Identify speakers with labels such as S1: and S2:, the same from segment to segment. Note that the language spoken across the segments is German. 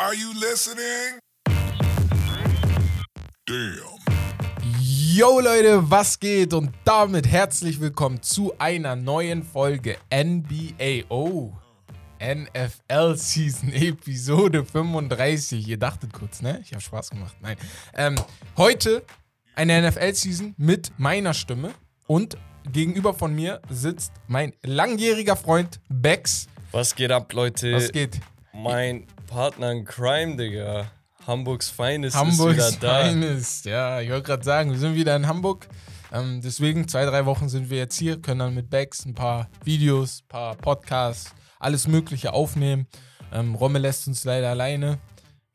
S1: Are you listening? Damn.
S2: Yo Leute, was geht? Und damit herzlich willkommen zu einer neuen Folge NBA. Oh, NFL Season Episode 35. Ihr dachtet kurz, ne? Ich habe Spaß gemacht. Nein. Ähm, heute eine NFL Season mit meiner Stimme und gegenüber von mir sitzt mein langjähriger Freund Bex.
S3: Was geht ab, Leute?
S2: Was geht?
S3: Mein Partner in Crime, Digga. Hamburgs Feines
S2: Hamburgs
S3: ist wieder da.
S2: Feines. Ja, ich wollte gerade sagen, wir sind wieder in Hamburg. Ähm, deswegen, zwei, drei Wochen sind wir jetzt hier, können dann mit Bex ein paar Videos, ein paar Podcasts, alles Mögliche aufnehmen. Ähm, Romme lässt uns leider alleine.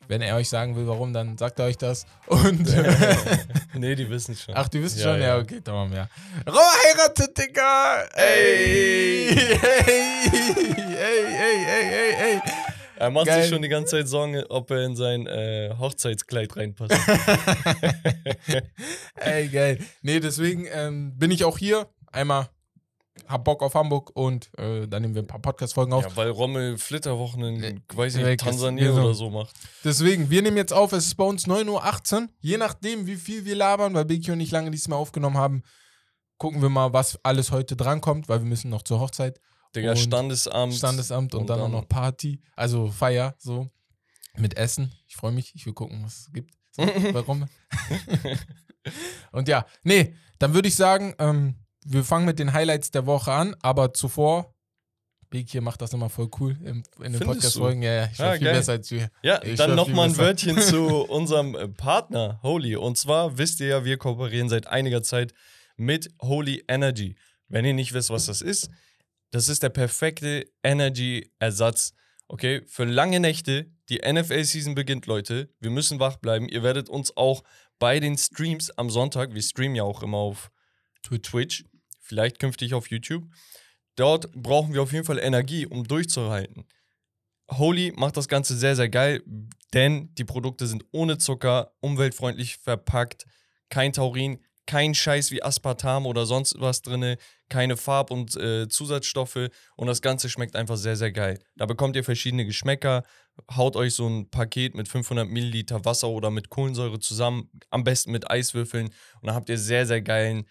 S2: Wenn er euch sagen will, warum, dann sagt er euch das. Und.
S3: nee, die wissen schon.
S2: Ach, die wissen
S3: Ja,
S2: schon? Ja,
S3: ja.
S2: okay, tamam, ja. Romme heiratet, Digga! Ey! Hey! Hey, hey, hey, hey, hey!
S3: Er macht
S2: Geil.
S3: sich schon die ganze Zeit Sorgen, ob er in sein äh, Hochzeitskleid reinpasst.
S2: Ey, geil. Nee, deswegen ähm, bin ich auch hier. Einmal hab Bock auf Hamburg und äh, dann nehmen wir ein paar Podcast-Folgen auf.
S3: ja, weil Rommel Flitterwochen in,
S2: Äh,
S3: weiß ich. Tansania
S2: Genau.
S3: oder so macht.
S2: Deswegen, wir nehmen jetzt auf, es ist bei uns 9.18 Uhr. Je nachdem, wie viel wir labern, weil Biggie und ich lange nichts mehr aufgenommen haben, gucken wir mal, was alles heute drankommt, weil wir müssen noch zur Hochzeit.
S3: Digga, Standesamt.
S2: Standesamt und,
S3: und
S2: dann, auch
S3: dann-
S2: noch Party, also Feier, so mit Essen. Ich freue mich, ich will gucken, was es gibt. So, warum? und ja, nee, dann würde ich sagen, ähm, wir fangen mit den Highlights der Woche an, aber zuvor, Big hier macht das immer voll cool im, in den Podcast-Folgen. Ja, ja, ich war
S3: Ja,
S2: viel
S3: geil.
S2: besser als wir.
S3: Ja,
S2: Ich
S3: dann nochmal ein. Wörtchen zu unserem äh, Partner Holy. Und zwar wisst ihr ja, wir kooperieren seit einiger Zeit mit Holy Energy. Wenn ihr nicht wisst, was das ist, das ist der perfekte Energy-Ersatz. Okay, für lange Nächte. Die NFL-Season beginnt, Leute. Wir müssen wach bleiben. Ihr werdet uns auch bei den Streams am Sonntag, wir streamen ja auch immer auf Twitch, vielleicht künftig auf YouTube. Dort brauchen wir auf jeden Fall Energie, um durchzuhalten. Holy macht das Ganze sehr, sehr geil, denn die Produkte sind ohne Zucker, umweltfreundlich verpackt, kein Taurin, kein Scheiß wie Aspartam oder sonst was drin, keine Farb- und äh, Zusatzstoffe und das Ganze schmeckt einfach sehr, sehr geil. Da bekommt ihr verschiedene Geschmäcker, haut euch so ein Paket mit 500 Milliliter Wasser oder mit Kohlensäure zusammen, am besten mit Eiswürfeln und dann habt ihr sehr, sehr geilen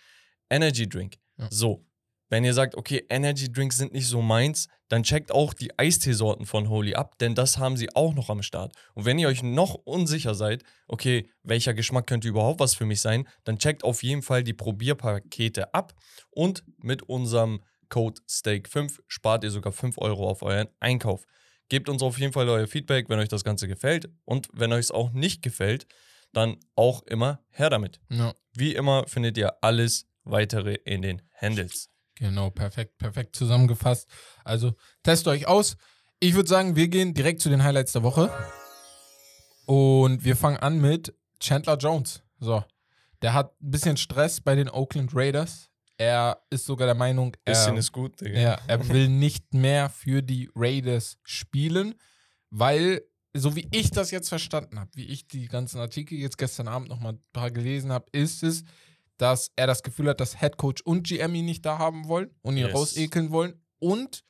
S3: Energy Drink.
S2: Ja.
S3: So, wenn ihr sagt, okay, Energy Drinks sind nicht so meins, dann checkt auch die Eisteesorten von Holy ab, denn das haben sie auch noch am Start. Und wenn ihr euch noch unsicher seid, okay, welcher Geschmack könnte überhaupt was für mich sein, dann checkt auf jeden Fall die Probierpakete ab und mit unserem Code STEAK5 spart ihr sogar 5 Euro auf euren Einkauf. Gebt uns auf jeden Fall euer Feedback, wenn euch das Ganze gefällt und wenn euch es auch nicht gefällt, dann auch immer her damit.
S2: Ja,
S3: Wie immer findet ihr alles weitere in den Handles.
S2: Genau, perfekt, perfekt zusammengefasst. Also testet euch aus. Ich würde sagen, wir gehen direkt zu den Highlights der Woche. Und wir fangen an mit Chandler Jones. So, der hat ein bisschen Stress bei den Oakland Raiders. Er ist sogar der Meinung,
S3: Bisschen
S2: er,
S3: ist gut, Digga.
S2: ja, er will nicht mehr für die Raiders spielen, weil, so wie ich das jetzt verstanden habe, wie ich die ganzen Artikel jetzt gestern Abend nochmal ein paar gelesen habe, ist es, dass er das Gefühl hat, dass Head Coach und GM ihn nicht da haben wollen und ihn
S3: Yes.
S2: rausekeln wollen. Und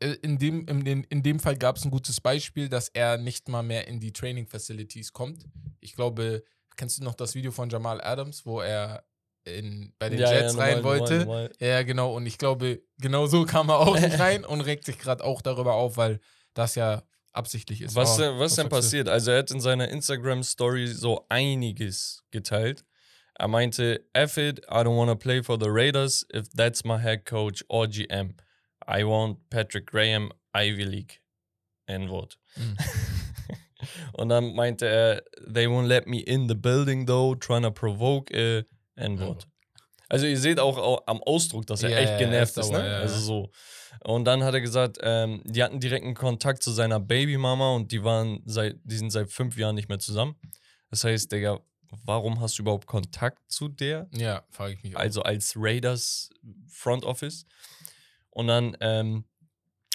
S2: äh, in dem, in, den, in dem Fall gab es ein gutes Beispiel, dass er nicht mal mehr in die Training Facilities kommt. Ich glaube, kennst du noch das Video von Jamal Adams, wo er in, bei den
S3: Ja, ja,
S2: Jets
S3: normal,
S2: rein wollte?
S3: normal, normal.
S2: Ja, genau. Und ich glaube, genau so kam er auch nicht rein und regt sich gerade auch darüber auf, weil das ja absichtlich ist.
S3: Was,
S2: Aber
S3: denn, was denn
S2: sagst du?
S3: passiert? Also er hat in seiner Instagram-Story so einiges geteilt. Er meinte, F it, I don't want to play for the Raiders if that's my head coach or GM. I want Patrick Graham, Ivy League. N-Wort.
S2: Mhm.
S3: Und dann meinte er, they won't let me in the building though, trying to provoke a N-Wort. Also ihr seht auch au- am Ausdruck, dass er
S2: Ja,
S3: echt genervt
S2: er ist
S3: ist,
S2: sauer,
S3: ne?
S2: ja,
S3: Also
S2: ja.
S3: so. Und dann hat er gesagt, ähm, die hatten direkten Kontakt zu seiner Babymama und die waren seit, die sind seit fünf Jahren nicht mehr zusammen. Das heißt, Digga, warum hast du überhaupt Kontakt zu der?
S2: Ja, frage ich mich auch.
S3: Also als Raiders Front Office. Und dann ähm,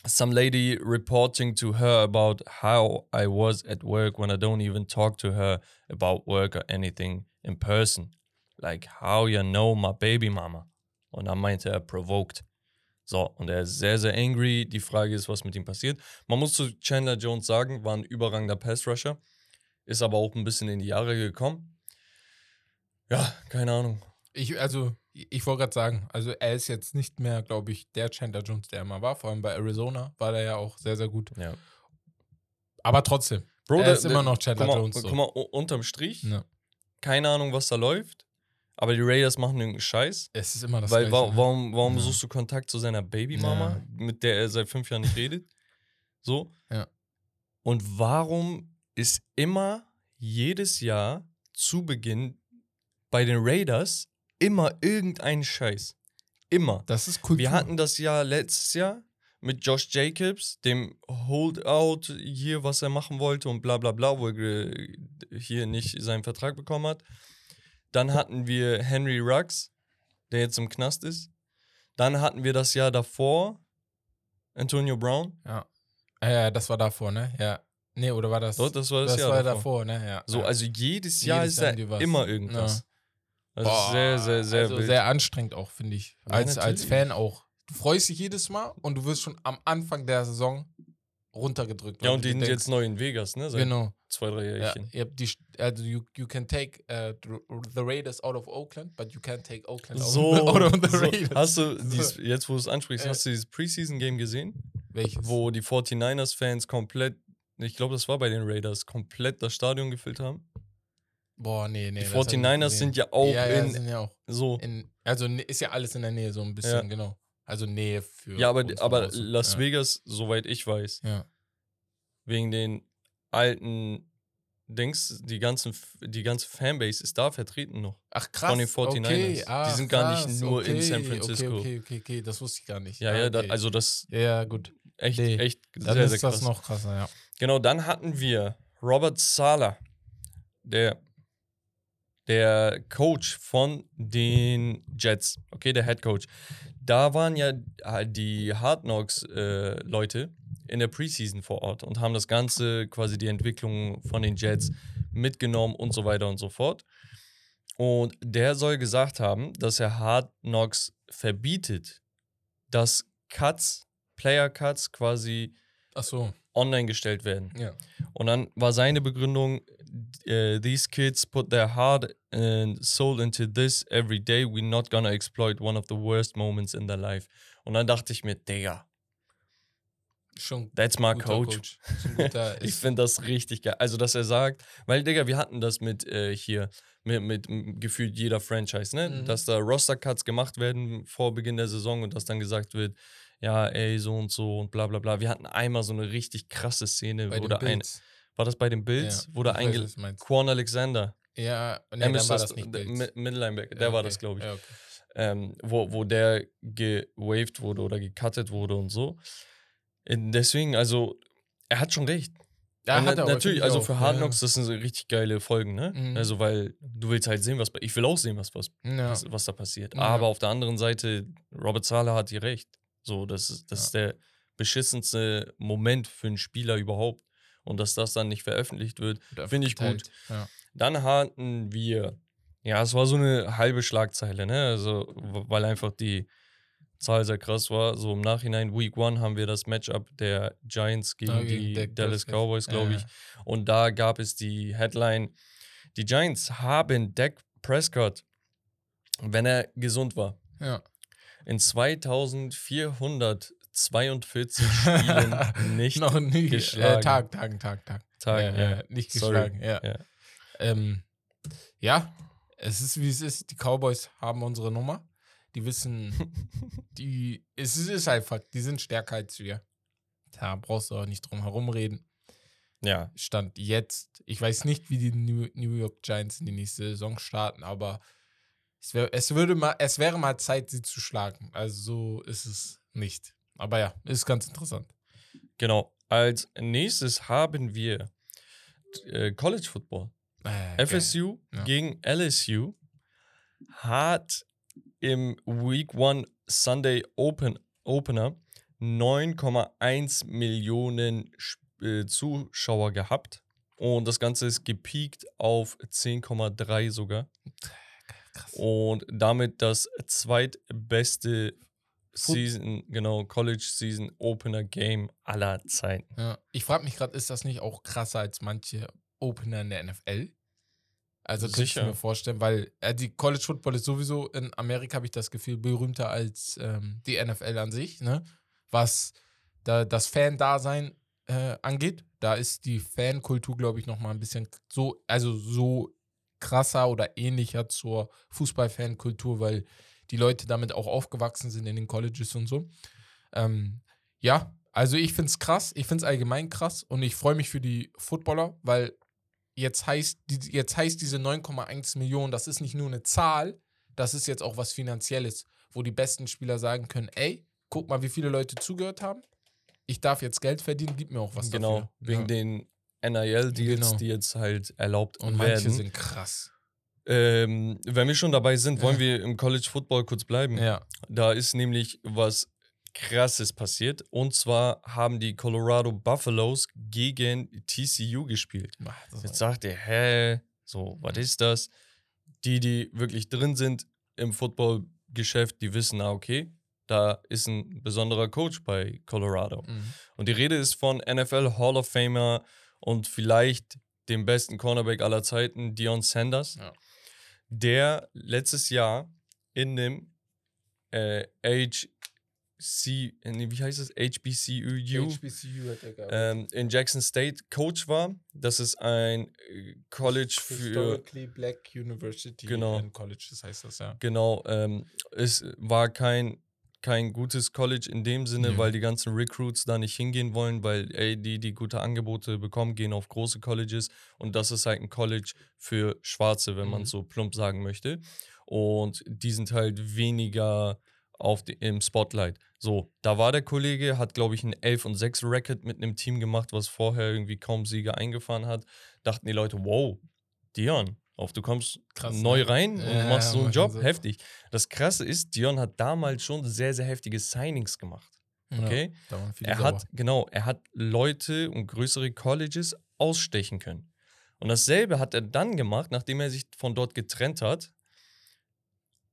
S3: some lady reporting to her about how I was at work when I don't even talk to her about work or anything in person. Like how you know my baby mama. Und dann meinte er provoked. So, und er ist sehr, sehr angry. Die Frage ist, was mit ihm passiert. Man muss zu Chandler Jones sagen, war ein überragender Pass-Rusher, ist aber auch ein bisschen in die Jahre gekommen. Ja, keine Ahnung.
S2: Ich, also, ich wollte gerade sagen, also er ist jetzt nicht mehr, glaube ich, der Chandler Jones, der immer war. Vor allem bei Arizona war der ja auch sehr, sehr gut.
S3: Ja.
S2: Aber trotzdem,
S3: Bro,
S2: er
S3: der-
S2: ist immer
S3: der-
S2: noch Chandler
S3: mal,
S2: Jones. So.
S3: Guck mal, unterm Strich,
S2: Ja.
S3: keine Ahnung, was da läuft, aber die Raiders machen irgendeinen Scheiß.
S2: Es ist immer das
S3: Weil
S2: Gleiche.
S3: wa warum, warum
S2: Ja.
S3: suchst du Kontakt zu seiner Babymama,
S2: Ja.
S3: mit der er seit fünf Jahren nicht redet? So.
S2: Ja.
S3: Und warum ist immer jedes Jahr zu Beginn bei den Raiders immer irgendein Scheiß? Immer.
S2: Das ist cool.
S3: Wir hatten das ja letztes Jahr mit Josh Jacobs, dem Holdout hier, was er machen wollte und bla bla bla, wo er hier nicht seinen Vertrag bekommen hat. Dann hatten wir Henry Ruggs, der jetzt im Knast ist. Dann hatten wir das Jahr davor Antonio Brown.
S2: Ja. Ja, das war davor, ne? Ja. Nee, oder war das?
S3: Dort, das war das,
S2: das
S3: Jahr
S2: war
S3: davor.
S2: davor, ne? Ja.
S3: So,
S2: ja.
S3: also jedes Jahr
S2: Jedes
S3: ist
S2: Jahr
S3: da immer irgendwas. Das ist
S2: Boah,
S3: sehr, sehr, sehr
S2: also
S3: wild.
S2: sehr anstrengend auch, finde ich.
S3: Ja,
S2: Als, als
S3: natürlich.
S2: Fan auch. Du freust dich jedes Mal und du wirst schon am Anfang der Saison runtergedrückt.
S3: ja, und die sind jetzt neu in Vegas, ne? Seit
S2: Genau.
S3: zwei, drei
S2: Ja,
S3: Jährchen.
S2: die, also you, you can take uh, the Raiders out of Oakland, but you can't take Oakland out,
S3: So,
S2: out of the
S3: so.
S2: Raiders.
S3: hast du,
S2: So.
S3: dies, jetzt wo du es ansprichst,
S2: Äh.
S3: hast du dieses Preseason-Game gesehen?
S2: Welches?
S3: wo die 49ers-Fans komplett, ich glaube, das war bei den Raiders, komplett das Stadion gefüllt haben.
S2: Boah, nee, nee.
S3: Die
S2: das hab ich nicht
S3: 49ers
S2: gesehen.
S3: sind ja auch
S2: ja, ja,
S3: in
S2: sind ja auch
S3: so.
S2: in, also ist ja alles in der Nähe so ein bisschen,
S3: Ja.
S2: genau. Also Nähe für
S3: Ja, aber, aber
S2: von außen.
S3: Las. Vegas, soweit ich weiß, wegen den alten Dings, die, ganzen, die ganze Fanbase ist da vertreten noch.
S2: Ach krass.
S3: Von den 49ers.
S2: Okay.
S3: Die
S2: Ah,
S3: sind gar nicht
S2: krass.
S3: nur in
S2: okay.
S3: San Francisco.
S2: Okay, okay, okay, okay, das wusste ich gar nicht.
S3: Ja,
S2: Ah,
S3: ja, da,
S2: okay.
S3: also das
S2: Ja, gut.
S3: echt,
S2: Nee,
S3: echt
S2: Dann
S3: sehr,
S2: ist
S3: sehr
S2: das
S3: krass.
S2: noch krasser, ja.
S3: Genau, dann hatten wir Robert Sala, der, der Coach von den Jets, okay, der Head Coach. Da waren ja äh, die Hard Knocks äh, Leute in der Preseason vor Ort und haben das Ganze, quasi die Entwicklung von den Jets mitgenommen und so weiter und so fort. Und der soll gesagt haben, dass er Hard Knocks verbietet, dass Cuts, Player Cuts quasi
S2: so,
S3: online gestellt werden.
S2: ja.
S3: Und dann war seine Begründung, äh, these kids put their heart and soul into this every day. We're not gonna exploit one of the worst moments in their life. Und dann dachte ich mir, Digga,
S2: Schon
S3: that's my coach.
S2: Guter,
S3: Ich finde das richtig geil. Also, dass er sagt, weil, Digga, wir hatten das mit äh, hier, mit, mit gefühlt jeder Franchise, ne?
S2: Mhm.
S3: Dass da Roster-Cuts gemacht werden vor Beginn der Saison und dass dann gesagt wird, ja, ey, so und so und bla bla bla. Wir hatten einmal so eine richtig krasse Szene,
S2: bei
S3: da ein,
S2: Bills.
S3: War das bei den Bills?
S2: Ja,
S3: wo da
S2: ich weiß,
S3: einge
S2: was du meinst.
S3: Quan Alexander,
S2: Ja, nee, dann war
S3: das,
S2: nicht
S3: der
S2: Bills.
S3: Mi- Mittellinebacker, der
S2: Ja,
S3: war
S2: okay.
S3: das, glaube ich.
S2: Ja, okay.
S3: Ähm, wo, wo der gewaved wurde oder gecuttet wurde und so. Deswegen, also, er hat schon recht.
S2: Ja,
S3: na-
S2: er
S3: natürlich, also für Hard. Knocks, das sind so richtig geile Folgen, ne?
S2: Mhm.
S3: Also, weil du willst halt sehen, was ich will auch sehen, was, was,
S2: Ja.
S3: was, was da passiert.
S2: Ja.
S3: Aber auf der anderen Seite, Robert Sala hat hier recht. So, das ist, das ist der beschissenste Moment für einen Spieler überhaupt. Und dass das dann nicht veröffentlicht wird, finde ich gut.
S2: Ja.
S3: Dann hatten wir, ja, es war so eine halbe Schlagzeile, ne? Also, weil einfach die Zahl sehr krass war. So im Nachhinein, Week One haben wir das Matchup der Giants gegen
S2: gegen
S3: die
S2: Dak
S3: Dallas. Cowboys, glaube
S2: Ja,
S3: ich. Und da gab es die Headline: Die Giants haben Dak Prescott, wenn er gesund war,
S2: Ja.
S3: in 2442 Spielen nicht
S2: Noch nie
S3: geschlagen.
S2: Äh, Tag, Tag, Tag, Tag.
S3: Tagen,
S2: ja,
S3: ja.
S2: nicht
S3: Sorry.
S2: geschlagen, ja.
S3: Ja.
S2: Ähm, ja, es ist wie es ist. Die Cowboys haben unsere Nummer. Die wissen, die, es ist einfach, die sind stärker als wir. Da brauchst du auch nicht drum herum reden.
S3: Ja,
S2: Stand jetzt, ich weiß nicht, wie die New, New York Giants in die nächste Saison starten, aber es, wär, es, würde mal, es wäre mal Zeit, sie zu schlagen. Also so ist es nicht. Aber ja, ist ganz interessant.
S3: Genau. Als nächstes haben wir äh, College Football.
S2: Äh, geil.
S3: FSU
S2: Ja.
S3: gegen LSU hat im Week One Sunday Open, Opener 9,1 Millionen äh, Zuschauer gehabt. Und das Ganze ist gepiekt auf 10,3 sogar.
S2: Krass.
S3: Und damit das zweitbeste Season, genau, College Season Opener Game aller Zeiten.
S2: Ja. Ich frage mich gerade, ist das nicht auch krasser als manche Opener in der NFL? Also kann ich mir vorstellen, weil äh, die College Football ist sowieso in Amerika, habe ich das Gefühl, berühmter als ähm, die NFL an sich, ne? Was da, das Fan-Dasein äh, angeht. Da ist die Fankultur, glaube ich, nochmal ein bisschen so, also so krasser oder ähnlicher zur Fußball-Fankultur, weil die Leute damit auch aufgewachsen sind in den Colleges und so. Ähm, ja, also ich finde es krass, ich finde es allgemein krass und ich freue mich für die Footballer, weil jetzt heißt, jetzt heißt diese 9,1 Millionen, das ist nicht nur eine Zahl, das ist jetzt auch was Finanzielles, wo die besten Spieler sagen können, ey, guck mal, wie viele Leute zugehört haben. Ich darf jetzt Geld verdienen, gib mir auch was
S3: genau,
S2: dafür.
S3: wegen
S2: ja.
S3: den NIL-Deals,
S2: Genau.
S3: die jetzt halt erlaubt
S2: Und manche
S3: werden.
S2: sind krass.
S3: Ähm, wenn wir schon dabei sind, wollen wir im College Football kurz bleiben.
S2: Ja.
S3: Da ist nämlich was Krasses passiert. Und zwar haben die Colorado Buffaloes gegen TCU gespielt.
S2: Ach,
S3: Jetzt sagt ihr, hä, so, was ist das? Die, die wirklich drin sind im Footballgeschäft, die wissen, ah, okay, da ist ein besonderer Coach bei Colorado.
S2: Mhm.
S3: Und die Rede ist von NFL Hall of Famer und vielleicht dem besten Cornerback aller Zeiten, Dion Sanders,
S2: Ja.
S3: Der letztes Jahr in dem äh, HC, nee, wie heißt es? HBCU
S2: HBCU
S3: ähm, in Jackson State Coach war. Das ist ein äh, College für
S2: Historically Black University
S3: Genau.
S2: and College, das heißt das, ja.
S3: Genau, ähm, es war kein, kein gutes College in dem Sinne,
S2: Nee.
S3: weil die ganzen Recruits da nicht hingehen wollen, weil ey, die, die gute Angebote bekommen, gehen auf große Colleges und das ist halt ein College für Schwarze, wenn man
S2: Mhm.
S3: es so plump sagen möchte. Und die sind halt weniger auf die, im Spotlight. So, da war der Kollege, hat glaube ich ein 11 und 6 Record mit einem Team gemacht, was vorher irgendwie kaum Siege eingefahren hat. Dachten die Leute, wow, Dion, auf du kommst
S2: Krass,
S3: neu
S2: ne?
S3: rein
S2: Ja,
S3: und machst so einen Job,
S2: so.
S3: heftig. Das Krasse ist, Dion hat damals schon sehr, sehr heftige Signings gemacht. Okay?
S2: Ja, da waren viele
S3: er
S2: sauer.
S3: hat, genau, er hat Leute und größere Colleges ausstechen können. Und dasselbe hat er dann gemacht, nachdem er sich von dort getrennt hat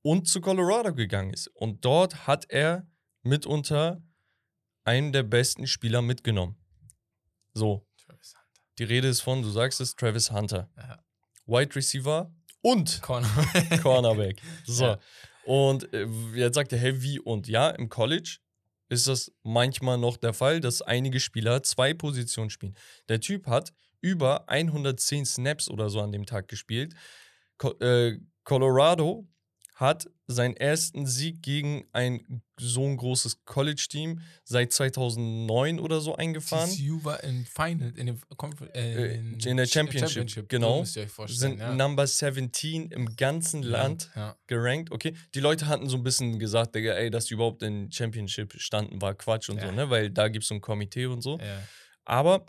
S3: und zu Colorado gegangen ist. Und dort hat er mitunter einen der besten Spieler mitgenommen. So,
S2: Travis Hunter.
S3: die Rede ist von, du sagst es, Travis Hunter.
S2: Ja.
S3: Wide Receiver und
S2: Corner.
S3: Cornerback. So.
S2: Ja.
S3: Und äh, jetzt sagt er, hey, wie und? Ja, im College ist das manchmal noch der Fall, dass einige Spieler zwei Positionen spielen. Der Typ hat über 110 Snaps oder so an dem Tag gespielt. Co äh, Colorado hat seinen ersten Sieg gegen ein so ein großes College-Team seit 2009 oder so eingefahren.
S2: TCU war in Final, in, dem Confer-
S3: Äh,
S2: äh,
S3: in der Championship, genau.
S2: So müsst ihr euch vorstellen,
S3: Sind
S2: ja.
S3: Number 17 im ganzen Land
S2: Ja.
S3: gerankt. Okay, die Leute hatten so ein bisschen gesagt, Digga, ey, dass die überhaupt in Championship standen, war Quatsch und
S2: Ja.
S3: so, ne? Weil da gibt es so ein Komitee und so.
S2: Ja.
S3: Aber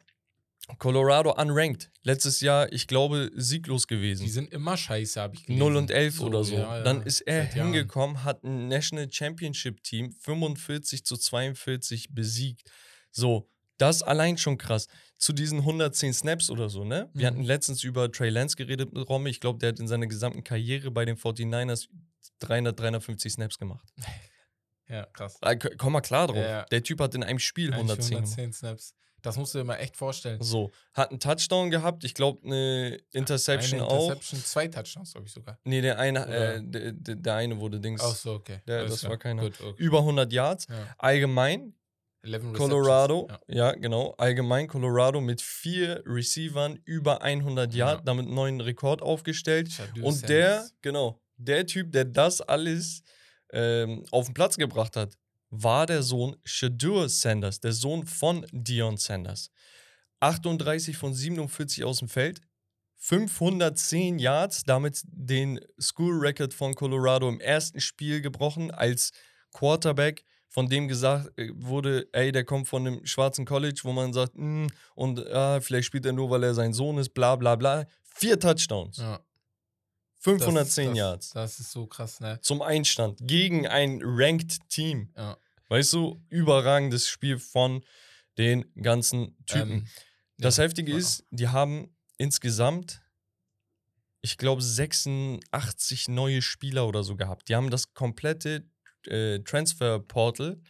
S3: Colorado unranked. Letztes Jahr, ich glaube, sieglos
S2: Die
S3: gewesen.
S2: sind immer scheiße, habe ich gelesen.
S3: 0 und 11 oder so.
S2: ja, ja,
S3: Dann ist er
S2: seit Jahren.
S3: hingekommen, hat ein National Championship Team 45 zu 42 besiegt. So, das allein schon krass. Zu diesen 110 Snaps oder so, ne? Wir
S2: Mhm.
S3: hatten letztens über Trey Lance geredet mit Romme. Ich glaube, der hat in seiner gesamten Karriere bei den 49ers 300, 350 Snaps gemacht.
S2: Ja, krass.
S3: K- Komm mal klar drauf.
S2: Ja.
S3: Der Typ hat in einem Spiel 110 gemacht.
S2: 110 Snaps. Das musst du dir mal echt vorstellen.
S3: So, hat einen Touchdown gehabt, ich glaube eine Interception,
S2: Eine
S3: auch.
S2: Interception, zwei Touchdowns, glaube ich sogar.
S3: Nee, der eine, äh, der, der eine wurde Dings
S2: Ach so, okay.
S3: Der- das
S2: klar.
S3: war keiner.
S2: Gut, okay.
S3: über 100 Yards.
S2: Ja.
S3: Allgemein
S2: 11 Receptions.
S3: Colorado,
S2: Ja.
S3: ja. genau, allgemein Colorado mit vier Receivern über 100
S2: Ja.
S3: Yards, damit einen neuen Rekord aufgestellt. Und der, genau, der Typ, der das alles ähm, auf den Platz gebracht hat, war der Sohn Shadur Sanders, der Sohn von Dion Sanders. 38 von 47 aus dem Feld, 510 Yards, damit den School Record von Colorado im ersten Spiel gebrochen als Quarterback, von dem gesagt äh, wurde, ey, der kommt von einem schwarzen College, wo man sagt, "Hm, und ah, vielleicht spielt er nur, weil er sein Sohn ist, bla bla bla. Vier Touchdowns,
S2: Ja,
S3: 510
S2: das,
S3: Yards
S2: Das ist so krass, ne?
S3: zum Einstand gegen ein Ranked Team.
S2: Ja.
S3: Weißt du, überragendes Spiel von den ganzen Typen.
S2: Ähm,
S3: das
S2: ja,
S3: Heftige ist, die haben insgesamt, ich glaube, 86 neue Spieler oder so gehabt. Die haben das komplette äh, Transfer Portal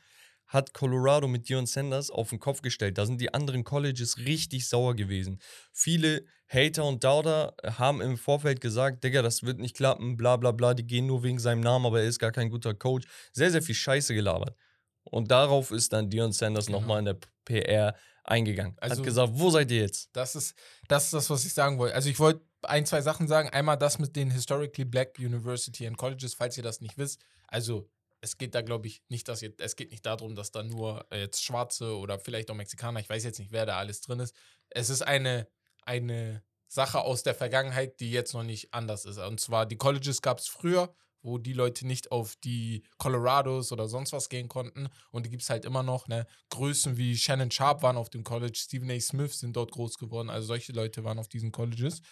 S3: hat Colorado mit Dion Sanders auf den Kopf gestellt. Da sind die anderen Colleges richtig sauer gewesen. Viele Hater und Doubter haben im Vorfeld gesagt, Digga, das wird nicht klappen, bla bla bla, die gehen nur wegen seinem Namen, aber er ist gar kein guter Coach. Sehr, sehr viel Scheiße gelabert. Und darauf ist dann Dion Sanders
S2: Genau.
S3: nochmal in der PR eingegangen.
S2: Also-
S3: hat gesagt, wo seid ihr jetzt?
S2: Das ist, das ist das, was ich sagen wollte. Also ich wollte ein, zwei Sachen sagen. Einmal das mit den Historically Black University and Colleges, falls ihr das nicht wisst. Also es geht da, glaube ich, nicht, dass ihr, es geht nicht darum, dass da nur äh, jetzt Schwarze oder vielleicht auch Mexikaner, ich weiß jetzt nicht, wer da alles drin ist. Es ist eine, eine Sache aus der Vergangenheit, die jetzt noch nicht anders ist. Und zwar, die Colleges gab es früher, wo die Leute nicht auf die Colorados oder sonst was gehen konnten. Und die gibt es halt immer noch. Ne? Größen wie Shannon Sharp waren auf dem College, Stephen A. Smith sind dort groß geworden. Also solche Leute waren auf diesen Colleges.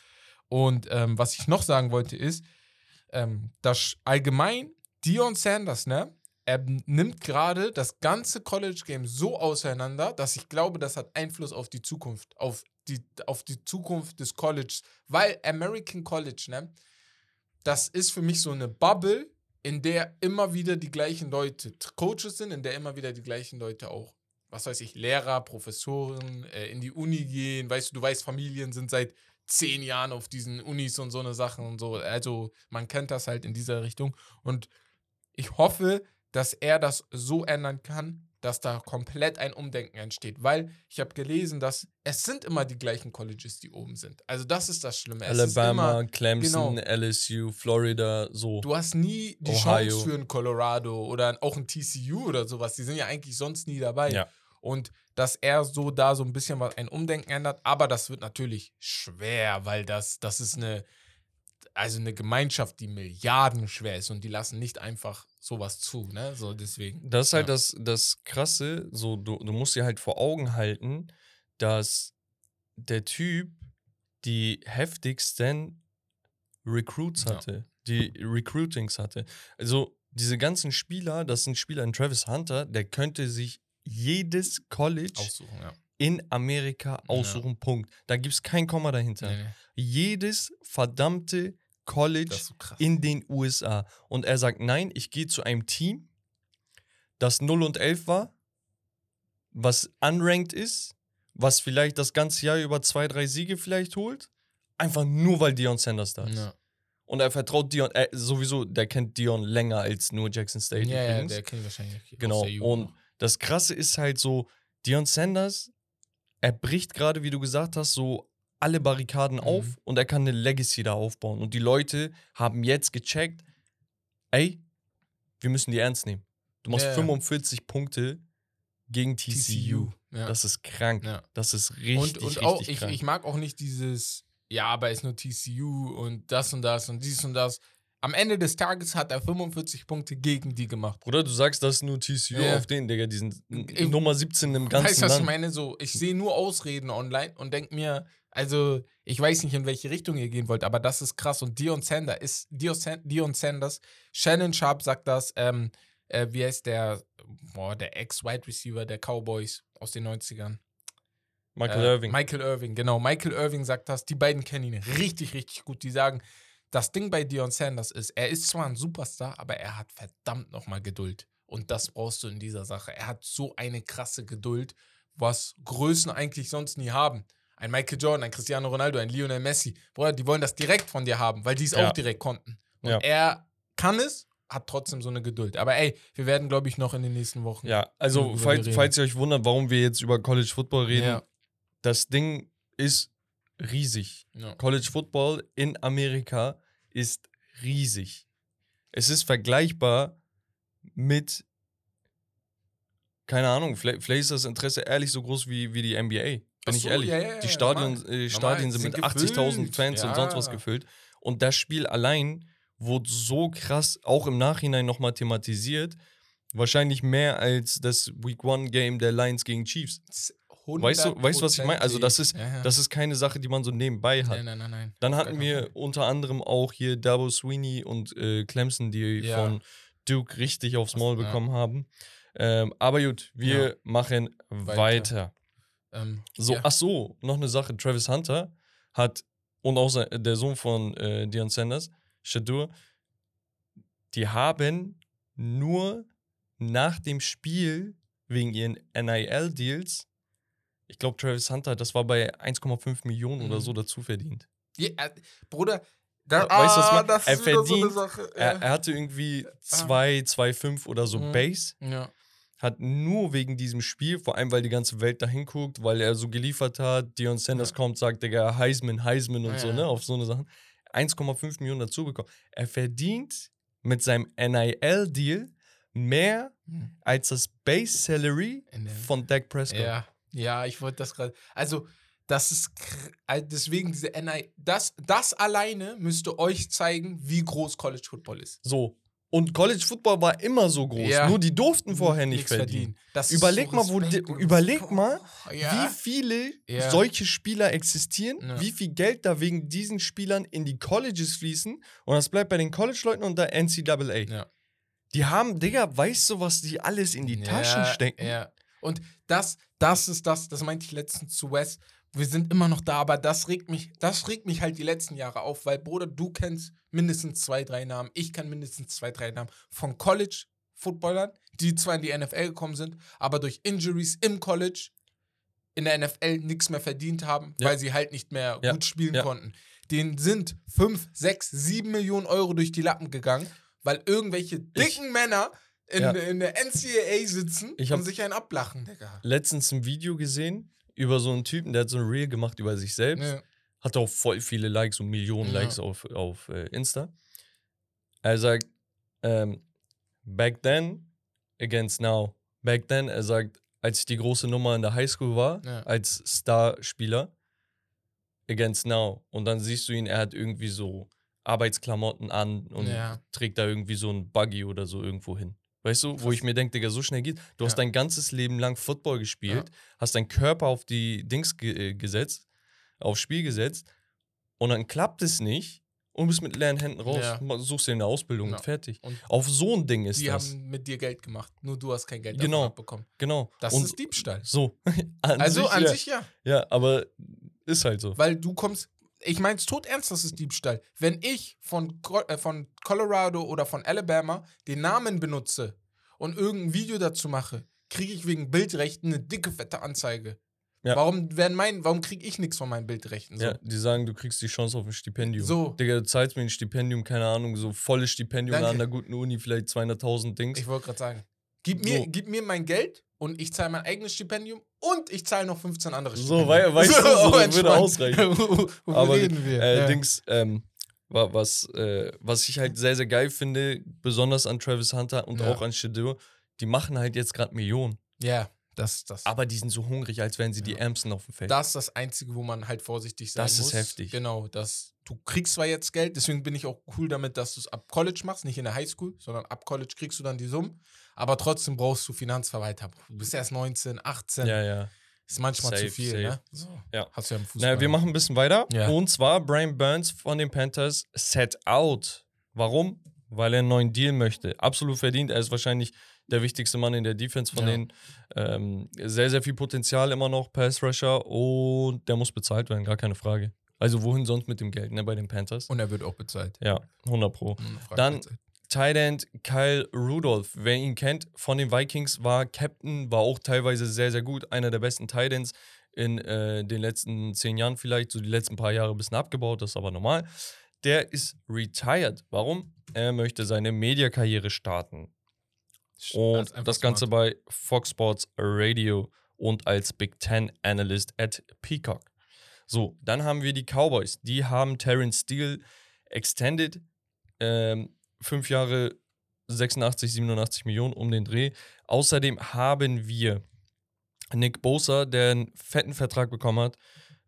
S2: Und ähm, was ich noch sagen wollte ist, ähm, dass allgemein Dion Sanders, ne, er nimmt gerade das ganze College-Game so auseinander, dass ich glaube, das hat Einfluss auf die Zukunft, auf die, auf die Zukunft des Colleges. Weil American College, ne, das ist für mich so eine Bubble, in der immer wieder die gleichen Leute Coaches sind, in der immer wieder die gleichen Leute auch, was weiß ich, Lehrer, Professoren, äh, in die Uni gehen. Weißt du, du weißt, Familien sind seit zehn Jahren auf diesen Unis und so eine Sachen und so. Also man kennt das halt in dieser Richtung. Und ich hoffe, dass er das so ändern kann, dass da komplett ein Umdenken entsteht. Weil ich habe gelesen, dass es sind immer die gleichen Colleges, die oben sind. Also das ist das Schlimme. Es
S3: Alabama,
S2: immer,
S3: Clemson,
S2: genau.
S3: LSU, Florida, so.
S2: Du hast nie die
S3: Ohio.
S2: Chance für ein Colorado oder auch ein TCU oder sowas. Die sind ja eigentlich sonst nie dabei.
S3: Ja.
S2: Und dass er so da so ein bisschen was ein Umdenken ändert, aber das wird natürlich schwer, weil das, das ist eine, also eine Gemeinschaft, die Milliarden schwer ist und die lassen nicht einfach sowas zu, ne? So deswegen.
S3: Das ist halt
S2: Ja.
S3: das, das Krasse, so, du, du musst dir halt vor Augen halten, dass der Typ die heftigsten Recruits
S2: Ja.
S3: hatte, die Recruitings hatte. Also diese ganzen Spieler, das sind Spieler in Travis Hunter, der könnte sich jedes College
S2: Aussuchen, ja.
S3: in Amerika aussuchen, Punkt. Da gibt es kein Komma dahinter.
S2: Nee,
S3: Jedes verdammte College
S2: so
S3: in den USA. Und er sagt, nein, ich gehe zu einem Team, das 0 und 11 war, was unranked ist, was vielleicht das ganze Jahr über zwei, drei Siege vielleicht holt, einfach nur, weil Dion Sanders da ist.
S2: ja.
S3: Und er vertraut Dion, äh, sowieso, der kennt Dion länger als nur Jackson State
S2: ja, ja,
S3: übrigens.
S2: der kennt wahrscheinlich
S3: Genau. Und das Krasse ist halt so, Dion Sanders, er bricht gerade, wie du gesagt hast, so alle Barrikaden auf
S2: Mhm.
S3: und er kann eine Legacy da aufbauen. Und die Leute haben jetzt gecheckt, ey, wir müssen die ernst nehmen. Du machst
S2: Ja, ja.
S3: 45 Punkte gegen TCU.
S2: Ja.
S3: Das ist krank.
S2: Ja.
S3: Das ist richtig,
S2: und, und
S3: richtig
S2: auch, ich,
S3: krank.
S2: ich mag auch nicht dieses, ja, aber ist nur TCU und das und das und dies und das. Am Ende des Tages hat er 45 Punkte gegen die gemacht.
S3: Bruder, du sagst das ist nur TCU
S2: Ja.
S3: auf den, Digga. Die sind
S2: Ich-
S3: Nummer 17 im ganzen
S2: weißt du, was ich meine? So, ich sehe nur Ausreden online und denke mir, also, ich weiß nicht, in welche Richtung ihr gehen wollt, aber das ist krass. Und Dion Sanders ist, Dion, San- Dion Sanders, Shannon Sharp sagt das, ähm, äh, wie heißt der, boah, der Ex-Wide Receiver der Cowboys aus den 90ern?
S3: Michael
S2: Äh,
S3: Irving.
S2: Michael Irving, genau. Michael Irving sagt das. Die beiden kennen ihn richtig, richtig gut. Die sagen, das Ding bei Dion Sanders ist, er ist zwar ein Superstar, aber er hat verdammt nochmal Geduld. Und das brauchst du in dieser Sache. Er hat so eine krasse Geduld, was Größen eigentlich sonst nie haben. Ein Michael Jordan, ein Cristiano Ronaldo, ein Lionel Messi. Bruder, die wollen das direkt von dir haben, weil die es
S3: Ja.
S2: auch direkt konnten. Und
S3: Ja.
S2: er kann es, hat trotzdem so eine Geduld. Aber ey, wir werden, glaube ich, noch in den nächsten Wochen.
S3: Ja, also falls, falls ihr euch wundert, warum wir jetzt über College Football reden,
S2: Ja.
S3: das Ding ist riesig. College Football in Amerika ist riesig. Es ist vergleichbar mit, keine Ahnung, vielleicht, vielleicht ist das Interesse ehrlich so groß wie, wie die NBA. Bin
S2: Ach
S3: ich
S2: so,
S3: ehrlich.
S2: ja, ja,
S3: die Stadion, äh, Stadien sind
S2: sind
S3: mit 80.000
S2: gefüllt.
S3: Fans und sonst was gefüllt. Und das Spiel allein wurde so krass auch im Nachhinein nochmal thematisiert. Wahrscheinlich mehr als das Week One Game der Lions gegen Chiefs. Weißt du, weißt du, was ich meine? Also, das ist,
S2: Ja, ja.
S3: das ist keine Sache, die man so nebenbei hat.
S2: Nein, nein, nein, nein.
S3: Dann hatten wir unter anderem auch hier Dabo Sweeney und äh, Clemson, die
S2: Ja.
S3: von Duke richtig aufs Maul bekommen haben. Ähm, aber gut, wir machen weiter.
S2: Weiter. Ähm,
S3: So,
S2: ja.
S3: ach so, noch eine Sache. Travis Hunter hat und auch sein, der Sohn von äh, Deion Sanders, Shadur, die haben nur nach dem Spiel wegen ihren NIL-Deals, ich glaube, Travis Hunter, das war bei 1,5 Millionen oder
S2: Mhm.
S3: so dazu verdient.
S2: Ja, äh, Bruder, da,
S3: Weißt was ich
S2: ah,
S3: meine?
S2: das
S3: Er
S2: ist wieder so eine
S3: verdient-
S2: Sache.
S3: Er,
S2: ja.
S3: er hatte irgendwie 2, 2,5 oder so
S2: Mhm.
S3: Base,
S2: ja.
S3: Hat nur wegen diesem Spiel, vor allem weil die ganze Welt dahin guckt, weil er so geliefert hat, Dion Sanders
S2: Ja.
S3: kommt, sagt, Digga, Heisman, Heisman und
S2: Ja,
S3: so, ne, auf so eine Sachen. 1,5 Millionen dazu bekommen. Er verdient mit seinem NIL-Deal mehr
S2: Hm.
S3: als das Base Salary von Dak Prescott.
S2: Ja, ja, ich wollte das gerade. Also, das ist äh, deswegen diese NI. Das, das alleine müsste euch zeigen, wie groß College Football ist.
S3: So. Und College Football war immer so groß.
S2: Ja.
S3: Nur die durften vorher nicht
S2: Nichts
S3: verdienen.
S2: Das ist
S3: Überleg
S2: so
S3: mal, wo
S2: respektlos.
S3: überleg mal,
S2: Boah, ja.
S3: Wie viele
S2: Ja.
S3: solche Spieler existieren, wie viel Geld da wegen diesen Spielern in die Colleges fließen und das bleibt bei den College-Leuten und der NCAA. Die haben, Digga, weißt du, was die alles in die Taschen stecken?
S2: Und das, das ist das, das meinte ich letztens zu Wes. Wir sind immer noch da, aber das regt mich, das regt mich halt die letzten Jahre auf, weil, Bruder, du kennst mindestens zwei, drei Namen, ich kann mindestens zwei, drei Namen von College-Footballern, die zwar in die NFL gekommen sind, aber durch Injuries im College in der NFL nichts mehr verdient haben,
S3: Ja.
S2: weil sie halt nicht mehr
S3: Ja.
S2: gut spielen
S3: Ja.
S2: konnten. Denen sind 5, 6, 7 Millionen Euro durch die Lappen gegangen, weil irgendwelche dicken Männer in, in der NCAA sitzen
S3: Ich hab-
S2: und sich einen ablachen, Digga.
S3: Letztens ein Video gesehen über so einen Typen, der hat so ein Reel gemacht über sich selbst.
S2: Ja.
S3: Hat auch voll viele Likes und Millionen
S2: Ja.
S3: Likes auf, auf äh, Insta. Er sagt, ähm, back then against now. Back then, er sagt, als ich die große Nummer in der Highschool war,
S2: Ja.
S3: als Starspieler, against now. Und dann siehst du ihn, er hat irgendwie so Arbeitsklamotten an und trägt da irgendwie so ein Buggy oder so irgendwo hin. Weißt du, wo
S2: Krass.
S3: ich mir denke, Digga, so schnell geht. Du hast
S2: Ja.
S3: dein ganzes Leben lang Football gespielt, hast deinen Körper auf die Dings ge äh, gesetzt, aufs Spiel gesetzt und dann klappt es nicht und bist mit leeren Händen raus.
S2: Ja.
S3: Suchst dir eine Ausbildung
S2: Ja.
S3: und fertig.
S2: Und
S3: Auf so ein Ding ist
S2: die
S3: das.
S2: haben mit dir Geld gemacht. Nur du hast kein Geld
S3: Genau.
S2: davon abbekommen.
S3: genau.
S2: Das
S3: und
S2: ist Diebstahl.
S3: so. an
S2: Also
S3: sich,
S2: an
S3: ja.
S2: sich ja.
S3: Ja, aber ist halt so.
S2: Weil du kommst. Ich meine es tot ernst, das ist Diebstahl. Wenn ich von, äh, von Colorado oder von Alabama den Namen benutze und irgendein Video dazu mache, kriege ich wegen Bildrechten eine dicke, fette Anzeige.
S3: Ja.
S2: Warum werden mein, warum kriege ich nichts von meinen Bildrechten? So.
S3: Ja, die sagen, du kriegst die Chance auf ein Stipendium.
S2: So.
S3: Digga, du zahlst mir ein Stipendium, keine Ahnung, so volles Stipendium
S2: Danke.
S3: an der guten Uni, vielleicht 200.000 Dings.
S2: Ich wollte gerade sagen. Gib mir,
S3: So.
S2: gib mir mein Geld und ich zahle mein eigenes Stipendium und ich zahle noch 15 andere
S3: So, wei- weißt du, so,
S2: oh,
S3: würde ausreichen. Aber
S2: reden wir?
S3: Äh,
S2: ja.
S3: Dings, ähm, wa- was, äh, was ich halt sehr, sehr geil finde, besonders an Travis Hunter und
S2: Ja.
S3: auch an Shadur, die machen halt jetzt gerade Millionen.
S2: ja, das, das,
S3: Aber die sind so hungrig, als wären sie die
S2: Ja.
S3: Ärmsten auf dem Feld.
S2: das ist das Einzige, wo man halt vorsichtig sein
S3: Das
S2: muss.
S3: ist heftig.
S2: Genau, das, du kriegst zwar jetzt Geld, deswegen bin ich auch cool damit, dass du es ab College machst, nicht in der Highschool, sondern ab College kriegst du dann die Summen. Aber trotzdem brauchst du Finanzverwalter. Du bist erst 19, 18.
S3: ja, ja.
S2: Ist manchmal
S3: Safe,
S2: zu viel,
S3: safe.
S2: ne? So.
S3: Ja.
S2: Hast du ja im Fußball.
S3: Naja, wir machen ein bisschen weiter.
S2: Ja.
S3: Und zwar Brian Burns von den Panthers set out. Warum? Weil er einen neuen Deal möchte. Absolut verdient. Er ist wahrscheinlich der wichtigste Mann in der Defense von
S2: Ja.
S3: denen. Ähm, sehr, sehr viel Potenzial immer noch, Pass Rusher. Und der muss bezahlt werden, gar keine Frage. Also wohin sonst mit dem Geld, ne, bei den Panthers?
S2: Und er wird auch bezahlt.
S3: ja, 100 Pro. Dann-. Tight End Kyle Rudolph, wer ihn kennt, von den Vikings, war Captain, war auch teilweise sehr, sehr gut. Einer der besten Tight Ends in äh, den letzten zehn Jahren vielleicht. So die letzten paar Jahre ein bisschen abgebaut, das ist aber normal. Der ist retired. Warum? Er möchte seine Mediakarriere starten. Und
S2: einfach
S3: das Ganze bei Fox Sports Radio und als Big Ten Analyst at Peacock. So, dann haben wir die Cowboys. Die haben Terrence Steele extended. Ähm, fünf Jahre 86, 87 Millionen um den Dreh. Außerdem haben wir Nick Bosa, der einen fetten Vertrag bekommen hat.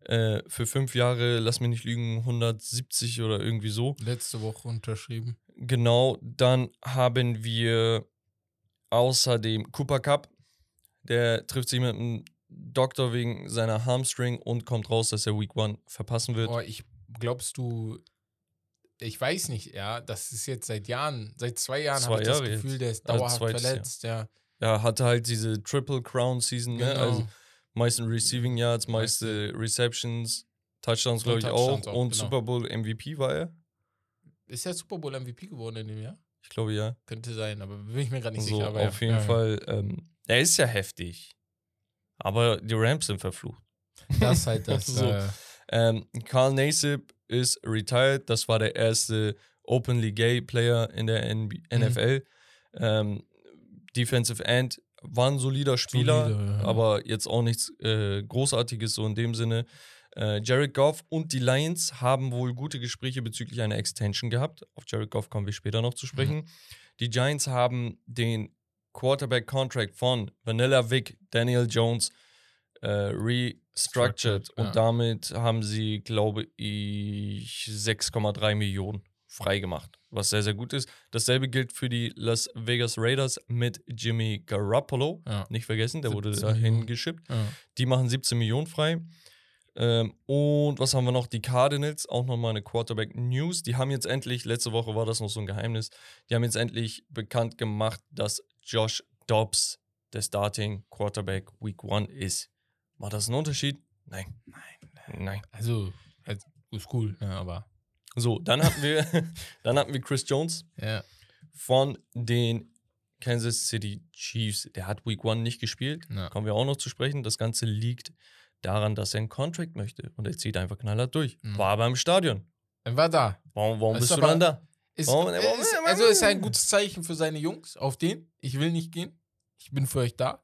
S3: Äh, für fünf Jahre, lass mich nicht lügen, 170 oder irgendwie so.
S2: Letzte Woche unterschrieben.
S3: Genau, dann haben wir außerdem Cooper Cup. Der trifft sich mit einem Doktor wegen seiner Hamstring und kommt raus, dass er Week One verpassen wird.
S2: Boah, ich glaubst du, ich weiß nicht, ja, das ist jetzt seit Jahren, seit zwei Jahren habe ich das
S3: Jahre
S2: Gefühl,
S3: jetzt.
S2: der ist
S3: Also
S2: dauerhaft
S3: Jahr.
S2: verletzt, ja.
S3: Er hatte halt diese Triple Crown Season, ne?
S2: Genau.
S3: also meisten Receiving Yards, meiste Receptions, Touchdowns, glaube ich,
S2: Touchdowns
S3: auch.
S2: auch,
S3: Und
S2: genau.
S3: Super Bowl MVP war er.
S2: Ist er Super Bowl MVP geworden in dem Jahr?
S3: Ich glaube ja.
S2: Könnte sein, aber bin ich mir gerade nicht
S3: so,
S2: sicher. Aber
S3: auf
S2: ja.
S3: jeden
S2: ja,
S3: Fall. Ähm, er ist ja heftig. Aber die Rams sind verflucht.
S2: Das ist halt das.
S3: So.
S2: äh,
S3: Ähm, Carl Nassib ist retired. Das war der erste openly gay Player in der
S2: Mhm.
S3: NFL. Ähm, Defensive End war ein solider Spieler,
S2: Solide, ja.
S3: aber jetzt auch nichts äh, Großartiges so in dem Sinne. Äh, Jared Goff und die Lions haben wohl gute Gespräche bezüglich einer Extension gehabt. Auf Jared Goff kommen wir später noch zu
S2: Mhm.
S3: sprechen. Die Giants haben den Quarterback-Contract von Vanilla Vic, Daniel Jones äh, restructured
S2: Structured,
S3: und
S2: ja.
S3: damit haben sie, glaube ich, 6,3 Millionen freigemacht, was sehr, sehr gut ist. Dasselbe gilt für die Las Vegas Raiders mit Jimmy Garoppolo.
S2: ja.
S3: Nicht vergessen, der wurde
S2: 17
S3: dahin geschippt.
S2: Ja.
S3: Die machen 17 Millionen frei. Ähm, und was haben wir noch? Die Cardinals, auch nochmal eine Quarterback-News. Die haben jetzt endlich, letzte Woche war das noch so ein Geheimnis, die haben jetzt endlich bekannt gemacht, dass Josh Dobbs der Starting Quarterback Week 1 ist. Macht das einen Unterschied? Nein. Nein. Nein.
S2: Also, halt, ist cool, ne, aber.
S3: So, dann hatten wir, dann hatten wir Chris Jones
S2: Ja.
S3: von den Kansas City Chiefs. Der hat Week 1 nicht gespielt.
S2: Ja.
S3: Kommen wir auch noch zu sprechen. Das Ganze liegt daran, dass er einen Contract möchte. Und er zieht einfach knallhart durch.
S2: Mhm.
S3: War aber im Stadion.
S2: Er war da.
S3: Warum, warum
S2: Ist
S3: bist du dann da?
S2: Ist,
S3: Warum-
S2: ist,
S3: warum-
S2: also ist ein gutes Zeichen für seine Jungs, auf den. Ich will nicht gehen. Ich bin für euch da.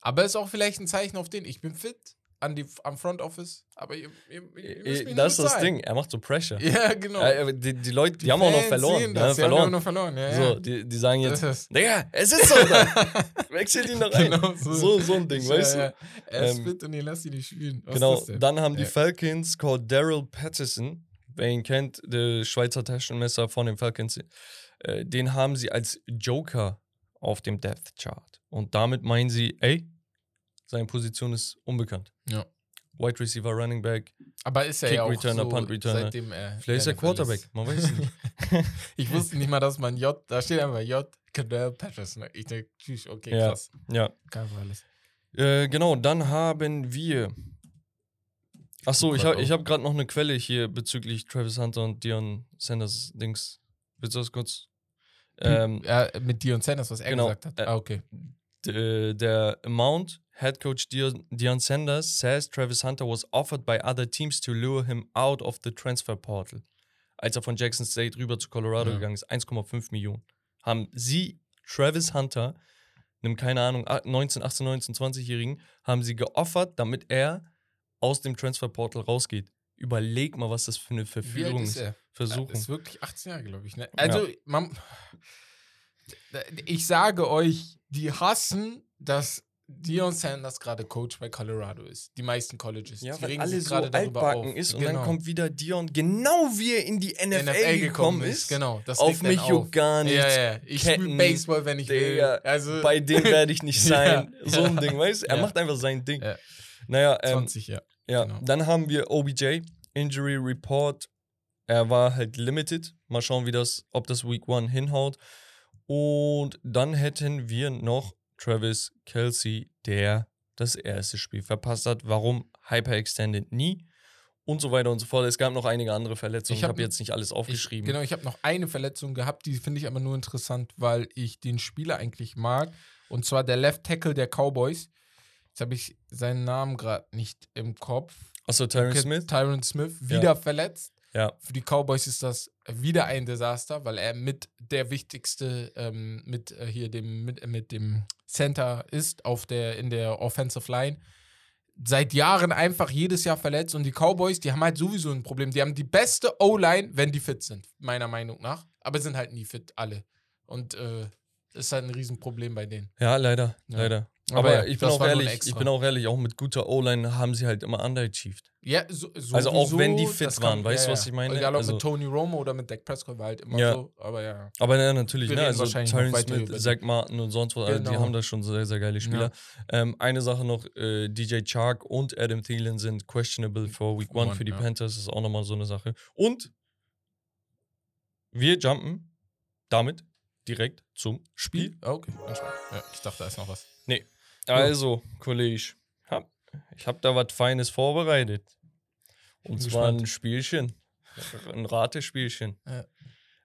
S2: Aber ist auch vielleicht ein Zeichen auf den. Ich bin fit an die, am Front Office. Aber ihr, ihr, ihr mich
S3: Äh, Das ist das. Ding. Er macht so Pressure.
S2: Ja, genau.
S3: Äh, aber die, die Leute, die, haben auch noch verloren. Die haben
S2: Das. Die haben auch
S3: verloren.
S2: noch verloren. Ja,
S3: So,
S2: ja.
S3: die, die sagen jetzt, Digga, es ist so da. Wechselt ihn noch ein.
S2: Genau
S3: so. so ein Ding,
S2: Ja,
S3: weißt
S2: ja.
S3: du?
S2: Er ist
S3: Ähm,
S2: fit und ihr lasst ihn nicht spielen. Was
S3: genau, dann haben die
S2: Ja.
S3: Falcons called Daryl Patterson, wer ihn kennt, der Schweizer Taschenmesser von den Falcons, äh, den haben sie als Joker auf dem Death Chart. Und damit meinen sie, ey, seine Position ist unbekannt.
S2: Ja.
S3: Wide Receiver, Running Back,
S2: Aber ist er
S3: Kick
S2: ja auch
S3: Returner,
S2: so,
S3: Punt Returner.
S2: seitdem er
S3: vielleicht ist er. Quarterback, man weiß es nicht.
S2: Ich wusste nicht mal, dass man J, da steht einfach J, Cadell Patterson. Ich denke, tschüss, okay,
S3: Ja.
S2: krass.
S3: Ja,
S2: Kein alles.
S3: Äh, genau, dann haben wir. Achso, ich habe ich
S2: auch.
S3: hab gerade noch eine Quelle hier bezüglich Travis Hunter und Dion Sanders Dings. Willst du das kurz? Ähm,
S2: ja, mit Dion Sanders, was er
S3: genau,
S2: gesagt hat.
S3: äh,
S2: ah, okay.
S3: d- der Amount, Head Coach Dion, Dion Sanders says Travis Hunter was offered by other teams to lure him out of the transfer portal. Als er von Jackson State rüber zu Colorado
S2: Ja.
S3: gegangen ist, 1,5 Millionen. Haben sie Travis Hunter, einem, keine Ahnung, a- 19, 18, 19, 20-Jährigen, haben sie geoffert, damit er aus dem Transfer Portal rausgeht. Überleg mal, was das für eine Verführung
S2: ist er?
S3: Versuchung.
S2: Ist wirklich 18 Jahre, glaube ich. Ne? Also, man, ich sage euch, die hassen, dass Dion Sanders gerade Coach bei Colorado ist. Die meisten Colleges.
S3: Ja,
S2: die
S3: weil alle
S2: sich
S3: so
S2: gerade darüber
S3: altbacken
S2: auf.
S3: ist und
S2: Genau.
S3: dann kommt wieder Dion, genau wie er in die NFL, gekommen ist.
S2: Genau, das
S3: Auf mich juckt gar nichts.
S2: Ja, ja. Ich spiele Baseball, wenn ich will. Also,
S3: Bei dem werde ich nicht sein.
S2: Ja.
S3: So ein Ding, weißt du? Er macht einfach sein Ding.
S2: Ja.
S3: Naja, ähm,
S2: 20, ja.
S3: ja.
S2: genau.
S3: Dann haben wir OBJ, Injury Report. Er war halt limited. Mal schauen, wie das, ob das Week 1 hinhaut. Und dann hätten wir noch Travis Kelsey, der das erste Spiel verpasst hat. Warum Hyperextended nie? Und so weiter und so fort. Es gab noch einige andere Verletzungen.
S2: Ich
S3: Ich
S2: hab
S3: habe jetzt nicht alles
S2: Ich,
S3: aufgeschrieben.
S2: genau, ich habe noch eine Verletzung gehabt, die finde ich aber nur interessant, weil ich den Spieler eigentlich mag. Und zwar der Left Tackle der Cowboys. Jetzt habe ich seinen Namen gerade nicht im Kopf.
S3: Achso, Tyron Smith?
S2: Tyron Smith, wieder verletzt.
S3: Ja.
S2: Für die Cowboys ist das wieder ein Desaster, weil er mit der wichtigste, ähm, mit äh, hier dem, mit, mit dem Center ist auf der, in der Offensive Line. Seit Jahren einfach jedes Jahr verletzt und die Cowboys, die haben halt sowieso ein Problem. Die haben die beste O-Line, wenn die fit sind, meiner Meinung nach. Aber sind halt nie fit, alle. Und äh, das ist halt ein Riesenproblem bei denen.
S3: Ja, leider,
S2: Ja.
S3: leider.
S2: Aber
S3: Aber,
S2: ja,
S3: ich bin auch ehrlich, ich bin auch ehrlich, auch mit guter O-Line haben sie halt immer underachieved.
S2: Ja, so, sowieso,
S3: Also auch wenn die fit waren, weißt du, was ich meine?
S2: Egal ob
S3: Also-
S2: mit Tony Romo oder mit Dak Prescott war halt immer
S3: Ja.
S2: so, aber ja.
S3: Aber ja, natürlich, ne? Also
S2: weiter
S3: Smith, Zach Martin und sonst was, also die
S2: Genau.
S3: haben da schon sehr, sehr geile Spieler. Ähm, eine Sache noch, äh, DJ Chark und Adam Thielen sind questionable for Week 1
S2: One,
S3: für die
S2: ja.
S3: Panthers, das ist auch nochmal so eine Sache. Und wir jumpen damit direkt zum Spiel.
S2: Ah, okay. Ja, ich dachte, da ist noch was.
S3: Also, Kollege, hab, ich habe da was Feines vorbereitet. Und zwar
S2: gespannt.
S3: ein Spielchen. Ein Ratespielchen.
S2: Ja.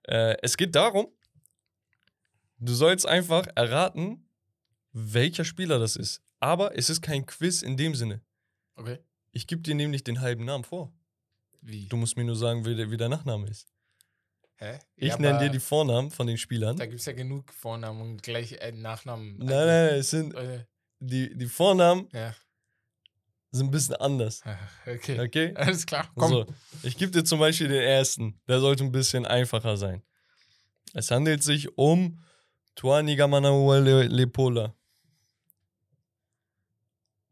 S3: Äh, es geht darum, Du sollst einfach erraten, welcher Spieler das ist. Aber es ist kein Quiz in dem Sinne.
S2: Okay.
S3: Ich gebe dir nämlich den halben Namen vor.
S2: Wie?
S3: Du musst mir nur sagen, wie der, wie der Nachname ist.
S2: Hä?
S3: Ich
S2: Ja,
S3: nenne dir die Vornamen von den Spielern.
S2: Da gibt es ja genug Vornamen und gleich äh, Nachnamen.
S3: Nein, nein, nein, es sind
S2: Äh,
S3: die, die Vornamen
S2: ja.
S3: sind ein bisschen anders.
S2: Okay.
S3: Okay?
S2: Alles klar. Komm.
S3: So, ich gebe dir zum Beispiel den ersten. Der sollte ein bisschen einfacher sein. Es handelt sich um Tuanigamanaua Le Lepola.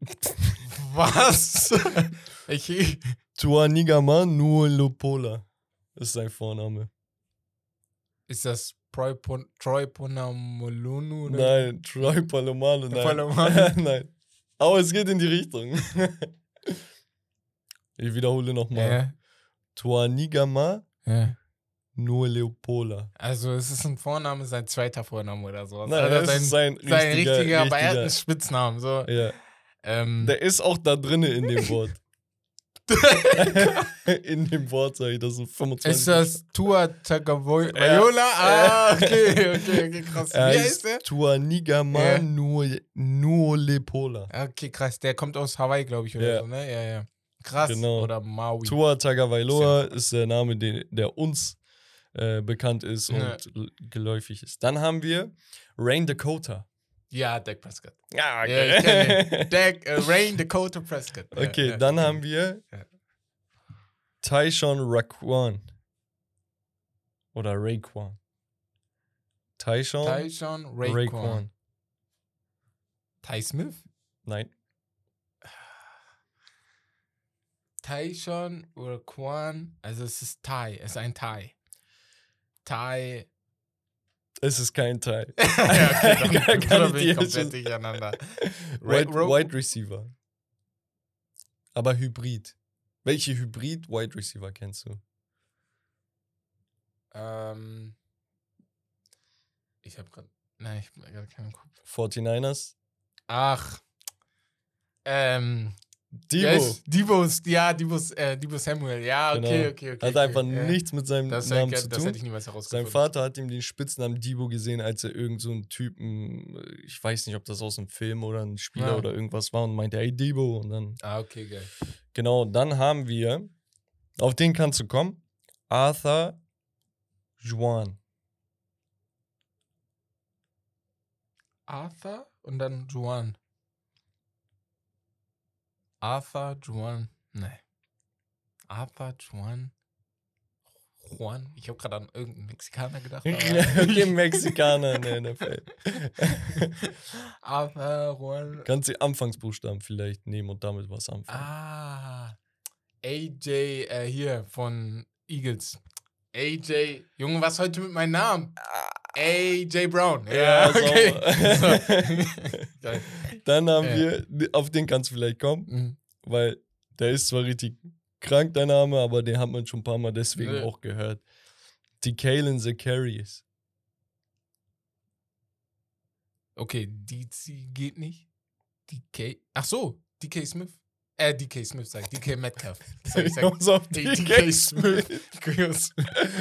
S2: Was? ich,
S3: Tuanigamanaua Lepola ist sein Vorname.
S2: ist das Troy Pon- Troy Ponamolunu? oder?
S3: Nein, Troy Palomalo, nein.
S2: Palomalo?
S3: nein. Aber es geht in die Richtung. ich wiederhole nochmal.
S2: Ja.
S3: Tuanigama
S2: ja.
S3: nur Leopola.
S2: Also es ist ein Vorname, sein zweiter Vorname oder sowas.
S3: Nein,
S2: Oder
S3: das ist sein richtiger,
S2: sein richtiger, aber er hat einen
S3: richtiger
S2: Spitznamen. So.
S3: ja.
S2: Ähm,
S3: Der ist auch da drinne in dem Wort. In dem Wort, sag ich, das sind 25.
S2: ist das Tua Tagovailoa?
S3: Ja.
S2: Ah, okay, okay, okay, krass. Wie
S3: er
S2: heißt der?
S3: Tuanigama
S2: Ja.
S3: nur, nur Lepola.
S2: Okay, krass. Der kommt aus Hawaii, glaube ich, oder
S3: Ja.
S2: so, ne? Ja, ja. Krass.
S3: Genau.
S2: Oder Maui.
S3: Tua Tagovailoa ist der Name, den, der uns äh, bekannt ist und
S2: Ja.
S3: geläufig ist. Dann haben wir Rain Dakota.
S2: Ja, Dak Prescott.
S3: Ja,
S2: Ja, kenn den. Dak, äh, Rain Dakota Prescott. Ja,
S3: Okay,
S2: ja,
S3: dann
S2: okay.
S3: haben wir
S2: Ja.
S3: Tyshawn Raquan. Oder Raekwon. Tyshawn
S2: Tyshawn Raekwon.
S3: Raekwon.
S2: Ty Smith?
S3: Nein.
S2: Tyshawn Raekwon. Also es ist Ty. Es ist ein Ty. Ty.
S3: Es ist kein Teil.
S2: ja, okay, dann,
S3: Kann- kann
S2: dann
S3: ich
S2: bin
S3: dir
S2: ich komplett durcheinander.
S3: Wide, Wide Receiver. Aber Hybrid. Welche Hybrid Wide Receiver kennst du?
S2: Ähm, ich habe gerade. Nein, ich habe gerade keinen Kopf.
S3: 49ers?
S2: Ach. Ähm.
S3: Debo.
S2: Yes, Dibos, ja, Dibos, äh, Dibo Samuel. Ja, okay,
S3: Genau.
S2: okay, okay.
S3: Hat
S2: okay.
S3: einfach
S2: ja.
S3: nichts mit seinem
S2: das,
S3: Namen
S2: hätte-
S3: zu
S2: das
S3: tun.
S2: hätte ich niemals
S3: Sein
S2: herausgefunden.
S3: Vater hat ihm den Spitznamen Debo gesehen, als er irgend so einen Typen, äh, ich weiß nicht, ob das aus einem Film oder ein Spieler
S2: Ja.
S3: oder irgendwas war und meinte, hey Debo. Und dann,
S2: Ah, okay, geil.
S3: genau, dann haben wir, auf den kannst du kommen, Arthur Juan.
S2: Arthur und dann Juan. Arthur, Juan. Nee. Arthur, Juan. Juan. Ich habe gerade an irgendeinen Mexikaner gedacht.
S3: okay, Mexikaner in der NFL.
S2: Arthur, Juan.
S3: Kannst die Anfangsbuchstaben vielleicht nehmen und damit was anfangen.
S2: Ah. AJ, äh, hier von Eagles. AJ. Junge, was heute mit meinem Namen? AJ Brown. Ja,
S3: Ja,
S2: okay.
S3: sauber.
S2: Geil.
S3: Dann haben
S2: Ja.
S3: wir, auf den kannst du vielleicht kommen,
S2: Mhm.
S3: weil der ist zwar richtig krank, der Name, aber den hat man schon ein paar Mal deswegen
S2: Ja.
S3: auch gehört. Die Kalen Zacharias.
S2: Okay, DC geht nicht. DK. Ach so, DK Smith. Äh, DK Smith, sag ich. DK Metcalf. Sag ich, sag,
S3: Kommst auf
S2: nee,
S3: DK
S2: DK Smith.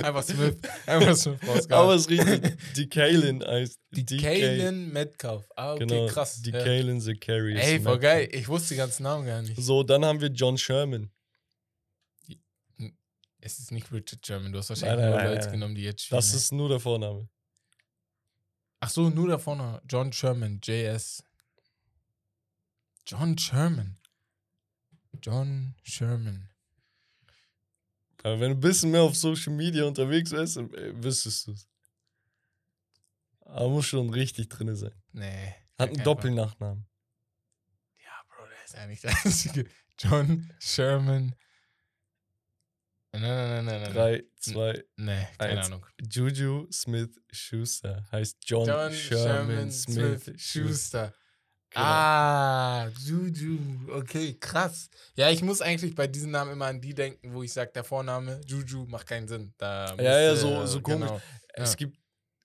S2: Einfach Smith. Einfach Smith rausgehauen.
S3: Aber es richtig. Die Kalen heißt
S2: Die
S3: DK.
S2: Kalen Metcalf. Ah, okay,
S3: Genau,
S2: krass.
S3: die
S2: ja.
S3: Kalen Zacharias.
S2: Ey, voll geil. Ich wusste die ganzen Namen gar nicht.
S3: So, dann haben wir John Sherman.
S2: Es ist nicht Richard Sherman. Du hast wahrscheinlich
S3: Nein, nein,
S2: nur
S3: nein,
S2: Leute
S3: nein.
S2: genommen, die jetzt spielen.
S3: Das
S2: ne?
S3: ist nur der Vorname.
S2: Ach so, nur da vorne. John Sherman. JS. John Sherman. John Sherman.
S3: Aber wenn du ein bisschen mehr auf Social Media unterwegs wärst, äh, wüsstest du es. Aber muss schon richtig drin sein.
S2: Nee.
S3: Hat einen Doppelnachnamen.
S2: Ja, Bro, der ist eigentlich der einzige. John Sherman. Nein, nein, nein, nein, nein.
S3: 3, 2,
S2: Nee, keine
S3: Eins.
S2: Ahnung.
S3: Juju Smith Schuster. Heißt John,
S2: John
S3: Sherman, Smith, Schuster.
S2: Schuster.
S3: Genau.
S2: Ah, Juju. Okay, krass. Ja, ich muss eigentlich bei diesem Namen immer an die denken, wo ich sage, der Vorname Juju macht keinen Sinn. Da
S3: Ja, ja, so- so komisch.
S2: Genau.
S3: Es
S2: Ja.
S3: gibt,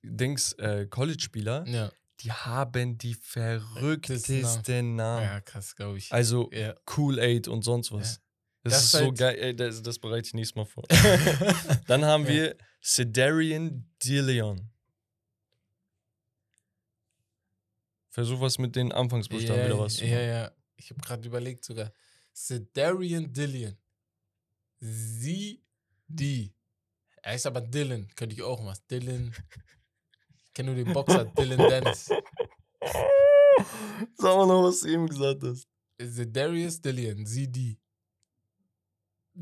S3: Dings, äh, College-Spieler,
S2: Ja,
S3: die haben die verrücktesten Namen.
S2: ja krass, glaube ich.
S3: Also
S2: ja.
S3: Kool-Aid und sonst was. Das,
S2: Das
S3: ist
S2: ist
S3: so
S2: halt-
S3: geil. Ey, das, das bereite ich nächstes Mal vor. Dann haben wir Cedarian DeLeon. Versuch was mit den Anfangsbuchstaben
S2: ja,
S3: wieder was zu
S2: Ja,
S3: machen.
S2: ja. Ich habe gerade überlegt sogar. Sedarian Dillian. Sie, die. Er ist aber Dylan. Könnte ich auch was. Dylan. Ich kenne nur den Boxer Dylan Dennis.
S3: Sag mal noch, was du eben gesagt hast.
S2: Sedarius Dillian. Sie, die.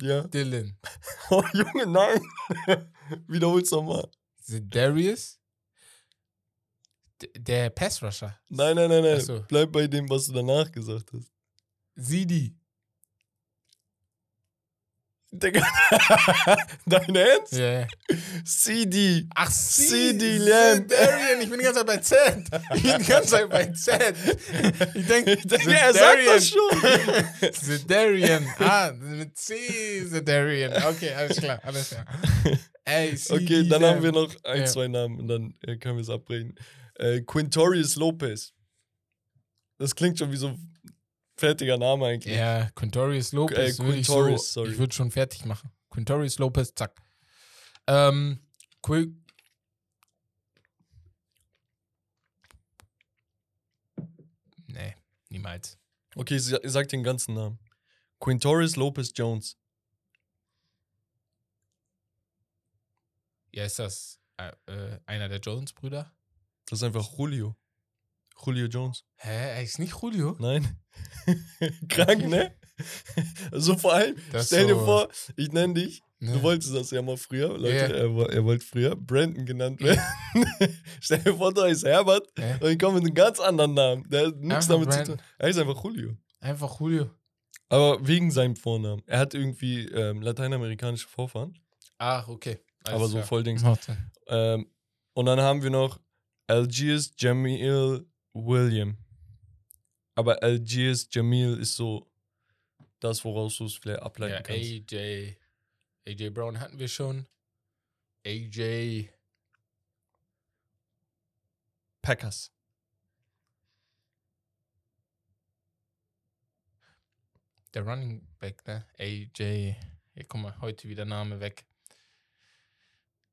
S3: Ja.
S2: Dylan.
S3: Oh, Junge, nein. Wiederhol's nochmal.
S2: Sedarius. Der Passrusher.
S3: Nein, nein, nein, nein.
S2: Ach so.
S3: Bleib bei dem, was du danach gesagt hast. Digga. Dein Ernst?
S2: Ja, ja.
S3: CD.
S2: Ach,
S3: CD Lamb.
S2: Darian, ich bin die ganze Zeit bei Z. Ich bin die ganze Zeit bei Z. Ich denke,
S3: Digga, er sagt das schon.
S2: Zedarian. Ah, mit C, Zedarian. Okay, alles klar, alles klar. Ey, CD
S3: Okay, dann haben wir
S2: Lamb.
S3: noch ein,
S2: Ja.
S3: zwei Namen und dann äh, können wir es abbrechen. Äh, Quintorius Lopez. Das klingt schon wie so ein fertiger Name eigentlich.
S2: Ja, Quintorius Lopez
S3: Äh,
S2: ich so,
S3: Quintorius, sorry.
S2: ich würde schon fertig machen. Quintorius Lopez, zack. Ähm, Qui Nee, niemals.
S3: Okay, ich sag den ganzen Namen. Quintorius Lopez Jones.
S2: Ja, ist das äh, äh, einer der Jones-Brüder?
S3: Das ist einfach Julio. Julio Jones.
S2: Hä, er ist nicht Julio?
S3: Nein. Krank, ne? Also vor allem,
S2: Das
S3: stell dir
S2: so-
S3: vor, ich nenne dich,
S2: Ne?
S3: du wolltest das ja mal früher, Leute,
S2: Ja.
S3: er, er wollte früher Brandon genannt werden. stell dir vor, du heißt Herbert
S2: Ja.
S3: und ich komme mit einem ganz anderen Namen. Der hat nichts damit zu
S2: Brandon.
S3: tun. Er ist einfach Julio.
S2: Einfach Julio.
S3: Aber wegen seinem Vornamen. Er hat irgendwie ähm, lateinamerikanische Vorfahren,
S2: Ach, okay. Alles
S3: aber so
S2: klar.
S3: voll Dings. Ähm, und dann haben wir noch Algiers Jamil William. Aber Algiers Jamil ist so das, woraus du es vielleicht ableiten
S2: Ja,
S3: kannst.
S2: AJ. AJ Brown hatten wir schon. AJ.
S3: Packers.
S2: Der Running Back, ne? AJ. Hier, guck mal, heute wieder Name weg.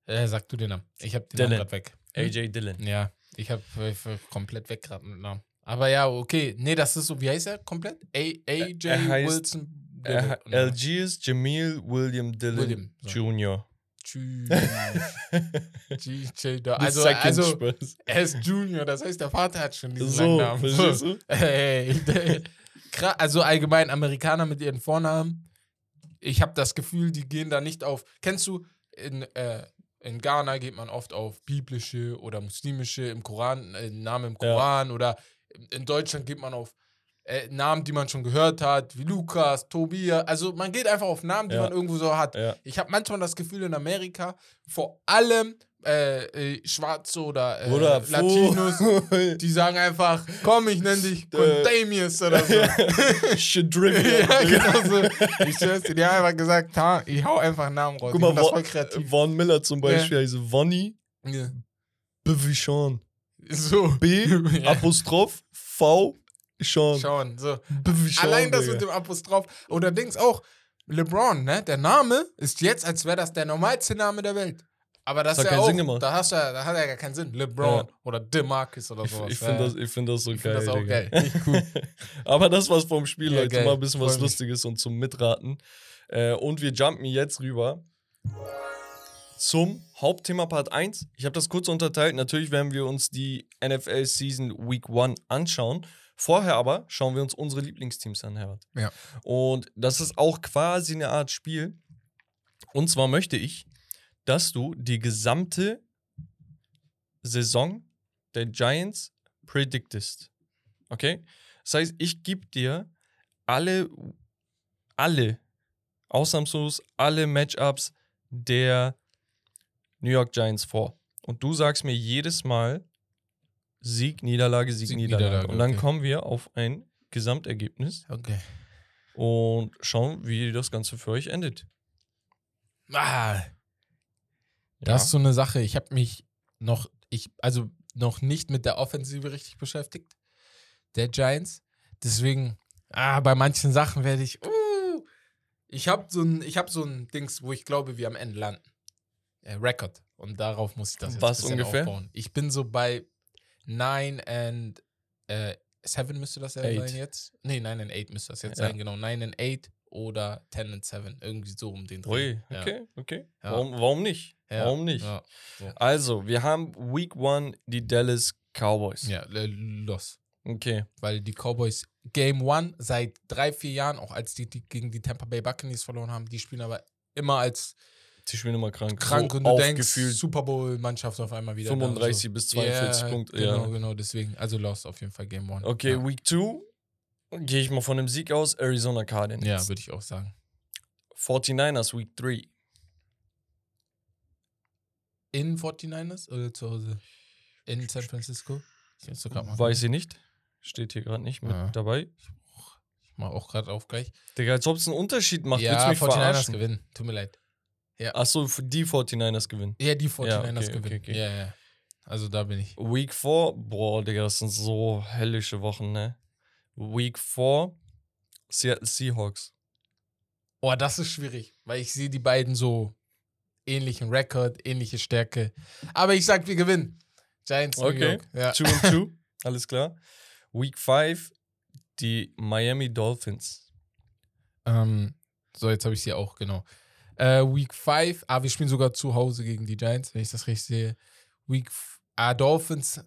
S2: Äh, sag du den Namen. Ich hab den
S3: Dylan.
S2: Namen grad weg. Hm?
S3: AJ Dillon.
S2: Ja, ich hab f- komplett weg gerade mit Namen. Aber ja, okay. Nee, das ist so, wie heißt er komplett? A AJ
S3: Er heißt-
S2: Wilson.
S3: Er. Algiers Jamil William Dillon
S2: William, so.
S3: Jr.
S2: Also, also er ist Junior, das heißt, der Vater hat schon diesen
S3: So,
S2: Namen.
S3: du?
S2: Ey, der- gra- also allgemein Amerikaner mit ihren Vornamen. Ich habe das Gefühl, die gehen da nicht auf. Kennst du, in, äh, in Ghana geht man oft auf biblische oder muslimische im Koran, äh, Namen im
S3: Ja.
S2: Koran oder in Deutschland geht man auf äh, Namen, die man schon gehört hat, wie Lukas, Tobias. Also man geht einfach auf Namen, die
S3: Ja.
S2: man irgendwo so hat.
S3: Ja.
S2: Ich habe manchmal das Gefühl in Amerika, vor allem äh, äh, Schwarze oder, äh,
S3: Oder
S2: Latinos, die sagen einfach, komm, ich nenne dich. Condamius oder so.
S3: Shadrivian.
S2: ja, genau so. Ich schwör's dir, die haben einfach gesagt, ha, ich hau einfach einen Namen raus.
S3: Guck mal,
S2: das
S3: Von,
S2: voll kreativ.
S3: Von Miller zum Beispiel heißt Vonnie
S2: Ja.
S3: Bevichon.
S2: So.
S3: B,
S2: Ja.
S3: Apostroph, V, Sean.
S2: Schauen, so.
S3: Bevichon,
S2: Allein das
S3: Digga.
S2: mit dem Apostroph. Oder Dings auch, LeBron, ne? Der Name ist jetzt, als wäre das der normalste Name der Welt. Aber das
S3: Das
S2: ist
S3: hat
S2: ja
S3: keinen
S2: auch,
S3: Sinn gemacht.
S2: Da, hast du, ja- da hat er ja gar keinen Sinn. LeBron
S3: Ja.
S2: oder DeMarcus oder
S3: Ich,
S2: sowas.
S3: ich finde
S2: Ja,
S3: das, ich find das so
S2: ich
S3: geil.
S2: das auch
S3: Digga.
S2: geil. Cool.
S3: Aber das war's vom Spiel,
S2: Ja,
S3: Leute.
S2: geil.
S3: Mal ein bisschen was
S2: Freu mich.
S3: Lustiges und zum Mitraten. Äh, und wir jumpen jetzt rüber zum Hauptthema Part 1. Ich habe das kurz unterteilt. Natürlich werden wir uns die NFL Season Week 1 anschauen. Vorher aber schauen wir uns unsere Lieblingsteams an, Herbert.
S2: Ja.
S3: Und das ist auch quasi eine Art Spiel. Und zwar möchte ich, dass du die gesamte Saison der Giants prediktest. Okay? Das heißt, ich gebe dir alle, alle, ausnahmslos alle Matchups der New York Giants vor. Und du sagst mir jedes Mal Sieg, Niederlage, Sieg,
S2: Sieg,
S3: Niederlage.
S2: Niederlage,
S3: Und dann
S2: okay.
S3: kommen wir auf ein Gesamtergebnis
S2: Okay.
S3: und schauen, wie das Ganze für euch endet.
S2: Ah, das ist so eine Sache. Ich habe mich noch, ich, also noch nicht mit der Offensive richtig beschäftigt, der Giants. Deswegen, ah, bei manchen Sachen werde ich, uh, ich habe so ein, ich habe so ein Dings, wo ich glaube, wir am Ende landen. Äh, Record. Und darauf muss ich das jetzt
S3: Was ungefähr?
S2: aufbauen. Ich bin so bei 9 and äh, 7 müsste das ja
S3: Eight.
S2: sein jetzt. Nee, 9 and 8 müsste das jetzt
S3: Ja.
S2: sein, genau. 9 and 8 oder 10 and 7. Irgendwie so um den Dreh.
S3: Ui,
S2: Ja.
S3: okay, okay.
S2: Ja.
S3: Warum, warum nicht?
S2: Ja.
S3: Warum nicht?
S2: So.
S3: Also, wir haben Week 1 die Dallas Cowboys.
S2: ja los.
S3: Okay.
S2: Weil die Cowboys Game One seit drei, vier Jahren, auch als die, die gegen die Tampa Bay Buccaneers verloren haben, die spielen aber immer als
S3: Sie spielen immer krank.
S2: krank
S3: so
S2: und du denkst, Super Bowl-Mannschaft auf einmal wieder. da und
S3: 35
S2: so.
S3: bis 42
S2: Ja,
S3: Punkte.
S2: Genau,
S3: Ja.
S2: genau, deswegen. Also lost auf jeden Fall Game One.
S3: Okay,
S2: ja.
S3: Week 2 gehe ich mal von einem Sieg aus. Arizona Cardinals.
S2: Ja, würde ich auch sagen.
S3: 49ers Week 3.
S2: In 49ers oder zu Hause? In San Francisco? Ich
S3: Weiß ich nicht. Steht hier gerade nicht mit
S2: Ja.
S3: dabei.
S2: Ich mach auch gerade auf gleich.
S3: Digga, als ob es einen Unterschied macht.
S2: ja,
S3: Willst du
S2: 49ers
S3: mich verarschen?
S2: gewinnen. Tut mir leid.
S3: Achso, die 49ers gewinnen.
S2: Ja, die 49ers
S3: okay, okay,
S2: gewinnen.
S3: okay.
S2: Ja, ja. Also da bin ich.
S3: Week 4, boah, Digga, das sind so hellische Wochen, ne? Week 4, Seattle Seahawks.
S2: Oh, das ist schwierig, weil ich sehe die beiden so ähnlichen Rekord, ähnliche Stärke. Aber ich sag, wir gewinnen. Giants New
S3: Okay.
S2: York. Ja.
S3: 2 und 2, alles klar. Week 5, die Miami Dolphins.
S2: Ähm, so, jetzt habe ich sie auch, genau. Äh, Week 5, ah, wir spielen sogar zu Hause gegen die Giants, wenn ich das richtig sehe. Week, ah, Dolphins,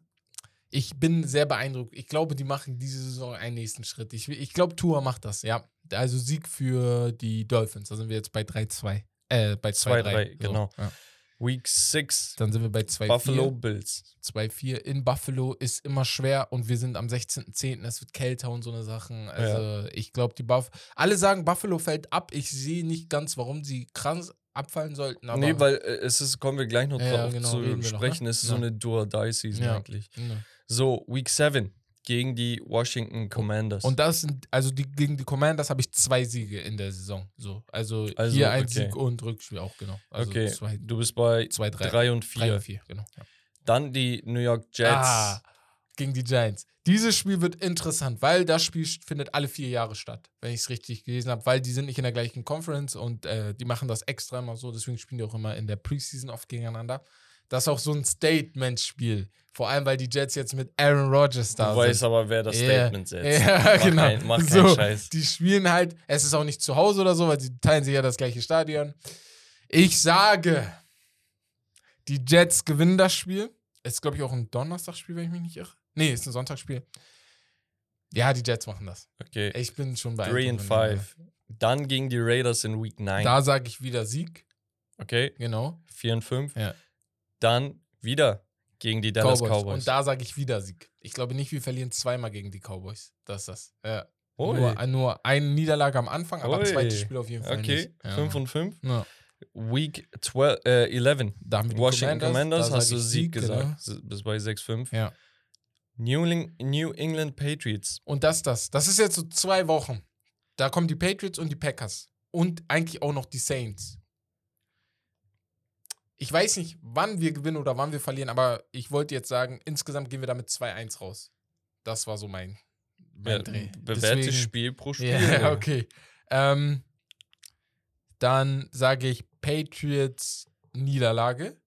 S2: ich bin sehr beeindruckt. Ich glaube, die machen diese Saison einen nächsten Schritt. Ich, ich glaube, Tua macht das, ja. Also Sieg für die Dolphins. Da sind wir jetzt bei 3-2. Äh, bei 2-3.
S3: 2-3, genau.
S2: Ja.
S3: Week 6,
S2: Dann sind wir bei 2-4.
S3: Buffalo Bills.
S2: 2-4 in Buffalo ist immer schwer und wir sind am 16.10. Es wird kälter und so eine Sachen. Also ich glaube, die Buff alle sagen, Buffalo fällt ab. Ich sehe nicht ganz, warum sie krass abfallen sollten. Aber
S3: nee, weil äh, es ist, kommen wir gleich noch
S2: Ja,
S3: drauf
S2: genau,
S3: zu
S2: wir noch,
S3: sprechen.
S2: ne?
S3: Es ist so
S2: Ja.
S3: eine Do-or-Die-Season
S2: Ja.
S3: eigentlich.
S2: Ja.
S3: So, Week 7 gegen die Washington Commanders.
S2: Und das sind, also die, gegen die Commanders habe ich zwei Siege in der Saison. So, also,
S3: Also,
S2: hier ein
S3: okay.
S2: Sieg und Rückspiel auch, genau. Also
S3: okay,
S2: zwei,
S3: du bist bei
S2: zwei drei,
S3: 3 und
S2: drei
S3: 4.
S2: und vier, genau. Ja.
S3: Dann die New York Jets.
S2: Ah, gegen die Giants. Dieses Spiel wird interessant, weil das Spiel findet alle vier Jahre statt, wenn ich es richtig gelesen habe, weil die sind nicht in der gleichen Conference und äh, die machen das extra immer so, deswegen spielen die auch immer in der Preseason oft gegeneinander. Das ist auch so ein Statement-Spiel. Vor allem, weil die Jets jetzt mit Aaron Rodgers da
S3: Du weißt
S2: sind.
S3: aber, wer das Statement setzt.
S2: Ja,
S3: mach
S2: genau.
S3: Kein, mach keinen
S2: so,
S3: Scheiß.
S2: Die spielen halt, es ist auch nicht zu Hause oder so, weil sie teilen sich ja das gleiche Stadion. Ich sage, die Jets gewinnen das Spiel. Ist, glaube ich, auch ein Donnerstagsspiel, wenn ich mich nicht irre. Nee, ist ein Sonntagsspiel. Ja, die Jets machen das.
S3: Okay.
S2: Ich bin schon bei
S3: 3 und 5. Dann gegen die Raiders in Week 9.
S2: Da sage ich wieder Sieg.
S3: Okay.
S2: Genau.
S3: 4 und 5.
S2: Ja.
S3: Dann wieder gegen die Dallas
S2: Cowboys.
S3: Cowboys.
S2: Und da sage ich wieder Sieg. Ich glaube nicht, wir verlieren zweimal gegen die Cowboys. Das ist das. Ja. Nur, nur eine Niederlage am Anfang, aber
S3: Ui.
S2: zweites Spiel auf jeden Fall
S3: Okay,
S2: nicht. Ja.
S3: 5 und 5.
S2: Ja.
S3: Week 12, äh, 11.
S2: Da haben wir die
S3: Washington Commanders,
S2: da
S3: hast du Sieg
S2: genau.
S3: gesagt. S- Bis bei 6-5.
S2: Ja.
S3: New, New England Patriots.
S2: Und das, das. Das ist jetzt so zwei Wochen. Da kommen die Patriots und die Packers. Und eigentlich auch noch die Saints. Ich weiß nicht, wann wir gewinnen oder wann wir verlieren, aber ich wollte jetzt sagen, insgesamt gehen wir damit 2-1 raus. Das war so mein, mein
S3: Ja,
S2: Dreh.
S3: bewährtes Spiel pro Spiel.
S2: Ja, okay. Ähm, dann sage ich Patriots Niederlage.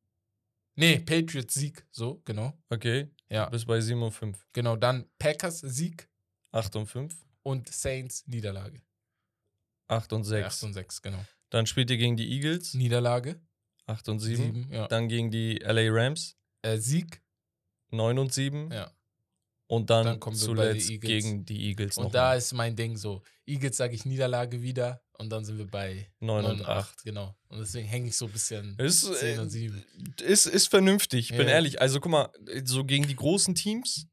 S2: Nee, Patriots Sieg. So, genau.
S3: Okay,
S2: Ja,
S3: bis bei 7 und 5.
S2: genau. Dann Packers Sieg
S3: 8 und 5.
S2: und Saints Niederlage.
S3: 8 und 6.
S2: 8 und 6, genau.
S3: Dann spielt ihr gegen die Eagles.
S2: Niederlage
S3: 8 und 7.
S2: 7, ja.
S3: Dann gegen die LA Rams.
S2: Äh, Sieg,
S3: 9 und 7.
S2: ja.
S3: Und dann,
S2: Dann
S3: zuletzt
S2: Eagles.
S3: gegen die Eagles
S2: Und da
S3: mal.
S2: ist mein Ding so. Eagles sage ich Niederlage wieder und dann sind wir bei
S3: 9
S2: 9
S3: und
S2: und
S3: 8.
S2: 8. Genau. Und deswegen hänge ich so ein bisschen
S3: Ist,
S2: 10 und
S3: äh,
S2: 7.
S3: ist, ist vernünftig, ich bin
S2: Ja.
S3: ehrlich. Also guck mal, so gegen die großen Teams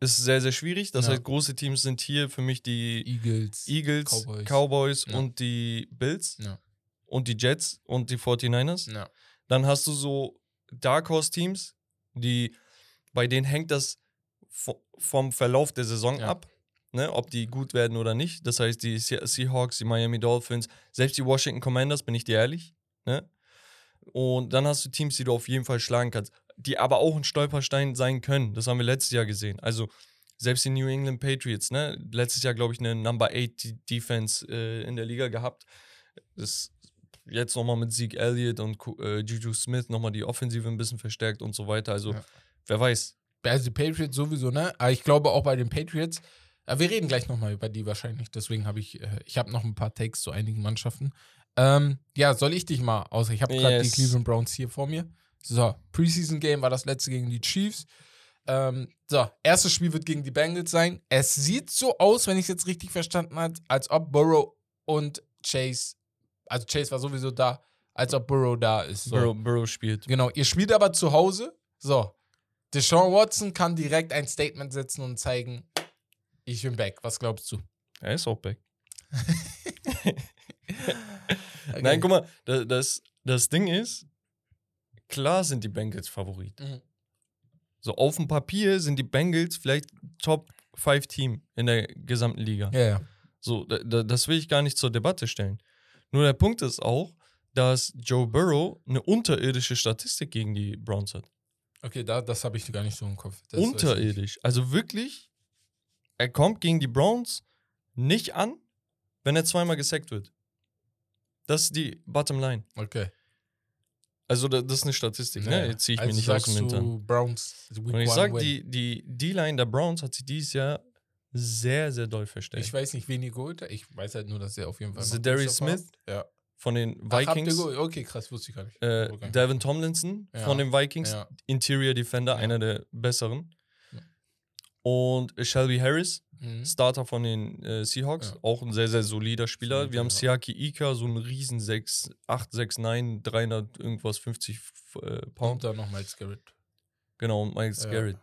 S3: ist sehr, sehr schwierig. Das
S2: Ja.
S3: heißt, große Teams sind hier für mich die
S2: Eagles.
S3: Eagles, Cowboys,
S2: Cowboys. Ja.
S3: und die Bills
S2: Ja.
S3: Und die Jets und die 49ers.
S2: Ja.
S3: Dann hast du so Dark Horse Teams, die bei denen hängt das vo- vom Verlauf der Saison
S2: Ja.
S3: ab, ne, ob die gut werden oder nicht. Das heißt, die Se- Seahawks, die Miami Dolphins, selbst die Washington Commanders, bin ich dir ehrlich, ne? Und dann hast du Teams, die du auf jeden Fall schlagen kannst, die aber auch ein Stolperstein sein können. Das haben wir letztes Jahr gesehen. Also selbst die New England Patriots, ne? Letztes Jahr, glaube ich, eine Number 8 Defense äh, in der Liga gehabt. Das jetzt nochmal mit Zeke Elliott und äh, Juju Smith nochmal die Offensive ein bisschen verstärkt und so weiter. Also,
S2: Ja.
S3: wer weiß.
S2: Also die Patriots sowieso, ne? Aber ich glaube auch bei den Patriots, äh, wir reden gleich nochmal über die wahrscheinlich, deswegen habe ich, äh, ich habe noch ein paar Takes zu einigen Mannschaften. Ähm, ja, soll ich dich mal aus? Ich habe gerade die
S3: Yes.
S2: Cleveland Browns hier vor mir. So, Preseason Game war das letzte gegen die Chiefs. Ähm, so, erstes Spiel wird gegen die Bengals sein. Es sieht so aus, wenn ich es jetzt richtig verstanden habe, als ob Burrow und Chase, also Chase war sowieso da, als ob Burrow da ist. So.
S3: Burrow, Burrow spielt.
S2: Genau, ihr spielt aber zu Hause. So, Deshaun Watson kann direkt ein Statement setzen und zeigen, ich bin back. Was glaubst du?
S3: Er ist auch back.
S2: Okay.
S3: Nein, guck mal, da- das, das Ding ist, klar sind die Bengals Favorit.
S2: Mhm.
S3: So auf dem Papier sind die Bengals vielleicht Top 5 Team in der gesamten Liga.
S2: Ja, ja.
S3: So, da, da, das will ich gar nicht zur Debatte stellen. Nur der Punkt ist auch, dass Joe Burrow eine unterirdische Statistik gegen die Browns hat.
S2: Okay, da, das habe ich gar nicht so im Kopf. Das.
S3: Unterirdisch. Also wirklich, er kommt gegen die Browns nicht an, wenn er zweimal gesackt wird. Das ist die Bottom Line.
S2: Okay.
S3: Also da- das ist eine Statistik,
S2: Ja,
S3: ne? Jetzt ziehe ich
S2: also
S3: mir nicht aus dem Hintern.
S2: Browns
S3: Und ich
S2: one
S3: sag,
S2: win.
S3: die, die D-Line der Browns hat sich dieses Jahr sehr, sehr doll verstärkt.
S2: Ich weiß nicht, wen ihr geholt habt. Ich weiß halt nur, dass er auf jeden Fall.
S3: Zedarius
S2: Christopher
S3: Smith.
S2: Ja.
S3: Von den
S2: Ach,
S3: Vikings,
S2: geholt? Okay, krass, wusste ich gar nicht.
S3: äh,
S2: Okay.
S3: Devin Tomlinson
S2: Ja.
S3: von den Vikings,
S2: Ja.
S3: Interior Defender, einer der besseren. Und Shelby Harris,
S2: Mhm.
S3: Starter von den äh, Seahawks, auch ein sehr, sehr solider Spieler. Wir haben. Siaki Ika, so ein riesen 6, 8, 6, 9, 300 irgendwas, 50 äh,
S2: Und
S3: Pound.
S2: dann noch Miles Garrett.
S3: Genau, und Miles. Garrett.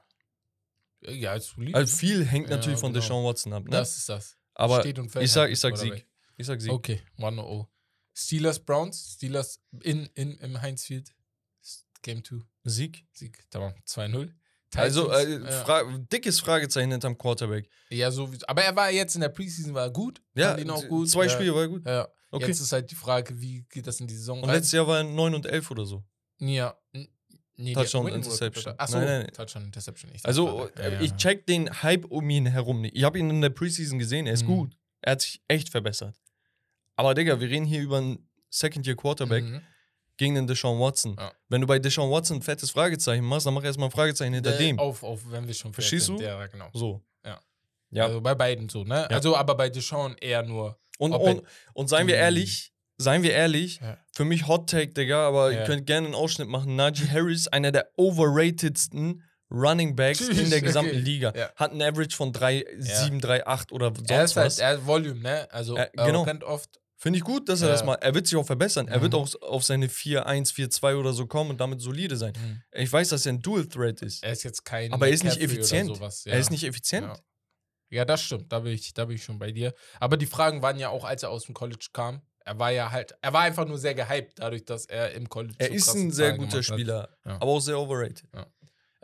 S2: Ja, als.
S3: Also viel hängt
S2: Ja,
S3: natürlich von
S2: genau.
S3: Deshaun Watson ab, ne?
S2: Das ist das.
S3: Aber
S2: Steht und fällt
S3: ich sag,
S2: halt
S3: ich sag Sieg.
S2: Quarterback.
S3: Ich sag Sieg.
S2: Okay, 1-0. Steelers, Browns. Steelers in, in, im Heinz Field. Game 2.
S3: Sieg.
S2: Sieg. Tamam, 2-0.
S3: Also, äh,
S2: ja.
S3: Fra dickes Fragezeichen hinterm Quarterback.
S2: ja, so wie, aber er war jetzt in der Preseason war er gut.
S3: Ja,
S2: ihn auch gut.
S3: zwei
S2: ja,
S3: Spiele war er gut.
S2: Ja.
S3: Okay.
S2: Jetzt ist halt die Frage, wie geht das in die Saison
S3: Und
S2: rein?
S3: letztes Jahr war er 9 und 11 oder so.
S2: Ja. Nee,
S3: Touchdown,
S2: Winning
S3: Interception.
S2: Achso,
S3: Nein, nein.
S2: Touchdown, Interception. Ich
S3: Also,
S2: ja,
S3: äh, ich check den Hype um ihn herum nicht. Ich habe ihn in der Preseason gesehen, er ist
S2: Mhm.
S3: gut. Er hat sich echt verbessert. Aber, Digga, wir reden hier über einen Second-Year-Quarterback
S2: Mhm.
S3: gegen den Deshaun Watson.
S2: Ja.
S3: Wenn du bei Deshaun Watson ein fettes Fragezeichen machst, dann mach erstmal ein Fragezeichen hinter
S2: Äh,
S3: dem.
S2: Auf, auf, wenn wir schon
S3: Verstehst du?
S2: Ja, genau.
S3: So.
S2: Ja.
S3: Ja.
S2: Also bei beiden so, ne?
S3: Ja.
S2: Also, aber bei Deshaun eher nur.
S3: Und, und, und seien wir
S2: die-
S3: ehrlich, seien wir ehrlich,
S2: Ja.
S3: Für mich Hot Take, Digga, aber
S2: Ja.
S3: ihr könnt gerne einen Ausschnitt machen. Najee Harris, einer der overratedsten Running Backs in der
S2: Tschüss,
S3: gesamten
S2: okay.
S3: Liga.
S2: Ja.
S3: Hat ein Average von 3, 7, 3, 8 oder sonst
S2: Er ist
S3: was.
S2: halt, er hat Volume, ne? Also, er
S3: genau.
S2: rennt oft.
S3: Finde ich gut, dass er
S2: Ja.
S3: das mal. Er wird sich auch verbessern. Er wird
S2: Mhm.
S3: auch auf seine 4-1, 4-2 oder so kommen und damit solide sein.
S2: Mhm.
S3: Ich weiß, dass er ein Dual Threat ist.
S2: Er ist jetzt kein.
S3: Aber er ist nicht
S2: McCaffrey oder
S3: effizient.
S2: Sowas. Ja.
S3: Er ist nicht effizient.
S2: Ja. ja, das stimmt. Da bin, ich, da bin ich schon bei dir. Aber die Fragen waren ja auch, als er aus dem College kam. Er war ja halt, er war einfach nur sehr gehypt, dadurch, dass er im College.
S3: Er
S2: so
S3: ist ein sehr guter. Spieler,
S2: Ja.
S3: aber auch sehr overrated.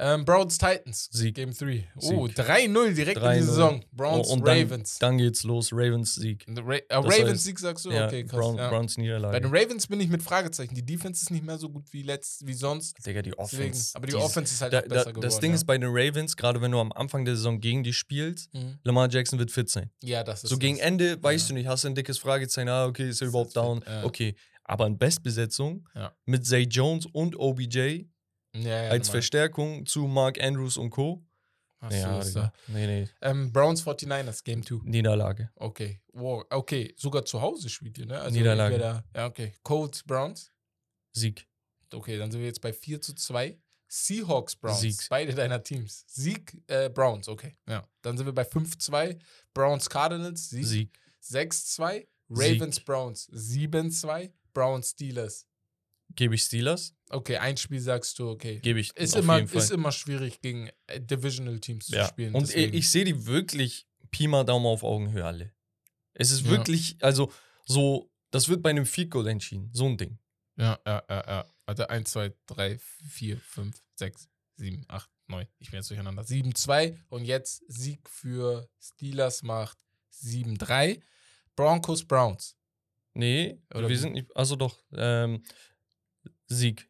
S2: Ähm, Browns Titans.
S3: Sieg.
S2: Game 3. Oh,
S3: Sieg.
S2: 3-0 direkt in
S3: 3-0.
S2: die Saison. Browns,
S3: Oh, und dann,
S2: Ravens.
S3: Dann geht's los. Ravens Sieg.
S2: Ra äh, Ravens
S3: heißt-
S2: Sieg sagst du?
S3: ja,
S2: okay, krass.
S3: Brown,
S2: ja.
S3: Browns
S2: Bei
S3: Niederlage.
S2: den Ravens bin ich mit Fragezeichen. Die Defense ist nicht mehr so gut wie, letzt, wie sonst.
S3: Digga, die
S2: Deswegen,
S3: Offense.
S2: aber die
S3: dieses-
S2: Offense ist halt
S3: da,
S2: besser
S3: da,
S2: geworden.
S3: Das Ding
S2: ja.
S3: ist bei den Ravens, gerade wenn du am Anfang der Saison gegen die spielst,
S2: Mhm.
S3: Lamar Jackson wird fit sein.
S2: Ja, das ist
S3: So gegen
S2: das.
S3: Ende weißt du nicht, hast du ein dickes Fragezeichen, ah, okay, ist er überhaupt down? Okay. Aber in Bestbesetzung mit Zay Jones und OBJ
S2: Ja, ja,
S3: als
S2: normal.
S3: Verstärkung zu Mark Andrews und Co.
S2: Ach so, ist
S3: Digga.
S2: da.
S3: nee, nee.
S2: Ähm, Browns 49ers, Game 2.
S3: Niederlage.
S2: Okay. Wow. Okay, sogar zu Hause spielt ihr, ne? Also
S3: Niederlage.
S2: entweder- Ja, okay. Colts, Browns.
S3: Sieg.
S2: Okay, dann sind wir jetzt bei 4 zu 2. Seahawks, Browns.
S3: Sieg.
S2: Beide deiner Teams. Sieg, äh, Browns, okay. Ja. Dann sind wir bei 5-2. Browns, Cardinals. Sieg.
S3: Sieg.
S2: 6-2. Ravens, Browns. 7-2. Browns, Steelers.
S3: Gebe ich Steelers?
S2: Okay, ein Spiel sagst du, okay.
S3: Gebe ich
S2: Ist immer, ist immer schwierig, gegen äh, Divisional Teams
S3: ja.
S2: zu spielen.
S3: Und ich,
S2: deswegen.
S3: ich sehe die wirklich Pi mal Daumen auf Augenhöhe alle. Es ist
S2: Ja.
S3: wirklich, also so, das wird bei einem Field Goal entschieden. So ein Ding.
S2: Ja, ja, ja, ja. Warte, 1, 2, 3, 4, 5, 6, 7, 8, 9. Ich bin jetzt durcheinander. 7, 2 und jetzt Sieg für Steelers macht 7, 3. Broncos, Browns.
S3: Nee,
S2: Oder
S3: wir sind nicht, also doch, ähm, Sieg.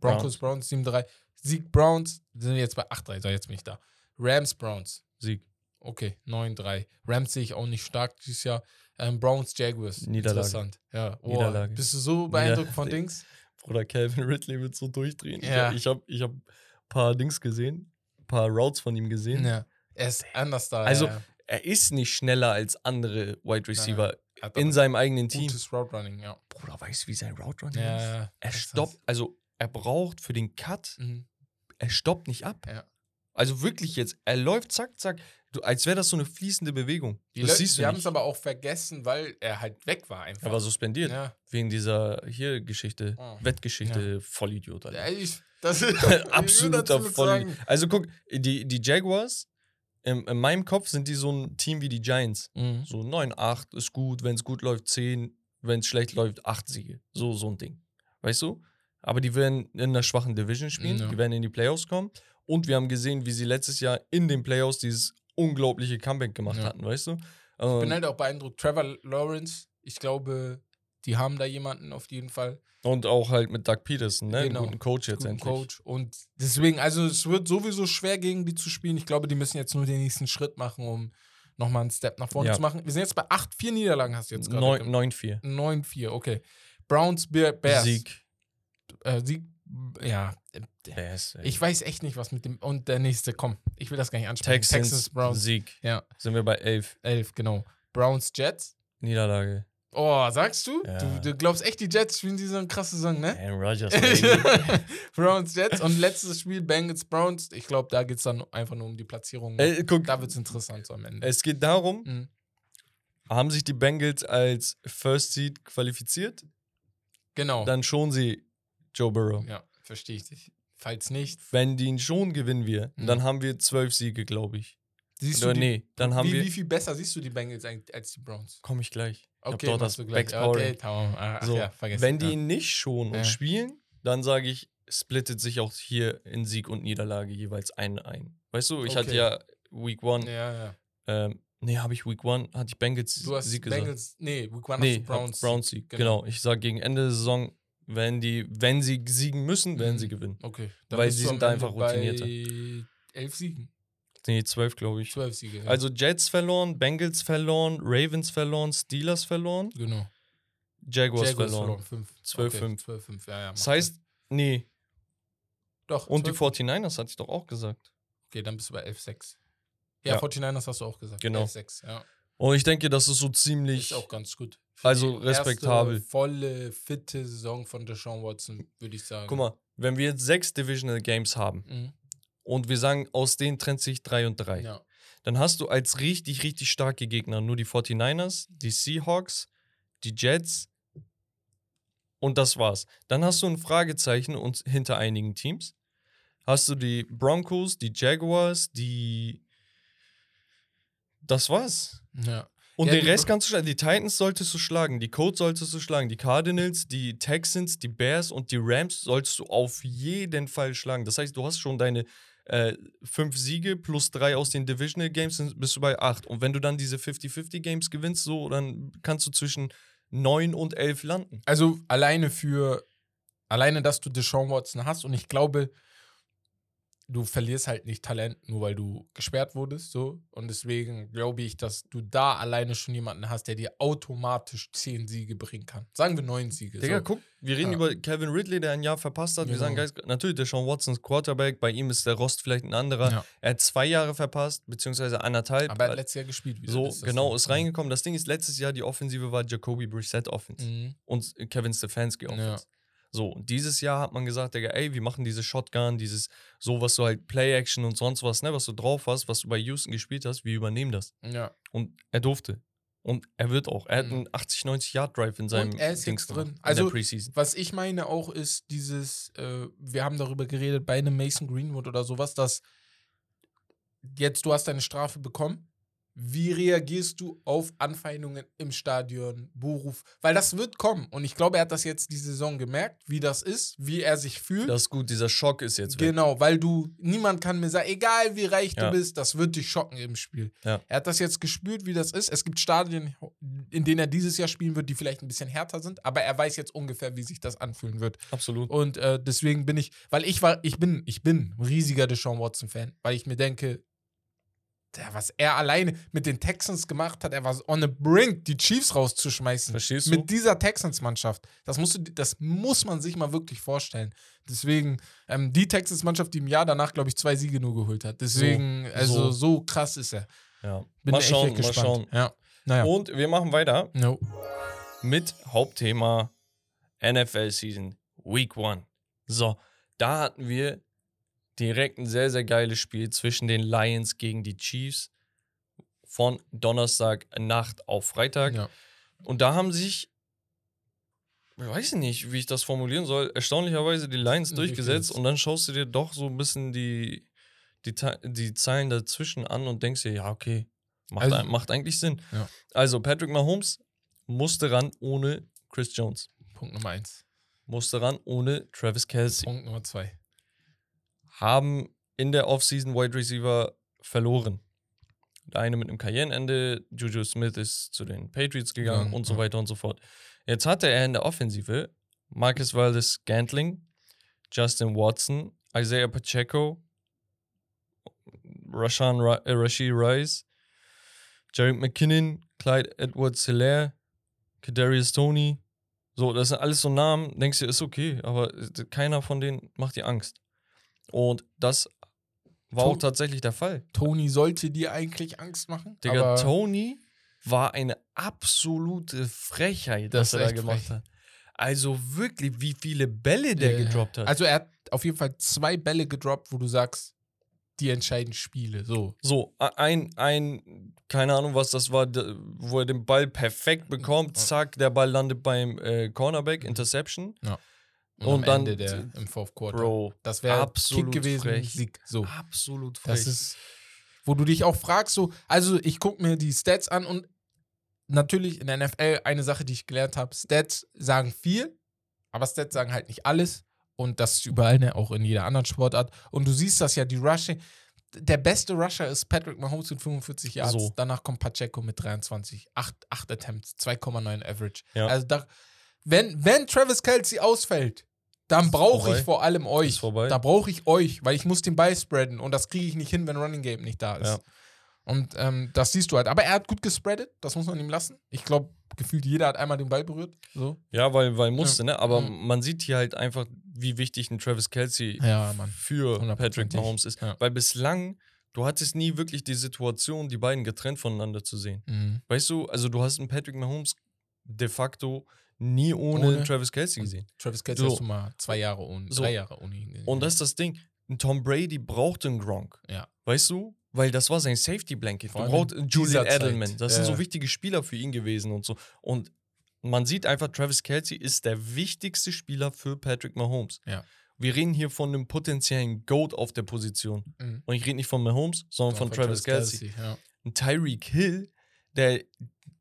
S2: Broncos, Browns, 7, 3. Sieg, Browns. Sind wir jetzt bei 8, 3. So, jetzt bin ich da. Rams, Browns.
S3: Sieg.
S2: Okay, 9, 3. Rams sehe ich auch nicht stark dieses Jahr. Ähm, Browns, Jaguars.
S3: Niederlage.
S2: Interessant. Ja, oh,
S3: Niederlage.
S2: Bist du so beeindruckt von Dings?
S3: Bruder, Calvin Ridley wird so durchdrehen.
S2: Ja.
S3: Ich, habe ich hab ein paar Dings gesehen. paar Routes von ihm gesehen.
S2: Ja. Er ist anders da.
S3: Also,
S2: ja.
S3: Er ist nicht schneller als andere Wide Receiver
S2: Er hat
S3: in seinem eigenen Team.
S2: gutes Route Running, ja.
S3: Bruder, weißt du, wie sein Route Running
S2: Ja,
S3: ist?
S2: ja.
S3: Er stoppt,
S2: ist-
S3: also er braucht für den Cut,
S2: Mhm.
S3: er stoppt nicht ab.
S2: Ja.
S3: Also wirklich jetzt, er läuft zack, zack, du, als wäre das so eine fließende Bewegung.
S2: Die
S3: das
S2: Leute,
S3: siehst du
S2: haben es aber auch vergessen, weil er halt weg war einfach.
S3: Er war suspendiert.
S2: ja.
S3: Wegen dieser hier Geschichte,
S2: Ah.
S3: Wettgeschichte, Vollidiot. Alter.
S2: Ja, ich, das ist
S3: Absoluter.
S2: Vollidiot.
S3: Also guck, die, die Jaguars, in, in meinem Kopf sind die so ein Team wie die Giants.
S2: Mhm.
S3: So 9, 8 ist gut, wenn es gut läuft, 10, wenn es schlecht läuft, 8 Siege. So, so ein Ding. Weißt du? Aber die werden in einer schwachen Division spielen,
S2: Ja.
S3: die werden in die Playoffs kommen. Und wir haben gesehen, wie sie letztes Jahr in den Playoffs dieses unglaubliche Comeback gemacht
S2: Ja.
S3: hatten, weißt du?
S2: Ich
S3: Ähm,
S2: bin halt auch beeindruckt. Trevor Lawrence, ich glaube, die haben da jemanden auf jeden Fall.
S3: und auch halt mit Doug Peterson, ne?
S2: Genau.
S3: Einen guten Coach jetzt
S2: Guten
S3: endlich.
S2: Coach. Und deswegen, also es wird sowieso schwer gegen die zu spielen. Ich glaube, die müssen jetzt nur den nächsten Schritt machen, um nochmal einen Step nach vorne
S3: Ja.
S2: zu machen. Wir sind jetzt bei 8, 4 Niederlagen hast du jetzt gerade.
S3: Neun-
S2: gemacht.
S3: 9-4.
S2: 9-4, okay. Browns, Bear, Bears.
S3: Sieg.
S2: Äh, Sieg. Ja,
S3: Bears, ey.
S2: ich weiß echt nicht, was mit dem. Und der nächste, komm, ich will das gar nicht ansprechen.
S3: Texans,
S2: Browns.
S3: Sieg.
S2: Ja,
S3: Sind wir bei 11.
S2: 11, genau. Browns, Jets.
S3: Niederlage.
S2: Oh, sagst du?
S3: Ja.
S2: du? Du glaubst echt, die Jets spielen diese krasse Saison, ne?
S3: Aaron Rodgers.
S2: Browns, Jets. Und letztes Spiel, Bengals, Browns. Ich glaube, da geht es dann einfach nur um die Platzierung.
S3: äh, guck,
S2: da wird es interessant so am Ende.
S3: es geht darum,
S2: Mhm.
S3: haben sich die Bengals als First Seed qualifiziert,
S2: Genau.
S3: dann schon sie Joe Burrow.
S2: ja, verstehe ich dich. Falls nicht,
S3: Wenn die ihn schon gewinnen wir,
S2: Mhm.
S3: dann haben wir zwölf Siege, glaube ich.
S2: siehst
S3: Oder
S2: du die,
S3: nee, dann haben
S2: wie,
S3: wir.
S2: wie viel besser siehst du die Bengals als die Browns?
S3: Komme ich gleich. Ich hab
S2: Okay,
S3: dort das. Backscoring.
S2: Okay. Ach,
S3: So,
S2: ja.
S3: Wenn die ihn nicht schon
S2: Ja.
S3: und spielen, dann sage ich, splittet sich auch hier in Sieg und Niederlage jeweils ein ein. Weißt du, ich hatte
S2: Okay.
S3: ja Week One,
S2: Ja, ja.
S3: ähm, nee, habe ich Week One, hatte ich Bengals
S2: Du hast
S3: Sieg gesagt.
S2: Bengals, nee, Week One
S3: Nee,
S2: Browns.
S3: Browns, Sieg.
S2: Genau.
S3: Genau. Ich sage gegen Ende der Saison, wenn die, wenn sie siegen müssen, werden
S2: Mhm.
S3: sie gewinnen.
S2: Okay.
S3: Weil
S2: bist
S3: sie sind da einfach routinierter.
S2: Bei elf Siegen.
S3: Nee, zwölf, glaube ich.
S2: Zwölf Siege. Ja.
S3: Also Jets verloren, Bengals verloren, Ravens verloren, Steelers verloren,
S2: genau.
S3: Jaguars,
S2: Jaguars
S3: verloren.
S2: Fünf.
S3: 12-5.
S2: 12-5, ja, ja.
S3: Das heißt, nee.
S2: Doch.
S3: Und die
S2: 12.
S3: 49ers hatte ich doch auch gesagt.
S2: Okay, dann bist du bei 11-6. Ja,
S3: Ja.
S2: 49ers hast du auch gesagt.
S3: Genau.
S2: 11-6, ja.
S3: Und ich denke, das ist so ziemlich.
S2: Ist auch ganz gut. Für
S3: Also
S2: die
S3: respektabel.
S2: Erste volle, fitte Saison von Deshaun Watson, würde ich sagen.
S3: Guck mal, wenn wir jetzt sechs Divisional Games haben
S2: Mhm.
S3: Und wir sagen, aus denen trennt sich drei und drei,
S2: Ja.
S3: dann hast du als richtig, richtig starke Gegner nur die 49ers, die Seahawks, die Jets und das war's. Dann hast du ein Fragezeichen und hinter einigen Teams. Hast du die Broncos, die Jaguars, die. Das war's.
S2: ja.
S3: Und
S2: Ja,
S3: den Rest kannst du schlagen. Die Titans solltest du schlagen, die Colts solltest du schlagen, die Cardinals, die Texans, die Bears und die Rams solltest du auf jeden Fall schlagen. Das heißt, du hast schon deine äh, fünf Siege plus drei aus den Divisional Games, dann bist du bei acht. Und wenn du dann diese 50-50 Games gewinnst, so, dann kannst du zwischen neun und elf landen.
S2: Also alleine für, alleine, dass du Deshaun Watson hast und ich glaube, du verlierst halt nicht Talent, nur weil du gesperrt wurdest, so. Und deswegen glaube ich, dass du da alleine schon jemanden hast, der dir automatisch zehn Siege bringen kann. Sagen wir neun Siege.
S3: Digga,
S2: so.
S3: guck, wir reden
S2: Ja.
S3: über Kevin Ridley, der ein Jahr verpasst hat. Wir
S2: Genau.
S3: sagen, Guys, natürlich, der Sean Watsons Quarterback, bei ihm ist der Rost vielleicht ein anderer.
S2: Ja.
S3: Er hat zwei Jahre verpasst, beziehungsweise anderthalb.
S2: Aber er hat letztes Jahr gespielt wieder.
S3: So,
S2: ist
S3: genau, ist reingekommen. Das Ding ist, letztes Jahr die Offensive war Jacoby Brissett Offense
S2: Mhm.
S3: und Kevin Stefanski Offense. So, und dieses Jahr hat man gesagt, Digga, ey, wir machen diese Shotgun, dieses, so was du halt Play-Action und sonst was, ne, was du drauf hast, was du bei Houston gespielt hast, wir übernehmen das.
S2: Ja.
S3: Und er durfte. Und er wird auch. Er hat
S2: Mhm.
S3: einen 80, 90 Yard Drive in seinem
S2: Und er ist
S3: Dings
S2: drin.
S3: gemacht, in
S2: Also,
S3: der Preseason.
S2: Was ich meine auch ist dieses, äh, wir haben darüber geredet bei einem Mason Greenwood oder sowas, dass jetzt du hast deine Strafe bekommen. Wie reagierst du auf Anfeindungen im Stadion, Beruf? Weil das wird kommen. Und ich glaube, er hat das jetzt die Saison gemerkt, wie das ist, wie er sich fühlt.
S3: Das ist gut, dieser Schock ist jetzt weg.
S2: Genau, weil du, niemand kann mir sagen, egal wie reich
S3: Ja.
S2: du bist, das wird dich schocken im Spiel.
S3: Ja.
S2: Er hat das jetzt gespürt, wie das ist. Es gibt Stadien, in denen er dieses Jahr spielen wird, die vielleicht ein bisschen härter sind, aber er weiß jetzt ungefähr, wie sich das anfühlen wird.
S3: Absolut.
S2: Und äh, deswegen bin ich, weil ich war, ich bin, ich bin ein riesiger Deshaun Watson-Fan, weil ich mir denke, der, was er alleine mit den Texans gemacht hat, er war on the brink, die Chiefs rauszuschmeißen.
S3: Verstehst du?
S2: Mit dieser Texans-Mannschaft. Das, musst du, das muss man sich mal wirklich vorstellen. Deswegen, ähm, die Texans-Mannschaft, die im Jahr danach, glaube ich, zwei Siege nur geholt hat. Deswegen,
S3: So,
S2: also
S3: so.
S2: so krass ist er.
S3: Ja.
S2: Bin
S3: mal
S2: echt
S3: schauen, mal
S2: gespannt.
S3: schauen.
S2: Ja. Naja.
S3: Und wir machen weiter
S2: no.
S3: mit Hauptthema NFL Season Week 1. So, da hatten wir direkt ein sehr, sehr geiles Spiel zwischen den Lions gegen die Chiefs von Donnerstag Nacht auf Freitag.
S2: Ja.
S3: Und da haben sich, ich weiß nicht, wie ich das formulieren soll, erstaunlicherweise die Lions durchgesetzt und dann schaust du dir doch so ein bisschen die, die, die Zeilen dazwischen an und denkst dir, ja, okay, macht,
S2: Also-
S3: macht eigentlich Sinn.
S2: Ja.
S3: Also, Patrick Mahomes musste ran ohne Chris Jones,
S2: Punkt Nummer eins.
S3: musste ran ohne Travis Kelsey,
S2: Punkt Nummer zwei.
S3: Haben in der Offseason Wide Receiver verloren. Der eine mit einem Karrierenende, Juju Smith ist zu den Patriots gegangen
S2: Ja,
S3: und so
S2: ja.
S3: weiter und so fort. Jetzt hatte er in der Offensive Marcus Valdez Scantling, Justin Watson, Isaiah Pacheco, Rashan Ra äh, Rashid Rice, Jared McKinnon, Clyde Edwards Hilaire, Kadarius Tony. So, das sind alles so Namen, denkst du, ist okay, aber keiner von denen macht dir Angst. Und das war
S2: To-
S3: auch tatsächlich der Fall.
S2: Tony sollte dir eigentlich Angst machen.
S3: Digga, Tony war eine absolute Frechheit,
S2: Das
S3: was er da gemacht
S2: frech.
S3: hat. Also wirklich, wie viele Bälle der
S2: Ja.
S3: gedroppt hat.
S2: Also er hat auf jeden Fall zwei Bälle gedroppt, wo du sagst, die entscheiden Spiele. So.
S3: so, ein, ein, keine Ahnung, was das war, wo er den Ball perfekt bekommt,
S2: Ja.
S3: zack, der Ball landet beim äh, Cornerback, Interception. Und
S2: am
S3: dann-
S2: Ende der, im Fourth Quarter.
S3: Bro,
S2: das wäre
S3: absolut
S2: Kick gewesen,
S3: frech.
S2: Sieg. So.
S3: absolut frech.
S2: Das ist, wo du dich auch fragst, so, also ich gucke mir die Stats an und natürlich in der NFL eine Sache, die ich gelernt habe, Stats sagen viel, aber Stats sagen halt nicht alles und das ist überall, ne, auch in jeder anderen Sportart und du siehst das ja, die Rushing, der beste Rusher ist Patrick Mahomes mit 45 Yards,
S3: So.
S2: danach kommt Pacheco mit 23, 8, 8 Attempts, 2,9 Average.
S3: Ja.
S2: Also da, wenn, wenn Travis Kelsey ausfällt, dann brauche ich vor allem euch. Da brauche ich euch, weil ich muss den Ball spreaden und das kriege ich nicht hin, wenn Running Game nicht da ist.
S3: Ja.
S2: Und ähm, das siehst du halt. Aber er hat gut gespreadet, das muss man ihm lassen. Ich glaube, gefühlt jeder hat einmal den Ball berührt. So.
S3: ja, weil, weil musste, ne? Aber
S2: Mhm.
S3: man sieht hier halt einfach, wie wichtig ein Travis Kelsey
S2: Ja,
S3: für Patrick. Mahomes ist.
S2: Ja.
S3: Weil bislang, du hattest nie wirklich die Situation, die beiden getrennt voneinander zu sehen.
S2: Mhm.
S3: Weißt du, also du hast einen Patrick Mahomes de facto nie ohne,
S2: Ohne.
S3: Travis Kelsey gesehen.
S2: Travis Kelsey
S3: So.
S2: hast du mal zwei Jahre ohne,
S3: So.
S2: drei Jahre ohne ihn gesehen.
S3: Und das ist das Ding. Tom Brady braucht einen Gronk.
S2: Ja.
S3: Weißt du? Weil das war sein Safety Blanket.
S2: Vor
S3: Du
S2: allem
S3: brauchst Julian. Edelman. Das sind
S2: Ja.
S3: so wichtige Spieler für ihn gewesen und so. Und man sieht einfach, Travis Kelsey ist der wichtigste Spieler für Patrick Mahomes.
S2: Ja.
S3: Wir reden hier von einem potenziellen Goat auf der Position.
S2: Mhm.
S3: Und ich rede nicht von Mahomes, sondern von, Travis, Kelsey.
S2: Ja.
S3: Ein Tyreek Hill, der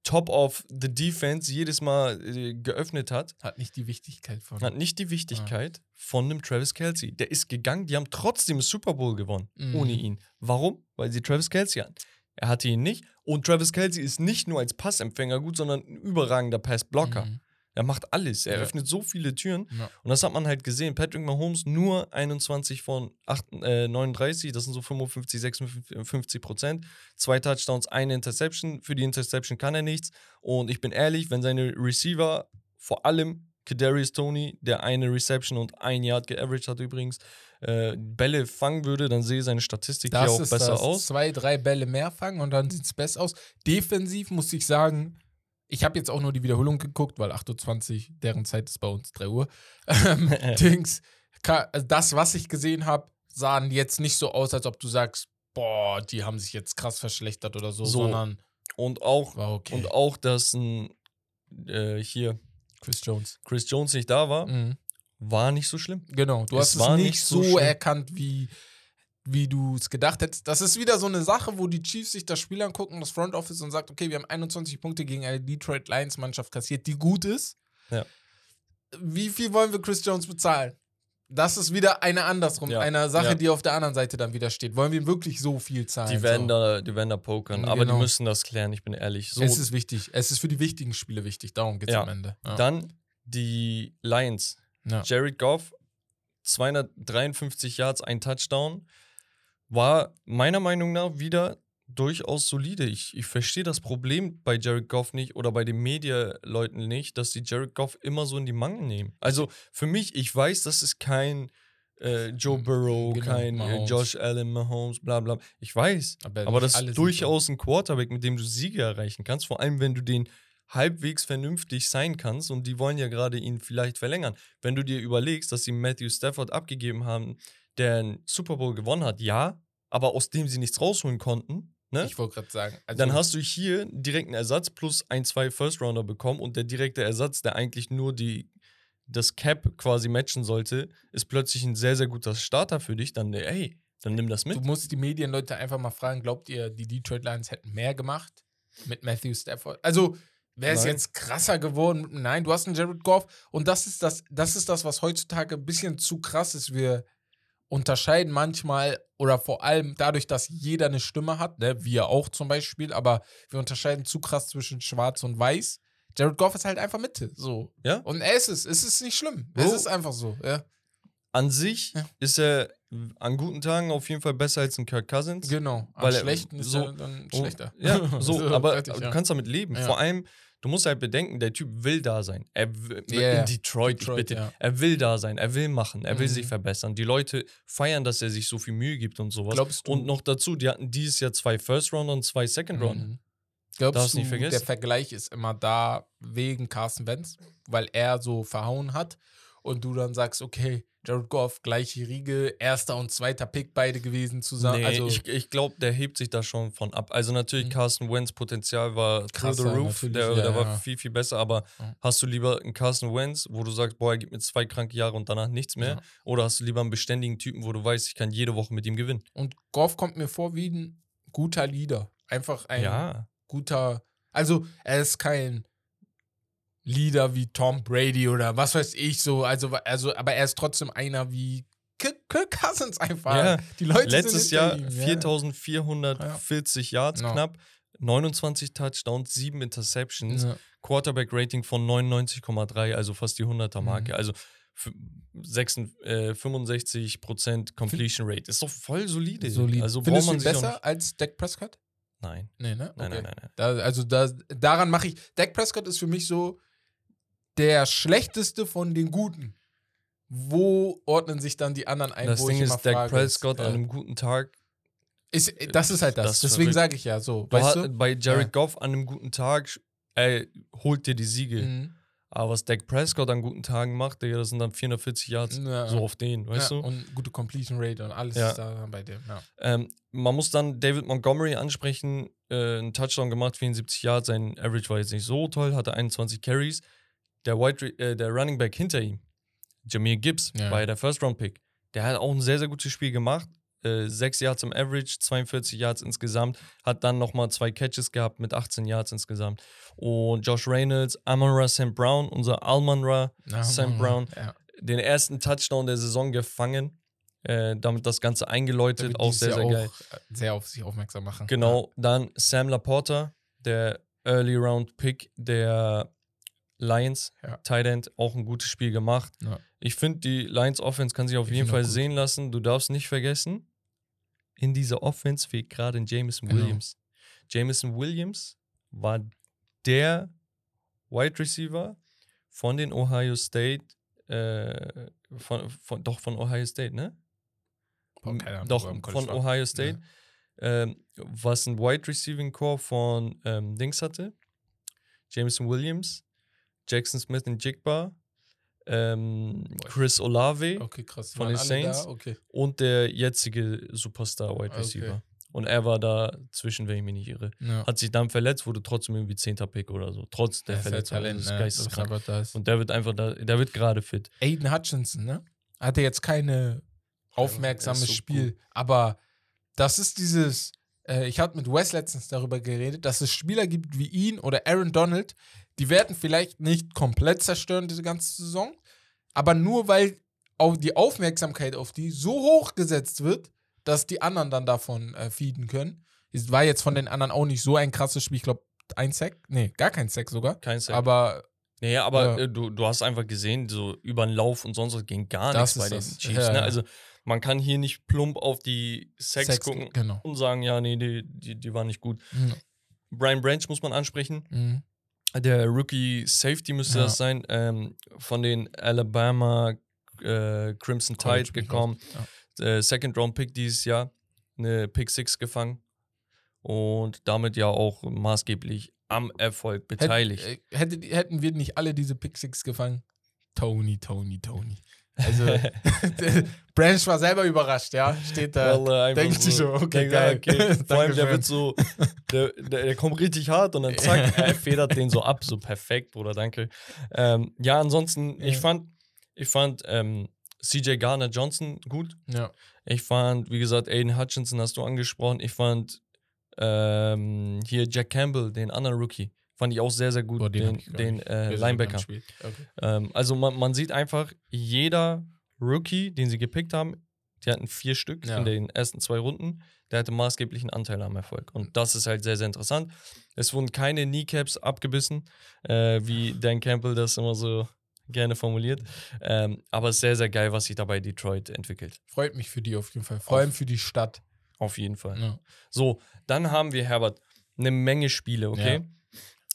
S3: Top of the Defense jedes Mal äh, geöffnet hat,
S2: Hat nicht die Wichtigkeit von.
S3: hat nicht die Wichtigkeit von einem Travis Kelsey. Der ist gegangen, die haben trotzdem Super Bowl gewonnen,
S2: Mhm.
S3: ohne ihn. Warum? Weil sie Travis Kelsey hatten. Er hatte ihn nicht. Und Travis Kelsey ist nicht nur als Passempfänger gut, sondern ein überragender Passblocker.
S2: Mhm.
S3: Er macht alles. Er
S2: Ja.
S3: öffnet so viele Türen.
S2: Ja.
S3: Und das hat man halt gesehen. Patrick Mahomes nur 21 von 8, äh, 39, das sind so 55, 56 Prozent. Zwei Touchdowns, eine Interception. Für die Interception kann er nichts. Und ich bin ehrlich, wenn seine Receiver, vor allem Kadarius Tony, der eine Reception und ein Yard geaveraged hat übrigens, äh, Bälle fangen würde, dann sehe seine Statistik
S2: Das
S3: hier auch besser
S2: das.
S3: aus.
S2: Zwei, drei Bälle mehr fangen und dann sieht es besser aus. Defensiv muss ich sagen, ich habe jetzt auch nur die Wiederholung geguckt, weil 8.20 Uhr, deren Zeit ist bei uns 3 Uhr. Ähm, Dings, also das, was ich gesehen habe, sahen jetzt nicht so aus, als ob du sagst, boah, die haben sich jetzt krass verschlechtert oder so,
S3: So.
S2: sondern
S3: Und auch,
S2: okay.
S3: und auch, dass ein, äh, hier
S2: Chris Jones.
S3: Chris Jones nicht da war,
S2: Mhm.
S3: war nicht so schlimm.
S2: Genau, du
S3: Es
S2: hast es nicht
S3: so schlimm.
S2: erkannt, wie, wie du es gedacht hättest. Das ist wieder so eine Sache, wo die Chiefs sich das Spiel angucken, das Front Office und sagt, okay, wir haben 21 Punkte gegen eine Detroit Lions Mannschaft kassiert, die gut ist.
S3: Ja.
S2: Wie viel wollen wir Chris Jones bezahlen? Das ist wieder eine andersrum,
S3: Ja,
S2: eine Sache,
S3: ja.
S2: die auf der anderen Seite dann wieder steht. Wollen wir ihm wirklich so viel zahlen?
S3: Die werden,
S2: so.
S3: da, die werden da pokern, aber
S2: Genau.
S3: die müssen das klären, ich bin ehrlich. So,
S2: Es ist wichtig. Es ist für die wichtigen Spiele wichtig. Darum geht es
S3: Ja.
S2: am Ende.
S3: Dann die Lions.
S2: Ja.
S3: Jared Goff, 253 Yards, ein Touchdown. War meiner Meinung nach wieder durchaus solide. Ich, ich verstehe das Problem bei Jared Goff nicht oder bei den Media-Leuten nicht, dass die Jared Goff immer so in die Mangel nehmen. Also für mich, ich weiß, das ist kein äh, Joe Burrow,
S2: Genau,
S3: kein äh. Josh Allen, Mahomes, bla bla. Ich weiß.
S2: Aber
S3: Aber das ist durchaus ein Quarterback, mit dem du Siege erreichen kannst. Vor allem, wenn du den halbwegs vernünftig sein kannst und die wollen ja gerade ihn vielleicht verlängern. Wenn du dir überlegst, dass sie Matthew Stafford abgegeben haben, der einen Super Bowl gewonnen hat, ja, aber aus dem sie nichts rausholen konnten, ne?
S2: Ich wollte gerade sagen. Also,
S3: dann hast du hier direkt einen Ersatz plus ein, zwei First-Rounder bekommen und der direkte Ersatz, der eigentlich nur die, das Cap quasi matchen sollte, ist plötzlich ein sehr, sehr guter Starter für dich. Dann, ey, dann nimm das
S2: du
S3: mit.
S2: musst die Medienleute einfach mal fragen, glaubt ihr, die Detroit Lions hätten mehr gemacht mit Matthew Stafford? Also, wäre es jetzt krasser geworden? Nein, du hast einen Jared Goff und das ist das, das ist das, was heutzutage ein bisschen zu krass ist. Wir unterscheiden manchmal oder vor allem dadurch, dass jeder eine Stimme hat, ne, wir auch zum Beispiel, aber wir unterscheiden zu krass zwischen Schwarz und Weiß. Jared Goff ist halt einfach Mitte, so.
S3: Ja?
S2: Und er ist es. Es ist nicht schlimm. Es
S3: Bro.
S2: ist einfach so, ja.
S3: An sich
S2: Ja.
S3: ist er an guten Tagen auf jeden Fall besser als ein Kirk Cousins.
S2: Genau. Am
S3: Weil er
S2: schlechten ist
S3: so-
S2: er dann
S3: Oh,
S2: schlechter.
S3: Ja, so, aber du kannst damit leben. Vor allem, du musst halt bedenken, der Typ will da sein. Er will,
S2: ja.
S3: in Detroit,
S2: Detroit,
S3: bitte.
S2: ja.
S3: Er will da sein, er will machen, er will
S2: Mhm.
S3: sich verbessern. Die Leute feiern, dass er sich so viel Mühe gibt und sowas.
S2: Glaubst du-
S3: und noch dazu, die hatten dieses Jahr zwei First Rounder und zwei Second Rounder.
S2: Mhm. Glaubst du,
S3: nicht vergessen.
S2: der Vergleich ist immer da wegen Carson Wentz, weil er so verhauen hat und du dann sagst, okay, Jared Goff, gleiche Riege, erster und zweiter Pick beide gewesen zusammen.
S3: Nee,
S2: also,
S3: ich, ich glaube, der hebt sich da schon von ab. Also natürlich,
S2: Mhm.
S3: Carson Wentz Potenzial war through
S2: Krasser,
S3: the roof, der,
S2: ja,
S3: der war
S2: ja.
S3: viel, viel besser, aber
S2: Ja.
S3: hast du lieber einen Carson Wentz, wo du sagst, boah, er gibt mir zwei kranke Jahre und danach nichts mehr? Oder hast du lieber einen beständigen Typen, wo du weißt, ich kann jede Woche mit ihm gewinnen?
S2: und Goff kommt mir vor wie ein guter Leader. Einfach ein
S3: ja.
S2: guter, also er ist kein Leader wie Tom Brady oder was weiß ich so, also, also aber er ist trotzdem einer wie Kirk Cousins einfach.
S3: Ja.
S2: Die Leute
S3: Letztes
S2: sind
S3: Jahr
S2: hinter ihm, ja.
S3: 4440 Yards
S2: Ja.
S3: knapp, 29 Touchdowns, 7 Interceptions,
S2: Ja.
S3: Quarterback-Rating von 99,3, also fast die 100er-Marke.
S2: Mhm.
S3: Also f- 66, äh, 65% Completion Rate. Ist doch voll solide.
S2: Solid.
S3: Also
S2: Findest
S3: braucht
S2: du
S3: man
S2: ihn besser als Dak Prescott?
S3: Nein.
S2: Nee, ne?
S3: Nein,
S2: Okay.
S3: nein, nein, nein.
S2: Da, also da, daran mache ich. Dak Prescott ist für mich so der schlechteste von den Guten. Wo ordnen sich dann die anderen ein?
S3: Das Ding ist, Dak Prescott
S2: ist,
S3: an einem guten Tag.
S2: ist, das ist halt das.
S3: Das
S2: Deswegen sage ich ja so. Weißt du?
S3: bei Jared
S2: Ja.
S3: Goff an einem guten Tag, ey, holt dir die Siege.
S2: Mhm.
S3: Aber was Dak Prescott an guten Tagen macht, Digga, das sind dann 440 Yards.
S2: Ja.
S3: So auf den, weißt
S2: ja,
S3: du?
S2: Und gute Completion Rate und alles
S3: Ja.
S2: ist da bei dem. Ja.
S3: Ähm, man muss dann David Montgomery ansprechen. Äh, einen Touchdown gemacht, 74 Yards. Sein Average war jetzt nicht so toll, hatte 21 Carries. Der, Wide, äh, der Running Back hinter ihm, Jameer Gibbs,
S2: Ja.
S3: war ja der First-Round-Pick. Der hat auch ein sehr, sehr gutes Spiel gemacht. Äh, 6 Yards im Average, 42 Yards insgesamt. Hat dann nochmal zwei Catches gehabt mit 18 Yards insgesamt. Und Josh Reynolds, Amon-Ra St. Brown, unser Alman-Ra
S2: Ja,
S3: St.
S2: Mann,
S3: Brown,
S2: Ja.
S3: den ersten Touchdown der Saison gefangen. Äh, damit das Ganze eingeläutet,
S2: wird
S3: auch sehr, sehr geil.
S2: auch äh, sehr auf sich aufmerksam machen.
S3: Genau, dann Sam Laporta, der Early Round Pick der Lions,
S2: Ja.
S3: Tight End, auch ein gutes Spiel gemacht.
S2: Ja.
S3: Ich finde, die Lions Offense kann sich auf
S2: Ich
S3: jeden Fall sehen lassen. Du darfst nicht vergessen, in dieser Offense fehlt gerade ein Jameson
S2: Genau.
S3: Williams. Jameson Williams war der Wide Receiver von den Ohio State, äh, von, von, doch von Ohio State, ne?
S2: Boah, keine Ahnung,
S3: Doch, von. Ohio State. Ähm, was ein Wide Receiving Core von ähm, Dings hatte. Jameson Williams, Jackson Smith in Jigba, ähm. Chris Olave
S2: Okay, krass.
S3: von den Saints.
S2: Okay.
S3: und der jetzige Superstar Wide
S2: Okay.
S3: Receiver. Und er war da zwischen, wenn ich mich nicht irre.
S2: Ja.
S3: Hat sich dann verletzt, wurde trotzdem irgendwie 10. Pick oder so. Trotz der
S2: ist halt
S3: Verletzung.
S2: Talent,
S3: das ist
S2: ne? Das ist einfach das.
S3: Und der wird einfach da, der wird gerade fit.
S2: Aiden Hutchinson, ne? Hatte jetzt keine aufmerksames
S3: er so
S2: Spiel, aber das ist dieses. Äh, ich hatte mit Wes letztens darüber geredet, dass es Spieler gibt wie ihn oder Aaron Donald, die werden vielleicht nicht komplett zerstören diese ganze Saison, aber nur weil auch die Aufmerksamkeit auf die so hoch gesetzt wird, dass die anderen dann davon äh, feeden können. Es war jetzt von den anderen auch nicht so ein krasses Spiel. Ich glaube, ein Sack? Nee, gar kein Sack sogar.
S3: Kein Sack.
S2: Aber
S3: Nee, aber
S2: Ja.
S3: äh, du, du hast einfach gesehen, so über den Lauf und sonst was ging gar
S2: Das
S3: nichts bei den
S2: das.
S3: Chiefs.
S2: Ja,
S3: ne? Also man kann hier nicht plump auf die Sex,
S2: Sex,
S3: gucken
S2: Genau.
S3: und sagen, ja, nee, die, die, die war nicht gut.
S2: Mhm.
S3: Brian Branch muss man ansprechen.
S2: Mhm.
S3: Der Rookie Safety müsste
S2: Ja.
S3: das sein, ähm, von den Alabama äh, Crimson Tide gekommen.
S2: Ja.
S3: Äh, Second Round Pick dieses Jahr, eine Pick 6 gefangen und damit ja auch maßgeblich am Erfolg beteiligt.
S2: Hätt, äh, hätte, hätten wir nicht alle diese Pick Six gefangen? Tony, Tony, Tony. Also, Branch war selber überrascht, ja. Steht da.
S3: Er einfach
S2: denkt sich so, okay,
S3: ah,
S2: geil.
S3: okay. Vor allem, der wird so, der, der, der kommt richtig hart und dann zack, er federt den so ab, so perfekt, Bruder, danke. Ähm, ja, ansonsten, ich
S2: Ja.
S3: fand, ich fand ähm, CJ Garner Johnson gut.
S2: Ja.
S3: Ich fand, wie gesagt, Aiden Hutchinson hast du angesprochen. Ich fand ähm, hier Jack Campbell, den anderen Rookie, fand ich auch sehr, sehr gut.
S2: Boah, den
S3: den den äh, Linebacker.
S2: Okay.
S3: Ähm, also man, man sieht einfach, jeder Rookie, den sie gepickt haben, die hatten vier Stück
S2: Ja.
S3: in den ersten zwei Runden, der hatte maßgeblichen Anteil am Erfolg. Und das ist halt sehr, sehr interessant. Es wurden keine Kneecaps abgebissen, äh, wie Dan Campbell das immer so gerne formuliert. Ähm, aber es ist sehr, sehr geil, was sich da bei Detroit entwickelt.
S2: Freut mich für die auf jeden Fall. Vor allem für die Stadt.
S3: Auf jeden Fall.
S2: Ja.
S3: So, dann haben wir, Herbert, eine Menge Spiele, okay?
S2: Ja.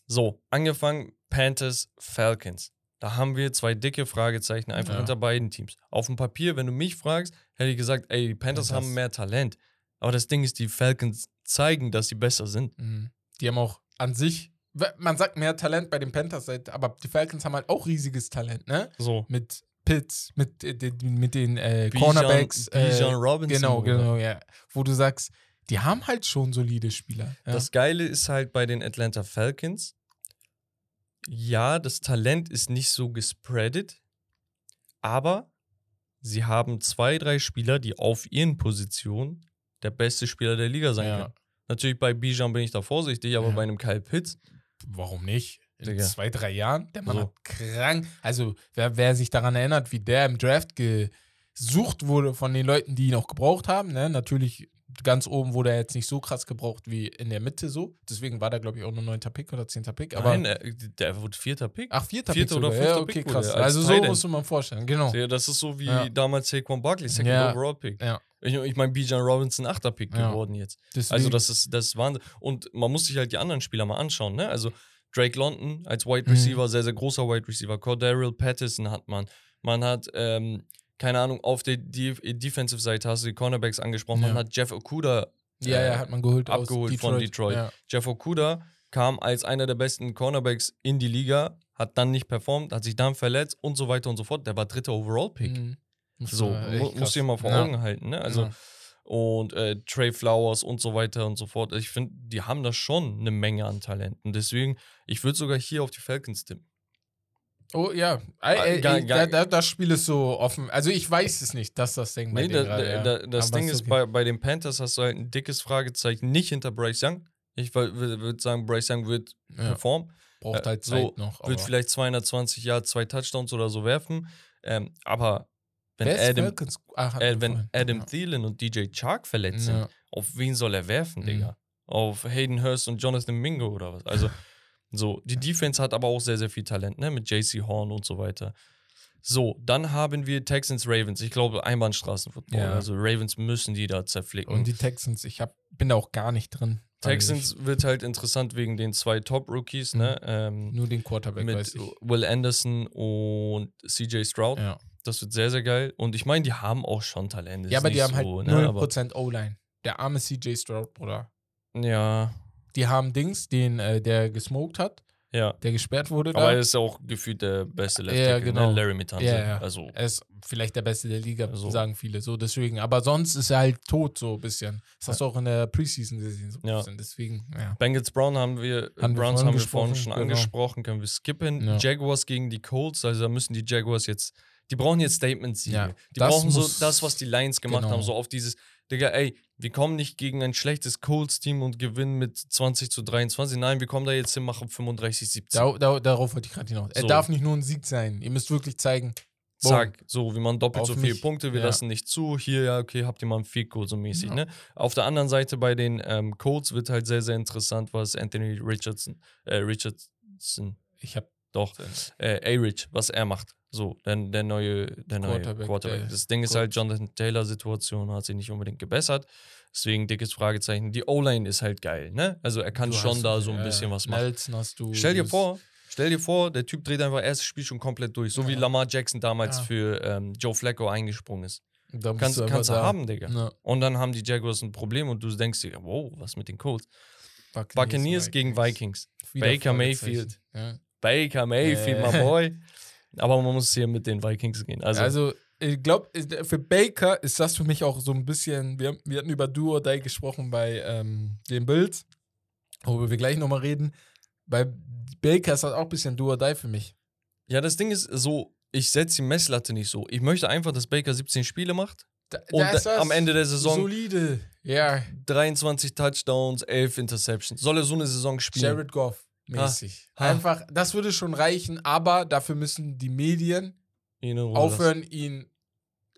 S3: So, angefangen Panthers, Falcons. Da haben wir zwei dicke Fragezeichen einfach
S2: Ja.
S3: hinter beiden Teams. Auf dem Papier, wenn du mich fragst, hätte ich gesagt, ey, die Panthers
S2: Panthers.
S3: haben mehr Talent. Aber das Ding ist, die Falcons zeigen, dass sie besser sind.
S2: Mhm. Die haben auch an sich, man sagt mehr Talent bei den Panthers, aber die Falcons haben halt auch riesiges Talent, ne?
S3: So.
S2: Mit Pitts, mit, äh, den- mit den äh,
S3: Bijan-
S2: Cornerbacks.
S3: Bijan
S2: äh,
S3: Robinson.
S2: Genau, genau, ja. Wo du sagst, die haben halt schon solide Spieler. Ja.
S3: Das Geile ist halt bei den Atlanta Falcons, ja, das Talent ist nicht so gespreadet, aber sie haben zwei, drei Spieler, die auf ihren Positionen der beste Spieler der Liga sein
S2: Ja.
S3: können. Natürlich bei Bijan bin ich da vorsichtig, aber
S2: Ja.
S3: bei einem Kyle Pitts,
S2: Warum nicht? In
S3: Digga.
S2: zwei, drei Jahren? Der Mann
S3: So.
S2: hat krank. Also, wer, wer sich daran erinnert, wie der im Draft gesucht wurde von den Leuten, die ihn auch gebraucht haben, ne? Natürlich ganz oben wurde er jetzt nicht so krass gebraucht wie in der Mitte so. Deswegen war da, glaube ich, auch nur neunter Pick oder zehnter Pick. Aber
S3: nein, äh, der wurde vierter Pick.
S2: ach, vierter,
S3: vierter
S2: Pick
S3: oder
S2: sogar.
S3: fünfter
S2: ja, okay,
S3: Pick
S2: krass.
S3: als
S2: Also so musst du mal vorstellen, genau.
S3: Das ist so wie
S2: Ja.
S3: damals Saquon Barkley, Second
S2: Ja.
S3: Overall Pick.
S2: Ja.
S3: Ich, ich meine, Bijan Robinson, achter Pick geworden jetzt.
S2: Deswegen,
S3: Also das ist das ist Wahnsinn. Und man muss sich halt die anderen Spieler mal anschauen. Ne? Also Drake London als Wide
S2: Mhm.
S3: Receiver, sehr, sehr großer Wide Receiver. Cordero Patterson hat man. Man hat, ähm, keine Ahnung, auf der De Defensive Seite hast du die Cornerbacks angesprochen.
S2: Ja.
S3: Man hat Jeff Okuda
S2: ja,
S3: äh,
S2: ja, hat man geholt
S3: abgeholt
S2: aus
S3: von Detroit.
S2: Ja.
S3: Jeff Okuda kam als einer der besten Cornerbacks in die Liga, hat dann nicht performt, hat sich dann verletzt und so weiter und so fort. Der war dritter Overall-Pick.
S2: Mhm. Muss
S3: So, mu musst du dir mal vor. Augen halten. Ne? Also, und äh, Trey Flowers und so weiter und so fort. Ich finde, die haben da schon eine Menge an Talenten. Deswegen, ich würde sogar hier auf die Falcons tippen.
S2: Oh ja, Ey, ey,
S3: gar-
S2: ey,
S3: gar-
S2: da, da, das Spiel ist so offen. Also ich weiß es nicht, dass das Ding bei
S3: Nee, da,
S2: gerade,
S3: da,
S2: ja.
S3: da, das
S2: Aber
S3: Ding ist,
S2: okay.
S3: bei, bei den Panthers hast du halt ein dickes Fragezeichen, nicht hinter Bryce Young. Ich würde sagen, Bryce Young wird
S2: ja,
S3: performen.
S2: braucht
S3: äh,
S2: halt
S3: so
S2: Zeit noch.
S3: wird vielleicht 220 Jahre, zwei Touchdowns oder so werfen. Ähm, aber wenn
S2: Wer ist
S3: Adam?
S2: Ach, hatten
S3: äh, wenn. Adam
S2: ja.
S3: Thielen und DJ Chark verletzt sind,
S2: Ja.
S3: auf wen soll er werfen,
S2: Mhm.
S3: Digga? Auf Hayden Hurst und Jonathan Mingo oder was? Also, so, die Defense hat aber auch sehr, sehr viel Talent, ne? Mit JC Horn und so weiter. So, dann haben wir Texans Ravens. Ich glaube, Einbahnstraßenfootball.
S2: Ja.
S3: Also Ravens müssen die da zerflicken.
S2: Und die Texans, ich hab, bin da auch gar nicht drin.
S3: Texans wird halt interessant wegen den zwei Top-Rookies, ne?
S2: Ich
S3: Ähm,
S2: nur den Quarterback
S3: mit
S2: weiß ich.
S3: Will Anderson und CJ Stroud.
S2: Ja,
S3: Das wird sehr, sehr geil. Und ich meine, die haben auch schon Talent.
S2: ja aber die haben halt
S3: so,
S2: 0%
S3: ne?
S2: O-Line. Der arme CJ Stroud, Bruder.
S3: Ja,
S2: Die haben Dings, den, äh, der gesmoked hat,
S3: ja.
S2: der gesperrt wurde.
S3: Aber
S2: da.
S3: er ist auch gefühlt der beste Left
S2: Ja,
S3: Tackle,
S2: genau.
S3: ne? Larry Mitanze.
S2: Ja, ja.
S3: Also,
S2: Er ist vielleicht der Beste der Liga,
S3: So.
S2: sagen viele. So, deswegen. Aber sonst ist er halt tot, so ein bisschen. Das hast du auch in der Preseason gesehen, so ein
S3: Ja.
S2: bisschen. Deswegen, ja.
S3: Bengals Brown haben wir,
S2: Haben wir
S3: Browns
S2: vorhin
S3: haben wir vorhin schon
S2: genau.
S3: angesprochen, können wir skippen.
S2: Ja.
S3: Jaguars gegen die Colts, also da müssen die Jaguars jetzt, die brauchen jetzt Statements-Siege.
S2: Ja,
S3: die brauchen so das, was die Lions gemacht
S2: genau.
S3: haben, so auf dieses, Digga, ey, wir kommen nicht gegen ein schlechtes Colts-Team und gewinnen mit 20 zu 23. Nein, wir kommen da jetzt hin, machen 35, 17.
S2: Da, da, darauf wollte ich gerade hinaus. Er
S3: So.
S2: darf nicht nur ein Sieg sein. Ihr müsst wirklich zeigen, Boom.
S3: Zack, so wie man doppelt
S2: Auf
S3: so viele
S2: mich.
S3: Punkte, wir
S2: Ja.
S3: lassen nicht zu. Hier, ja, okay, habt ihr mal ein Goal so mäßig,
S2: Ja.
S3: ne? Auf der anderen Seite bei den ähm, Colts wird halt sehr, sehr interessant, was Anthony Richardson, äh, Richardson,
S2: ich habe
S3: Doch. Äh, A-Rich, was er macht. So, der, der neue, der neue
S2: Quarterback,
S3: Quarterback.
S2: der
S3: Das Ding ist halt, Jonathan Taylor-Situation hat sich nicht unbedingt gebessert. Deswegen dickes Fragezeichen. Die O-Line ist halt geil, ne? Also er kann
S2: Du
S3: schon da so ein bisschen was machen.
S2: Nelson hast du.
S3: Stell dir vor, stell dir vor, der Typ dreht einfach erstes Spiel schon komplett durch. So wie
S2: Ja.
S3: Lamar Jackson damals
S2: Ja.
S3: für ähm, Joe Flacco eingesprungen ist.
S2: Bist
S3: Kannst,
S2: du
S3: kannst du
S2: da.
S3: haben, Digga.
S2: Ja.
S3: Und dann haben die Jaguars ein Problem und du denkst dir, wow, was mit den Colts?
S2: Buccaneers,
S3: Buccaneers gegen Vikings.
S2: Wieder
S3: Baker. Mayfield. Baker Mayfield,
S2: Äh.
S3: my boy. Aber man muss hier mit den Vikings gehen. Also,
S2: Also, ich glaube, für Baker ist das für mich auch so ein bisschen. Wir, wir hatten über or Die gesprochen bei ähm, den Bills, worüber wir gleich nochmal reden. Bei Baker ist das auch ein bisschen or Die für mich.
S3: ja, das Ding ist so, ich setze die Messlatte nicht so. Ich möchte einfach, dass Baker 17 Spiele macht
S2: Da,
S3: und
S2: da
S3: am Ende der Saison
S2: Solide. Ja,
S3: 23 Touchdowns, 11 Interceptions. Soll er so eine Saison spielen?
S2: Jared Goff mäßig.
S3: Ha.
S2: Einfach, das würde schon reichen, aber dafür müssen die Medien
S3: Ihn
S2: aufhören, ihn.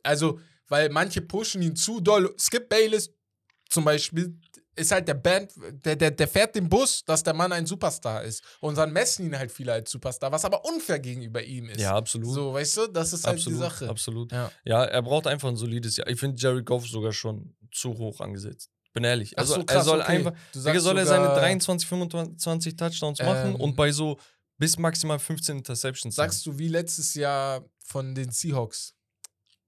S2: Also, weil manche pushen ihn zu doll. Skip Bayless zum Beispiel ist halt der Band, der, der, der fährt den Bus, dass der Mann ein Superstar ist. Und dann messen ihn halt viele als Superstar, was aber unfair gegenüber ihm ist.
S3: lassen. Ja, absolut.
S2: So, weißt du, das ist halt
S3: absolut,
S2: die Sache.
S3: absolut.
S2: Ja.
S3: Ja, er braucht einfach ein solides Jahr. Ich finde Jared Goff sogar schon zu hoch angesetzt. Bin ehrlich. Also
S2: so,
S3: er
S2: krass,
S3: soll
S2: okay.
S3: einfach,
S2: Du
S3: Digga, soll er seine
S2: sogar-
S3: 23, 25 Touchdowns machen
S2: Ähm,
S3: und bei so bis maximal 15 Interceptions.
S2: Sagst du wie letztes Jahr von den Seahawks?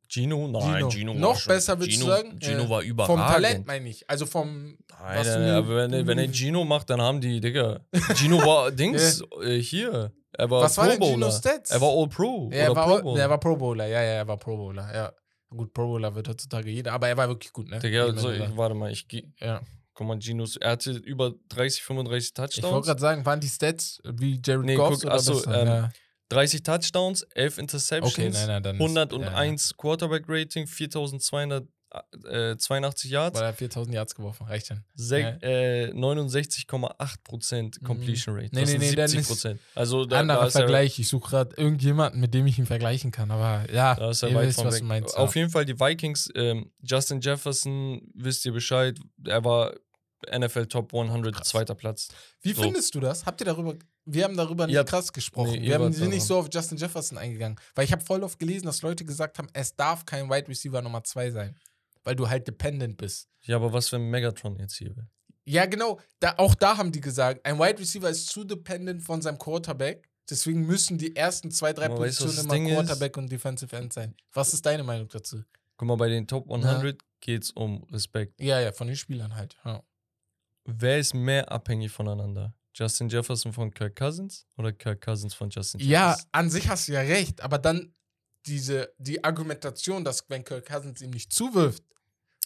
S3: Gino? Nein,
S2: Gino.
S3: Gino, war
S2: Noch
S3: schon,
S2: besser, würdest du
S3: Gino,
S2: sagen?
S3: Gino
S2: Äh,
S3: war überragend.
S2: Vom Talent meine ich. Also vom.
S3: Nein,
S2: was
S3: äh,
S2: du-
S3: aber wenn, er- wenn er Gino macht, dann haben die, Digga. Gino war Dings äh, hier. Er war
S2: Was
S3: Pro
S2: war denn
S3: Bowler.
S2: Ginos Stats?
S3: Er war All Pro.
S2: Ja, er war,
S3: Pro
S2: Pro
S3: Bowler.
S2: er war Pro Bowler, ja, ja, er war Pro Bowler, ja. Gut, Pro Bowler wird heutzutage jeder, aber er war wirklich gut, ne?
S3: Digga,
S2: also,
S3: ich, warte mal, ich gehe.
S2: Ja.
S3: Guck mal, Genus, er hatte über 30, 35 Touchdowns.
S2: Ich wollte gerade sagen, waren die Stats äh, wie Jared
S3: nee,
S2: Goff
S3: guck,
S2: oder
S3: achso, ähm,
S2: ja.
S3: 30 Touchdowns, 11 Interceptions,
S2: okay, nein, nein, 101 ja,
S3: ja. Quarterback Rating,
S2: 4200 äh, 82
S3: Yards.
S2: Weil er 4000 Yards geworfen, reicht dann. Ja.
S3: Äh, 69,8% mhm. Completion Rate.
S2: Nee,
S3: das
S2: nee, nee,
S3: 70 Prozent. Also da,
S2: anderer
S3: da
S2: Vergleich. Er, ich suche gerade irgendjemanden, mit dem ich ihn vergleichen kann. Aber ja,
S3: da ist er weit
S2: wisst,
S3: von weg.
S2: Meinst,
S3: Auf
S2: ja.
S3: jeden Fall die Vikings. Ähm, Justin Jefferson, wisst ihr Bescheid, er war NFL Top 100,
S2: krass.
S3: zweiter Platz.
S2: Wie
S3: so.
S2: findest du das? Habt ihr darüber wir haben darüber nicht
S3: ja,
S2: krass gesprochen.
S3: Nee,
S2: wir haben nicht so auf Justin Jefferson eingegangen. Weil ich habe voll oft gelesen, dass Leute gesagt haben, es darf kein Wide Receiver Nummer 2 sein weil du halt dependent bist.
S3: Ja, aber was für ein Megatron jetzt hier wäre.
S2: Ja, genau. Da, auch da haben die gesagt, ein Wide Receiver ist zu dependent von seinem Quarterback. Deswegen müssen die ersten zwei, drei
S3: Aber weißt
S2: Positionen
S3: das
S2: immer
S3: Ding ist?
S2: Quarterback und Defensive End sein. Was ist deine Meinung dazu?
S3: Guck mal, bei den Top 100 geht's um Respekt.
S2: Ja, ja, von den Spielern halt. Ja.
S3: Wer ist mehr abhängig voneinander? Justin Jefferson von Kirk Cousins oder Kirk Cousins von Justin
S2: ja,
S3: Jefferson?
S2: an sich hast du ja recht, aber dann diese, die Argumentation, dass wenn Kirk Cousins ihm nicht zuwirft,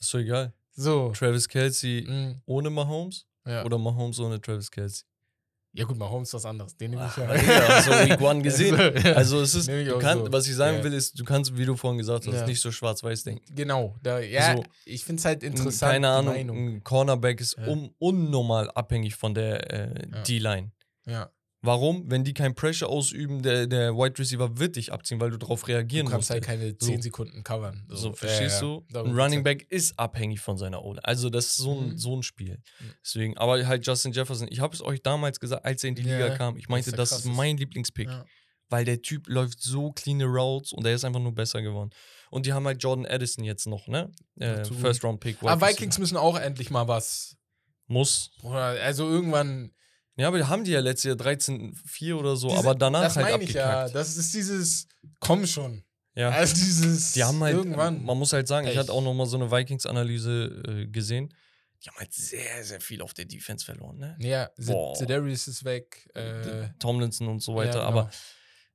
S3: Ist so egal.
S2: so.
S3: Travis Kelsey
S2: mm,
S3: ohne Mahomes
S2: ja.
S3: oder Mahomes ohne Travis Kelsey?
S2: ja, gut, Mahomes ist was anderes. Den nehme ich ja.
S3: Ah, Digga, hast du Week One gesehen?
S2: Also, ja.
S3: Also es ist, du kannst,
S2: so.
S3: was ich sagen
S2: Ja.
S3: will, ist, du kannst, wie du vorhin gesagt hast,
S2: Ja.
S3: nicht so schwarz-weiß denken.
S2: Genau, da, ja,
S3: So.
S2: ich finde es halt interessant.
S3: Keine Ahnung, ein Cornerback ist
S2: Ja.
S3: un unnormal abhängig von der äh,
S2: Ja.
S3: D-Line.
S2: Ja.
S3: Warum? Wenn die kein Pressure ausüben, der, der Wide Receiver wird dich abziehen, weil du darauf reagieren
S2: Du kannst
S3: musst.
S2: halt keine 10 Sekunden covern.
S3: So, verstehst
S2: ja,
S3: du?
S2: ja.
S3: Ein Running Back ist abhängig von seiner O. Also, das ist so ein,
S2: Mhm.
S3: so ein Spiel.
S2: Mhm.
S3: Deswegen, aber halt Justin Jefferson, ich habe es euch damals gesagt, als er in die
S2: Ja,
S3: Liga kam, ich meinte, das ist
S2: ist.
S3: mein Lieblingspick.
S2: Ja.
S3: Weil der Typ läuft so clean Routes und er ist einfach nur besser geworden. Und die haben halt Jordan Addison jetzt noch, ne? Äh. First Round Pick.
S2: Aber
S3: Wide
S2: Ah, Vikings müssen auch endlich mal was.
S3: Muss.
S2: Also irgendwann.
S3: Ja, aber haben die ja letztes Jahr 13-4 oder so,
S2: diese-
S3: aber danach
S2: Das
S3: halt
S2: meine ich ja.
S3: abgekackt.
S2: Das ist dieses. Komm schon.
S3: Ja.
S2: Also dieses.
S3: Die haben halt,
S2: Irgendwann.
S3: man muss halt sagen, ich
S2: Pech.
S3: hatte auch noch mal so eine Vikings-Analyse äh, gesehen. Die haben halt sehr, sehr viel auf der Defense verloren, ne?
S2: ja. Zedarius ist weg. Äh,
S3: Tomlinson und so weiter,
S2: ja, genau.
S3: aber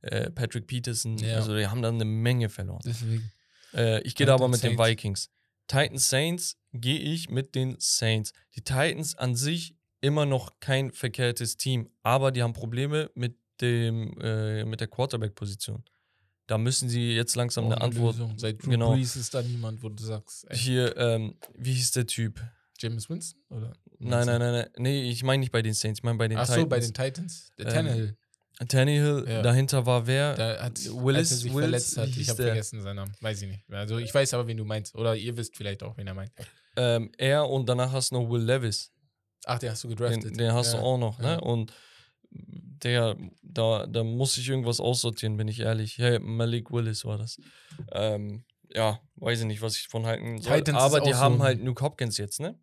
S3: äh, Patrick Peterson,
S2: Ja.
S3: also die haben dann eine Menge verloren.
S2: Deswegen.
S3: Äh, ich gehe da aber
S2: Titans,
S3: mit den
S2: Saints.
S3: Vikings. Titans Saints gehe ich mit den Saints. Die Titans an sich immer noch kein verkehrtes Team, aber die haben Probleme mit dem äh, mit der Quarterback-Position. Da müssen sie jetzt langsam
S2: Auch
S3: eine Antwort.
S2: Lösung. Seit Drew
S3: genau.
S2: Brees ist da niemand, wo du sagst. Ey,
S3: Hier, ähm, wie hieß der Typ?
S2: James Winston? Oder?
S3: Nein, nein, nein, nein. Nee, ich meine nicht bei den Saints, ich meine bei den
S2: Ach
S3: Titans.
S2: so, bei den Titans. Der
S3: Ähm,
S2: Tannehill.
S3: Tannehill,
S2: Ja.
S3: dahinter war wer?
S2: Da hat
S3: Willis-
S2: als er sich
S3: Willis,
S2: verletzt hat. Ich habe vergessen seinen Namen. Weiß ich nicht. Also ich weiß aber, wen du meinst. Oder ihr wisst vielleicht auch, wen er meint.
S3: ähm, er und danach hast du noch Will Levis.
S2: Ach, den hast du
S3: Den,
S2: gedraftet.
S3: den hast
S2: ja.
S3: du auch noch, ne?
S2: Ja.
S3: Und der, da, da muss ich irgendwas aussortieren, bin ich ehrlich. Hey, Malik Willis war das. Ähm, ja, weiß ich nicht, was ich von halten soll.
S2: Titans
S3: Aber die haben
S2: so-
S3: halt Nuke Hopkins jetzt, ne?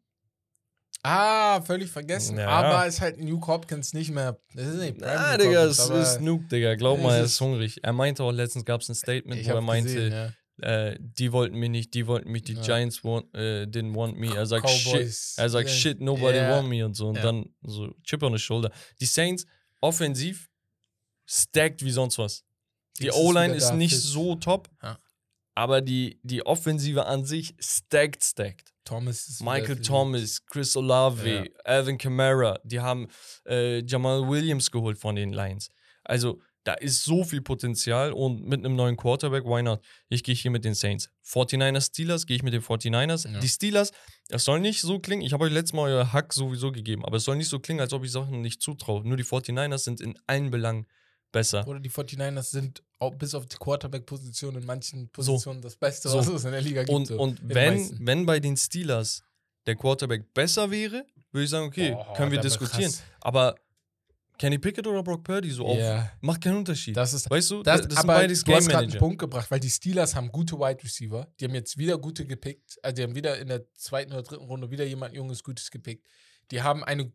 S2: Ah, völlig vergessen.
S3: Ja.
S2: Aber ist halt Nuke Hopkins nicht mehr. Das ist nicht Prime
S3: Ah, Digga, es ist Nuke, Digga. Glaub mal, er
S2: ist-
S3: hungrig. Er meinte auch letztens, gab es ein Statement, wo er meinte,
S2: gesehen, ja.
S3: Äh, die wollten mich nicht, die wollten mich, die
S2: Ja.
S3: Giants want, äh, didn't want me. Er sagt, shit, er sagt, shit, nobody
S2: Ja.
S3: want me und so. Und
S2: Ja.
S3: dann so Chip on the shoulder. Die Saints, offensiv, stacked wie sonst was. Die
S2: ist
S3: O-Line ist
S2: da,
S3: nicht
S2: fit.
S3: so top,
S2: Ja.
S3: aber die, die Offensive an sich stacked, stacked.
S2: Thomas ist
S3: Michael. Thomas, Chris Olave,
S2: Ja.
S3: Alvin Kamara, die haben äh, Jamal Williams geholt von den Lions. Also da ist so viel Potenzial und mit einem neuen Quarterback, why not? Ich gehe hier mit den Saints. 49ers Steelers, gehe ich mit den 49ers.
S2: Ja.
S3: Die Steelers, es soll nicht so klingen, ich habe euch letztes Mal euer Hack sowieso gegeben, aber es soll nicht so klingen, als ob ich Sachen nicht zutraue. Nur die 49ers sind in allen Belangen besser.
S2: Oder die 49ers sind auch bis auf die Quarterback-Position in manchen Positionen das Beste,
S3: So.
S2: was es in der Liga gibt.
S3: Und,
S2: so.
S3: und wenn, wenn bei den Steelers der Quarterback besser wäre, würde ich sagen, okay,
S2: Boah,
S3: können wir diskutieren.
S2: krass.
S3: Aber Kenny Pickett oder Brock Purdy so auf, macht keinen Unterschied.
S2: Das ist
S3: weißt du,
S2: Das,
S3: das, sind beides
S2: du
S3: Game
S2: hast gerade einen
S3: Manager.
S2: Punkt gebracht, weil die Steelers haben gute Wide Receiver. Die haben jetzt wieder gute gepickt. Also die haben wieder in der zweiten oder dritten Runde wieder jemand Junges Gutes gepickt. Die haben eine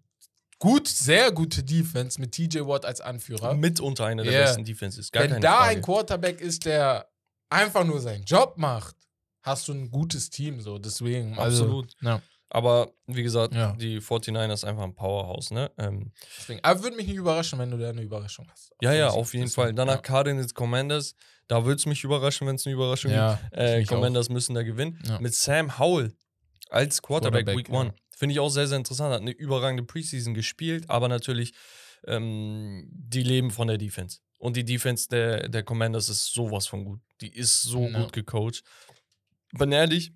S2: gut, sehr gute Defense mit TJ Watt als Anführer.
S3: Mitunter einer der
S2: Ja.
S3: besten Defenses. Gar
S2: Wenn da
S3: Frage.
S2: ein Quarterback ist, der einfach nur seinen Job macht, hast du ein gutes Team. So, deswegen. Also,
S3: Absolut.
S2: Ja,
S3: Aber wie gesagt,
S2: Ja.
S3: die 49ers einfach ein Powerhouse, ne? Ähm,
S2: deswegen. Aber würde mich nicht überraschen, wenn du da eine Überraschung hast.
S3: ja, ja, auf jeden Fall. Danach Cardinals Commanders, da würde es mich überraschen, wenn es eine Überraschung
S2: Ja,
S3: gibt. Äh,
S2: mich auch.
S3: Commanders müssen da gewinnen.
S2: Ja.
S3: Mit Sam Howell als Quarterback,
S2: Quarterback,
S3: Week One. Finde ich auch sehr, sehr interessant. Hat eine überragende Preseason gespielt, aber natürlich, ähm, die leben von der Defense. Und die Defense der, der Commanders ist sowas von gut. Die ist so
S2: Ja.
S3: gut gecoacht. Bin ehrlich,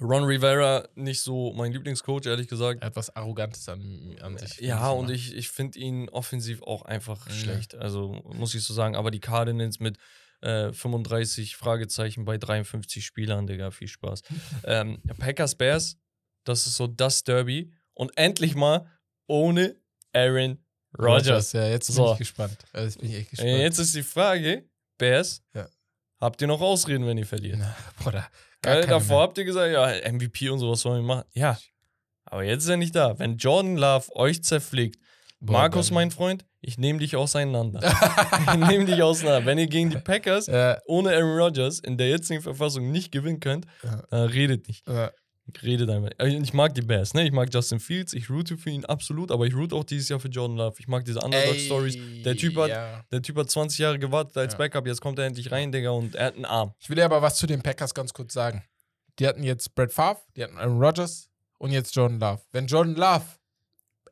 S3: Ron Rivera nicht so mein Lieblingscoach, ehrlich gesagt.
S2: Etwas Arrogantes an, an sich.
S3: Ja, und
S2: immer.
S3: ich, ich finde ihn offensiv auch einfach
S2: Ja.
S3: schlecht. Also muss ich so sagen. Aber die Cardinals mit äh, 35 Fragezeichen bei 53 Spielern, Digga, viel Spaß. ähm, Packers Bears, das ist so das Derby. Und endlich mal ohne Aaron Rodgers.
S2: Ja, jetzt bin
S3: So.
S2: ich gespannt. Also, Jetzt bin ich echt gespannt.
S3: Äh, Jetzt ist die Frage, Bears,
S2: Ja.
S3: habt ihr noch Ausreden, wenn ihr verliert?
S2: Na, Bruder,
S3: Weil davor habt ihr gesagt, ja, MVP und sowas sollen wir machen. Ja, aber jetzt ist er nicht da. Wenn Jordan Love euch zerpflegt,
S2: Boah,
S3: Markus, mein Freund, ich nehme dich auseinander. ich nehme dich auseinander. Wenn ihr gegen die Packers
S2: Ja,
S3: ohne Aaron Rodgers in der jetzigen Verfassung nicht gewinnen könnt,
S2: Ja.
S3: dann redet nicht.
S2: ja.
S3: Redet einfach. Also Ich mag die Bears, ne? Ich mag Justin Fields, ich route für ihn absolut, aber ich route auch dieses Jahr für Jordan Love. Ich mag diese Underdog-Stories. Der Typ hat-
S2: Ja.
S3: Der Typ hat 20 Jahre gewartet als
S2: Ja.
S3: Backup, jetzt kommt er endlich rein, Digga, und er hat einen Arm.
S2: Ich will dir aber was zu den Packers ganz kurz sagen. Die hatten jetzt Brett Favre, die hatten Aaron Rodgers und jetzt Jordan Love. Wenn Jordan Love,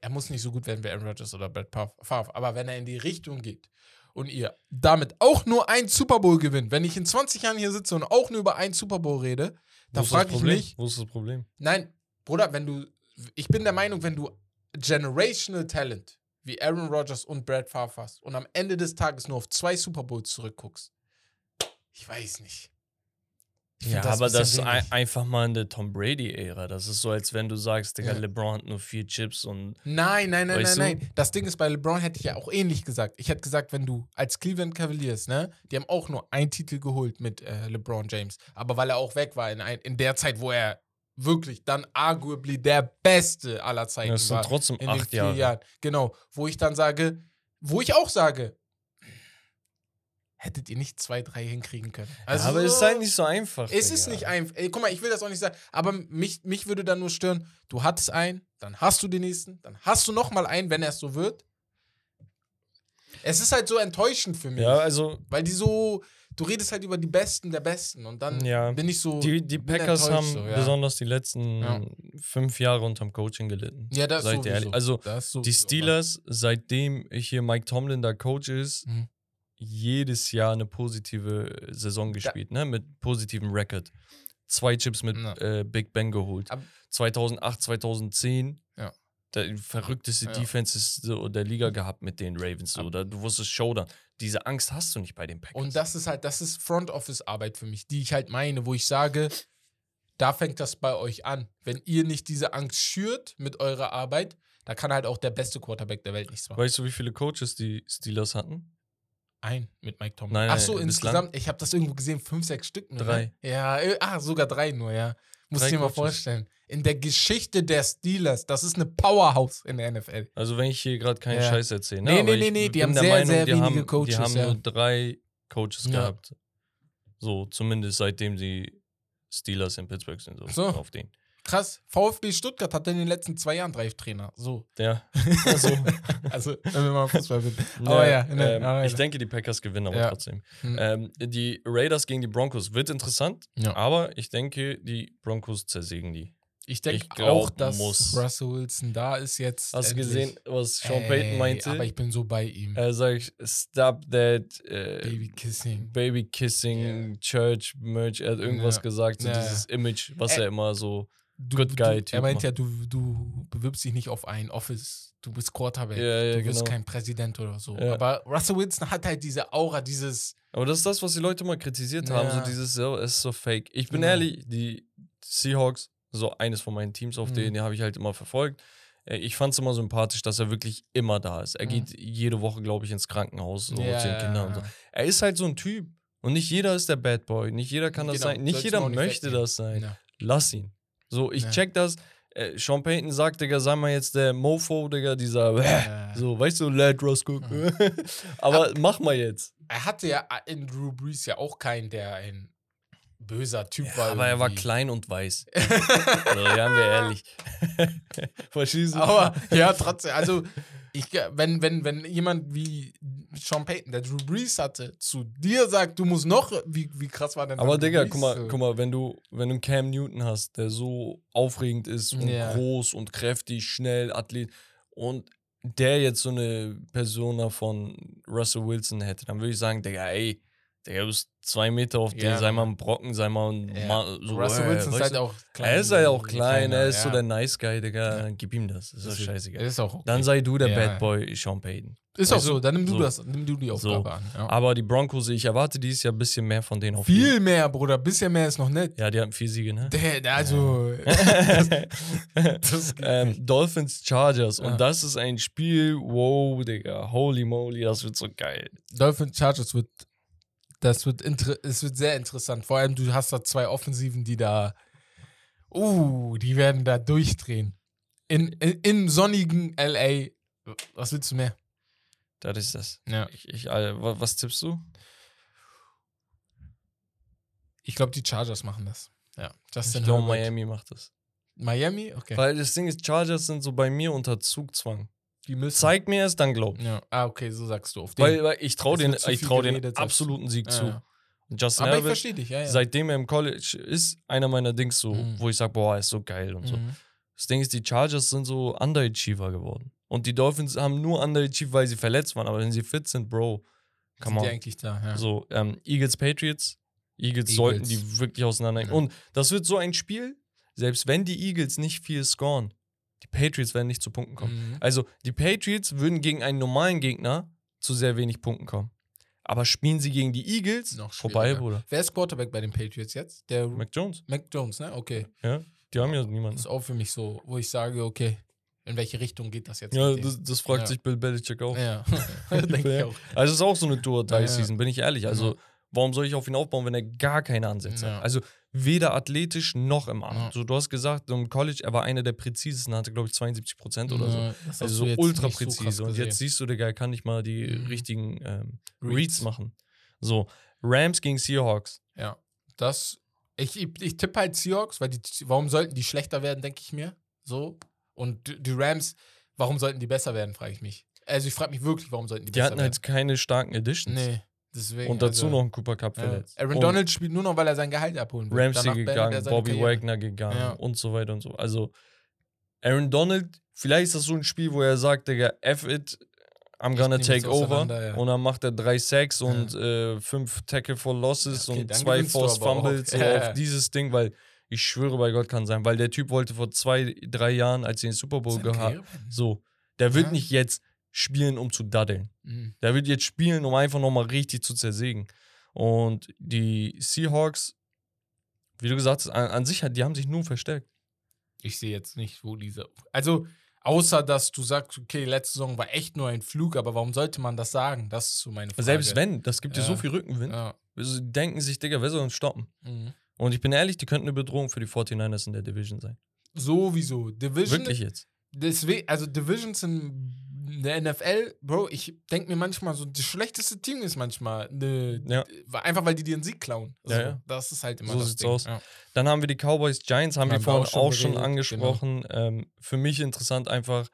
S2: er muss nicht so gut werden wie Aaron Rodgers oder Brett Favre, aber wenn er in die Richtung geht und ihr damit auch nur ein Super Bowl gewinnt, wenn ich in 20 Jahren hier sitze und auch nur über einen Super Bowl rede,
S3: Das
S2: frage ich mich,
S3: Wo ist das Problem?
S2: Nein, Bruder, wenn du. Ich bin der Meinung, wenn du Generational Talent wie Aaron Rodgers und Brad Favre hast und am Ende des Tages nur auf zwei Super Bowls zurückguckst, ich weiß nicht.
S3: Ja,
S2: find
S3: aber das ist ein, einfach mal in der Tom Brady-Ära. Das ist so, als wenn du sagst, Digga,
S2: Ja.
S3: LeBron hat nur vier Chips und
S2: Nein, nein, nein, nein,
S3: du?
S2: nein. Das Ding ist, bei LeBron hätte ich ja auch ähnlich gesagt. Ich hätte gesagt, wenn du als Cleveland Cavaliers, ne, die haben auch nur einen Titel geholt mit äh, LeBron James. Aber weil er auch weg war in, ein, in der Zeit, wo er wirklich dann arguably der Beste aller Zeiten
S3: das sind
S2: war.
S3: trotzdem acht
S2: vier
S3: Jahre.
S2: Jahren. Genau, wo ich dann sage, wo ich auch sage, hättet ihr nicht zwei, drei hinkriegen können.
S3: ja, aber es ist halt nicht so einfach.
S2: Es ist
S3: Digga.
S2: nicht einfach. Guck mal, ich will das auch nicht sagen, aber mich, mich würde dann nur stören, du hattest einen, dann hast du den nächsten, dann hast du noch mal einen, wenn er es so wird. Es ist halt so enttäuschend für mich,
S3: Ja, also
S2: weil die so, du redest halt über die Besten der Besten und dann
S3: Ja.
S2: bin ich so.
S3: die, die Packers haben
S2: so, ja.
S3: besonders die letzten
S2: Ja.
S3: fünf Jahre unterm Coaching gelitten.
S2: ja, das sowieso.
S3: ehrlich? Also
S2: Das
S3: die
S2: sowieso,
S3: Steelers, seitdem hier Mike Tomlin der Coach ist,
S2: Mhm.
S3: Jedes Jahr eine positive Saison gespielt, ne? Mit positivem Record. Zwei Chips mit
S2: Ja.
S3: äh, Big Ben geholt.
S2: Ab-
S3: 2008, 2010.
S2: Ja.
S3: Der verrückteste
S2: Ja.
S3: Defenses der Liga gehabt mit den Ravens. So. Da, du wusstest Showdown. Diese Angst hast du nicht bei den Packers.
S2: Und das ist halt, das ist Front Office Arbeit für mich, die ich halt meine, wo ich sage, da fängt das bei euch an. Wenn ihr nicht diese Angst schürt mit eurer Arbeit, Da kann halt auch der beste Quarterback der Welt nichts machen.
S3: Weißt du, wie viele Coaches die Steelers hatten?
S2: Ein mit Mike Tomlin.
S3: Nein,
S2: Ach so, insgesamt, ich habe das irgendwo gesehen, fünf, sechs Stück nur.
S3: Drei.
S2: Ne? Ja, äh, ah, sogar drei nur, ja. Muss ich dir mal vorstellen. In der Geschichte der Steelers, das ist eine Powerhouse in der NFL.
S3: Also wenn ich hier gerade keinen
S2: Ja.
S3: Scheiß erzähle. Ne?
S2: Nee, nee, nee, nee, die haben sehr,
S3: Meinung,
S2: sehr wenige
S3: haben,
S2: Coaches,
S3: Die haben
S2: ja.
S3: nur drei Coaches
S2: Ja.
S3: gehabt. So, zumindest seitdem sie Steelers in Pittsburgh sind. So,
S2: So.
S3: auf den.
S2: Krass. VfB Stuttgart hatte in den letzten zwei Jahren drei Trainer. So.
S3: Ja. Also,
S2: Also, wenn wir mal Fußball sind. Aber ja, ne,
S3: ähm,
S2: aber
S3: ich
S2: ja.
S3: denke, die Packers gewinnen aber
S2: Ja.
S3: trotzdem.
S2: Hm.
S3: Ähm, die Raiders gegen die Broncos wird interessant,
S2: Ja.
S3: aber ich denke, die Broncos zersägen die.
S2: Ich denke auch, dass
S3: muss.
S2: Russell Wilson da ist jetzt.
S3: Hast du gesehen, was Sean
S2: Ey,
S3: Payton meinte?
S2: Aber ich bin so bei ihm.
S3: er sagt, stop that äh,
S2: Baby Kissing.
S3: Baby Kissing, Church, Merch, er hat irgendwas
S2: Ja.
S3: gesagt, so
S2: Ja,
S3: dieses Image, was
S2: Ä-
S3: er immer so.
S2: Du,
S3: Good
S2: du,
S3: Guy
S2: Er
S3: Typ
S2: meint ja, du, du bewirbst dich nicht auf ein Office. Du bist Quarterback.
S3: Ja, ja,
S2: du bist
S3: genau.
S2: kein Präsident oder so.
S3: Ja.
S2: Aber Russell Wilson hat halt diese Aura, dieses.
S3: Aber das ist das, was die Leute mal kritisiert haben, so dieses, es ist so fake. Ich bin ehrlich, die Seahawks, so eines von meinen Teams, auf
S2: Mhm.
S3: denen habe ich halt immer verfolgt. Äh, Ich fand es immer sympathisch, dass er wirklich immer da ist. Er
S2: Mhm.
S3: geht jede Woche, glaube ich, ins Krankenhaus so,
S2: Ja,
S3: zu den Kindern und so. Er ist halt so ein Typ. Und nicht jeder ist der Bad Boy. Nicht jeder kann das
S2: Genau,
S3: sein. Nicht jeder möchte das sein. Lass ihn. So, ich
S2: Ja.
S3: check das. Äh, Sean Payton sagt, Digga, sei mal jetzt der Mofo, Digga, dieser.
S2: Ja.
S3: So, weißt du, let Russ gucken. Aber mach mal jetzt.
S2: Er hatte ja in Drew Brees ja auch keinen, der ein böser Typ war.
S3: aber er war
S2: irgendwie.
S3: klein und weiß. also, ja, wir ehrlich. Verstehst du?
S2: Aber ja, trotzdem, also ich, wenn, wenn, wenn jemand wie Sean Payton, der Drew Brees hatte, zu dir sagt, du musst noch, wie, wie krass war denn
S3: Aber Digga,
S2: Brees
S3: guck mal, guck mal, wenn du, wenn du einen Cam Newton hast, der so aufregend ist und
S2: Ja.
S3: groß und kräftig, schnell, Athlet und der jetzt so eine Persona von Russell Wilson hätte, dann würde ich sagen, Digga, ey, Du bist zwei Meter auf
S2: Ja,
S3: sei mal ein Brocken, sei mal ein
S2: Ja.
S3: Ma- so,
S2: Russell
S3: äh,
S2: Wilson ist halt auch klein.
S3: Er ist halt auch klein, er ist so der Nice Guy, Digga, gib ihm das, ist
S2: Deswegen-
S3: scheißegal.
S2: Ist auch okay.
S3: Dann sei du der. Bad Boy Sean Payton.
S2: ist auch
S3: weißt du?
S2: so, dann nimm du
S3: So.
S2: das, nimm du die Aufgabe an. Ja.
S3: Aber die Broncos, ich erwarte dieses Jahr ein bisschen mehr von denen auf
S2: Viel mehr, Bruder, bisschen mehr ist noch nicht.
S3: Ja, die hatten vier Siege, ne?
S2: Der, der, also, das geht
S3: ähm. Dolphins Chargers.
S2: Ja.
S3: Und das ist ein Spiel, wow, Digga, holy moly, das wird so geil.
S2: Dolphins Chargers wird, das wird, es wird sehr interessant. Vor allem, du hast da zwei Offensiven, die da, uh, die werden da durchdrehen. In, in, Im sonnigen LA. Was willst du mehr?
S3: Das ist das.
S2: Ja.
S3: Ich, ich, wa- was tippst du?
S2: Ich glaube, die Chargers machen das. Ja. Justin
S3: Ich glaube. Miami macht das.
S2: Miami? Okay.
S3: Weil das Ding ist, Chargers sind so bei mir unter Zugzwang.
S2: Die müssen.
S3: Zeig mir es, dann glaub.
S2: Ja. Ah, okay, so sagst du. Auf den.
S3: Weil, weil ich traue den, ich trau den
S2: geredet,
S3: absoluten Sieg
S2: Ja,
S3: zu.
S2: ja.
S3: Justin
S2: Aber ich
S3: Herbert,
S2: verstehe dich, ja, ja.
S3: seitdem er im College ist, einer meiner Dings so,
S2: Mhm.
S3: wo ich sage, boah, er ist so geil und so.
S2: Mhm.
S3: Das Ding ist, die Chargers sind so Underachiever geworden. Und die Dolphins haben nur Underachieved, weil sie verletzt waren. Aber wenn sie fit sind, Bro,
S2: Sind
S3: come
S2: die
S3: on.
S2: eigentlich da, ja.
S3: So, ähm, Eagles, Patriots. Eagles,
S2: Eagles.
S3: sollten die wirklich auseinandernehmen.
S2: Ja.
S3: Und das wird so ein Spiel, selbst wenn die Eagles nicht viel scoren, die Patriots werden nicht zu Punkten kommen.
S2: Mhm.
S3: Also, die Patriots würden gegen einen normalen Gegner zu sehr wenig Punkten kommen. Aber spielen sie gegen die Eagles,
S2: Noch
S3: vorbei. Bruder.
S2: Wer ist Quarterback bei den Patriots jetzt? Der
S3: Mac Jones,
S2: Mac Jones, ne? Okay.
S3: ja. Die haben ja
S2: Das
S3: niemanden.
S2: ist auch für mich so, wo ich sage, okay, in welche Richtung geht das jetzt?
S3: Ja, das, das fragt
S2: Ja.
S3: sich Bill Belichick auch.
S2: Ja, denke ich auch.
S3: Also es ist auch so eine tour
S2: Ja,
S3: bin ich ehrlich. Also
S2: Ja.
S3: Warum soll ich auf ihn aufbauen, wenn er gar keine Ansätze
S2: Ja.
S3: hat? Also weder athletisch noch im Arm.
S2: Ja.
S3: So, du hast gesagt, im College, er war einer der präzisesten, hatte glaube ich 72 Prozent oder so. Also so ultra
S2: nicht so
S3: präzise. und jetzt siehst du, Digga, er kann nicht mal die
S2: Mhm.
S3: richtigen ähm,
S2: Reads.
S3: Reads machen. So, Rams gegen Seahawks.
S2: Ja, das. Ich, ich, tippe halt Seahawks, weil die, warum sollten die schlechter werden, denke ich mir. So. Und die- die Rams, warum sollten die besser werden, frage ich mich. Also ich frage mich wirklich, warum sollten die,
S3: Die
S2: besser
S3: hatten
S2: werden.
S3: halt keine starken Additions.
S2: nee, deswegen.
S3: Und dazu
S2: also,
S3: noch ein Cooper Cup
S2: ja.
S3: verletzt.
S2: Aaron
S3: Und
S2: Donald spielt nur noch, weil er sein Gehalt abholen will.
S3: Ramsey
S2: Danach
S3: gegangen, Bobby
S2: Karriere.
S3: Wagner gegangen
S2: Ja.
S3: und so weiter und so. Also Aaron Donald, vielleicht ist das so ein Spiel, wo er sagt, Digga, F it, I'm gonna take over.
S2: ja.
S3: Und dann macht er drei Sacks und äh, fünf Tackle for Losses
S2: Ja, okay,
S3: und zwei
S2: auch.
S3: Fumbles so
S2: Ja.
S3: auf dieses Ding, weil ich schwöre bei Gott kann sein, weil der Typ wollte vor zwei, drei Jahren, als sie den Super Bowl gehabt so, der wird
S2: Ja.
S3: nicht jetzt spielen, um zu daddeln.
S2: Mhm.
S3: Der wird jetzt spielen, um einfach nochmal richtig zu zersägen. Und die Seahawks, wie du gesagt hast, an, an sich, hat- die haben sich nun verstärkt.
S2: Ich sehe jetzt nicht, wo diese. Also, Außer, dass du sagst, okay, letzte Saison war echt nur ein Flug, aber warum sollte man das sagen? Das ist so meine Frage.
S3: Selbst wenn, das gibt dir
S2: Ja.
S3: so viel Rückenwind.
S2: Ja.
S3: Also, die denken sich, Digga, wer soll uns stoppen?
S2: Mhm.
S3: Und ich bin ehrlich, die könnten eine Bedrohung für die 49ers in der Division sein.
S2: Sowieso. Division.
S3: Wirklich jetzt.
S2: Deswegen, also Divisions in der NFL, Bro, ich denke mir manchmal so, das schlechteste Team ist manchmal ne,
S3: Ja.
S2: einfach, weil die dir einen Sieg klauen.
S3: Ja, ja.
S2: Das ist halt immer
S3: So
S2: das
S3: sieht's
S2: Ding.
S3: aus. Dann haben wir die Cowboys Giants, haben wir vorhin
S2: auch schon
S3: auch schon
S2: genau.
S3: angesprochen. Ähm, für mich interessant einfach,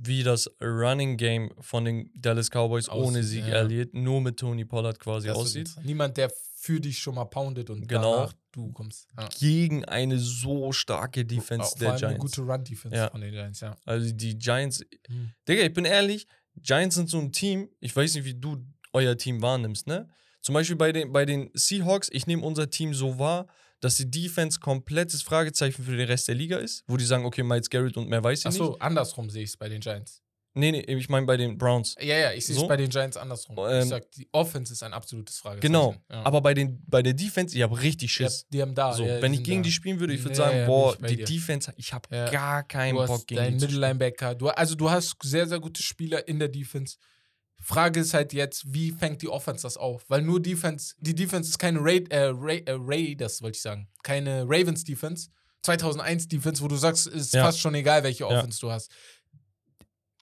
S3: wie das Running Game von den Dallas Cowboys ohne
S2: Aussieht,
S3: Sieg
S2: ja.
S3: Elliott, nur mit Tony Pollard quasi
S2: Das
S3: aussieht.
S2: Niemand, der für dich schon mal poundet und
S3: Genau.
S2: danach du kommst. Ja.
S3: Gegen eine so starke Defense
S2: vor
S3: der
S2: allem eine
S3: Giants.
S2: gute Run-Defense
S3: Ja.
S2: von den Giants, ja.
S3: Also die Giants,
S2: Mhm.
S3: Digga, ich bin ehrlich, Giants sind so ein Team, ich weiß nicht, wie du euer Team wahrnimmst, ne? Zum Beispiel bei den, bei den Seahawks, ich nehme unser Team so wahr, dass die Defense komplettes Fragezeichen für den Rest der Liga ist, wo die sagen, okay, Miles Garrett und mehr weiß ich
S2: Achso,
S3: nicht.
S2: andersrum sehe ich es bei den Giants.
S3: Nee, nee, ich meine bei den Browns.
S2: Ja, ja, ich sehe es
S3: So?
S2: bei den Giants andersrum.
S3: Ähm,
S2: ich sag, die Offense ist ein absolutes Fragezeichen.
S3: Genau,
S2: Ja.
S3: aber bei, den, bei der Defense, ich habe richtig Schiss.
S2: die haben da.
S3: so,
S2: ja,
S3: wenn ich gegen
S2: da.
S3: die spielen würde, ich würde
S2: Ja,
S3: sagen,
S2: ja,
S3: boah, die
S2: dir.
S3: Defense, ich habe
S2: Ja.
S3: gar keinen
S2: Du hast
S3: Bock gegen
S2: deinen
S3: die.
S2: Mittellinebacker. Du, also du hast sehr, sehr gute Spieler in der Defense. Frage ist halt jetzt, wie fängt die Offense das auf? Weil nur Defense, die Defense ist keine Raid, äh, Ray, äh, Raiders, wollte ich sagen. Keine Ravens Defense. 2001 Defense, wo du sagst, ist
S3: Ja.
S2: fast schon egal, welche
S3: Ja.
S2: Offense du hast.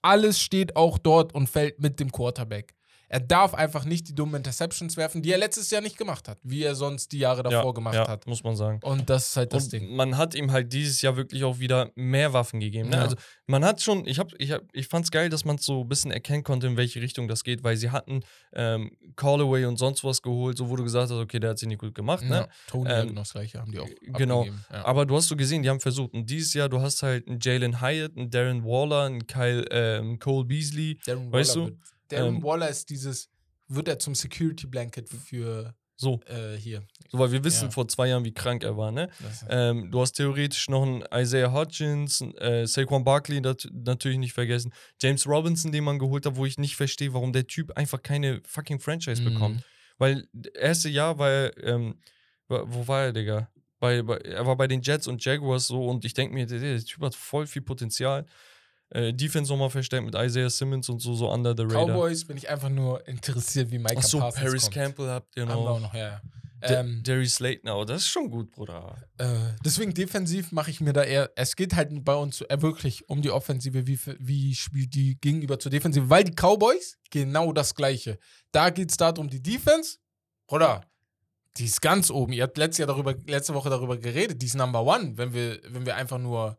S2: Alles steht auch dort und fällt mit dem Quarterback. Er darf einfach nicht die dummen Interceptions werfen, die er letztes Jahr nicht gemacht hat, wie er sonst die Jahre davor
S3: ja,
S2: gemacht
S3: ja,
S2: hat.
S3: muss man sagen.
S2: Und das ist halt das
S3: und
S2: Ding.
S3: man hat ihm halt dieses Jahr wirklich auch wieder mehr Waffen gegeben. Ne?
S2: Ja.
S3: Also man hat schon, ich hab, ich hab, ich fand's geil, dass man es so ein bisschen erkennen konnte, in welche Richtung das geht, weil sie hatten ähm, Callaway und sonst was geholt, so wo du gesagt hast, okay, der hat sich nicht gut gemacht, ne?
S2: Ja, Tony
S3: Ähm,
S2: genau das gleiche, haben die auch
S3: genau.
S2: abgegeben. Ja.
S3: Aber du hast so gesehen, die haben versucht. Und dieses Jahr, du hast halt einen Jalen Hyatt, einen Darren Waller, einen Kyle, ähm, Cole Beasley.
S2: Darren
S3: Weißt
S2: Waller
S3: du?
S2: Darren
S3: Ähm,
S2: Waller ist dieses, wird er zum Security Blanket für
S3: So,
S2: äh, hier.
S3: so weil wir wissen
S2: Ja.
S3: vor zwei Jahren, wie krank er war, ne? Ähm, du hast theoretisch noch einen Isaiah Hodgins, äh, Saquon Barkley nat natürlich nicht vergessen. James Robinson, den man geholt hat, wo ich nicht verstehe, warum der Typ einfach keine fucking Franchise
S2: Mhm.
S3: bekommt. Weil das erste Jahr war er, ähm, wo war er, Digga? Bei, bei, er war bei den Jets und Jaguars so und ich denke mir, der, der Typ hat voll viel Potenzial. Äh, Defense nochmal verstärkt mit Isaiah Simmons und so, so under the radar.
S2: Cowboys bin ich einfach nur interessiert, wie Micah
S3: Achso,
S2: Parsons
S3: Paris
S2: kommt.
S3: Campbell habt ihr
S2: Haben wir auch
S3: noch.
S2: noch, ja. Ähm,
S3: Darius Slayton, aber das ist schon gut, Bruder.
S2: äh, deswegen defensiv mache ich mir da eher, es geht halt bei uns äh, wirklich um die Offensive, wie, wie spielt die gegenüber zur Defensive, weil die Cowboys genau das Gleiche. Da geht es darum, die Defense, oder? Die ist ganz oben. Ihr habt letztes Jahr darüber, letzte Woche darüber geredet, die ist Number One, wenn wir, wenn wir einfach nur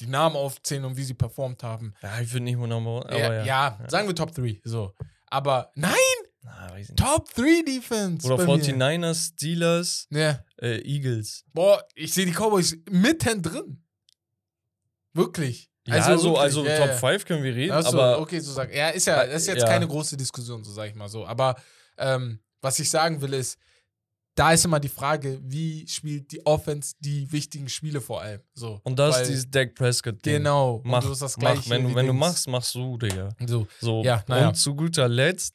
S2: die Namen aufzählen und wie sie performt haben.
S3: Ja, ich würde nicht mal nochmal. Aber
S2: ja,
S3: ja.
S2: ja, sagen wir Top 3. So. Aber nein,
S3: Na.
S2: Top 3 Defense.
S3: Oder
S2: bei mir.
S3: 49ers, Steelers,
S2: Ja.
S3: äh, Eagles.
S2: Boah, ich sehe die Cowboys mittendrin. Wirklich.
S3: Ja, also,
S2: wirklich,
S3: also
S2: ja,
S3: Top
S2: ja.
S3: 5 können wir reden,
S2: Ach so,
S3: aber
S2: okay, so sag. Ja, ist ja, das ist jetzt keine große Diskussion, so sage ich mal so. Aber ähm, was ich sagen will, ist, da ist immer die Frage, wie spielt die Offense die wichtigen Spiele vor allem. So.
S3: und das ist dieses Dak Prescott-Ding.
S2: Genau. Und
S3: Mach,
S2: du hast das
S3: mach.
S2: Gleiche
S3: Wenn,
S2: wie
S3: du, wenn du machst, machst du, Digga.
S2: So,
S3: So.
S2: Ja, naja.
S3: Und zu guter Letzt.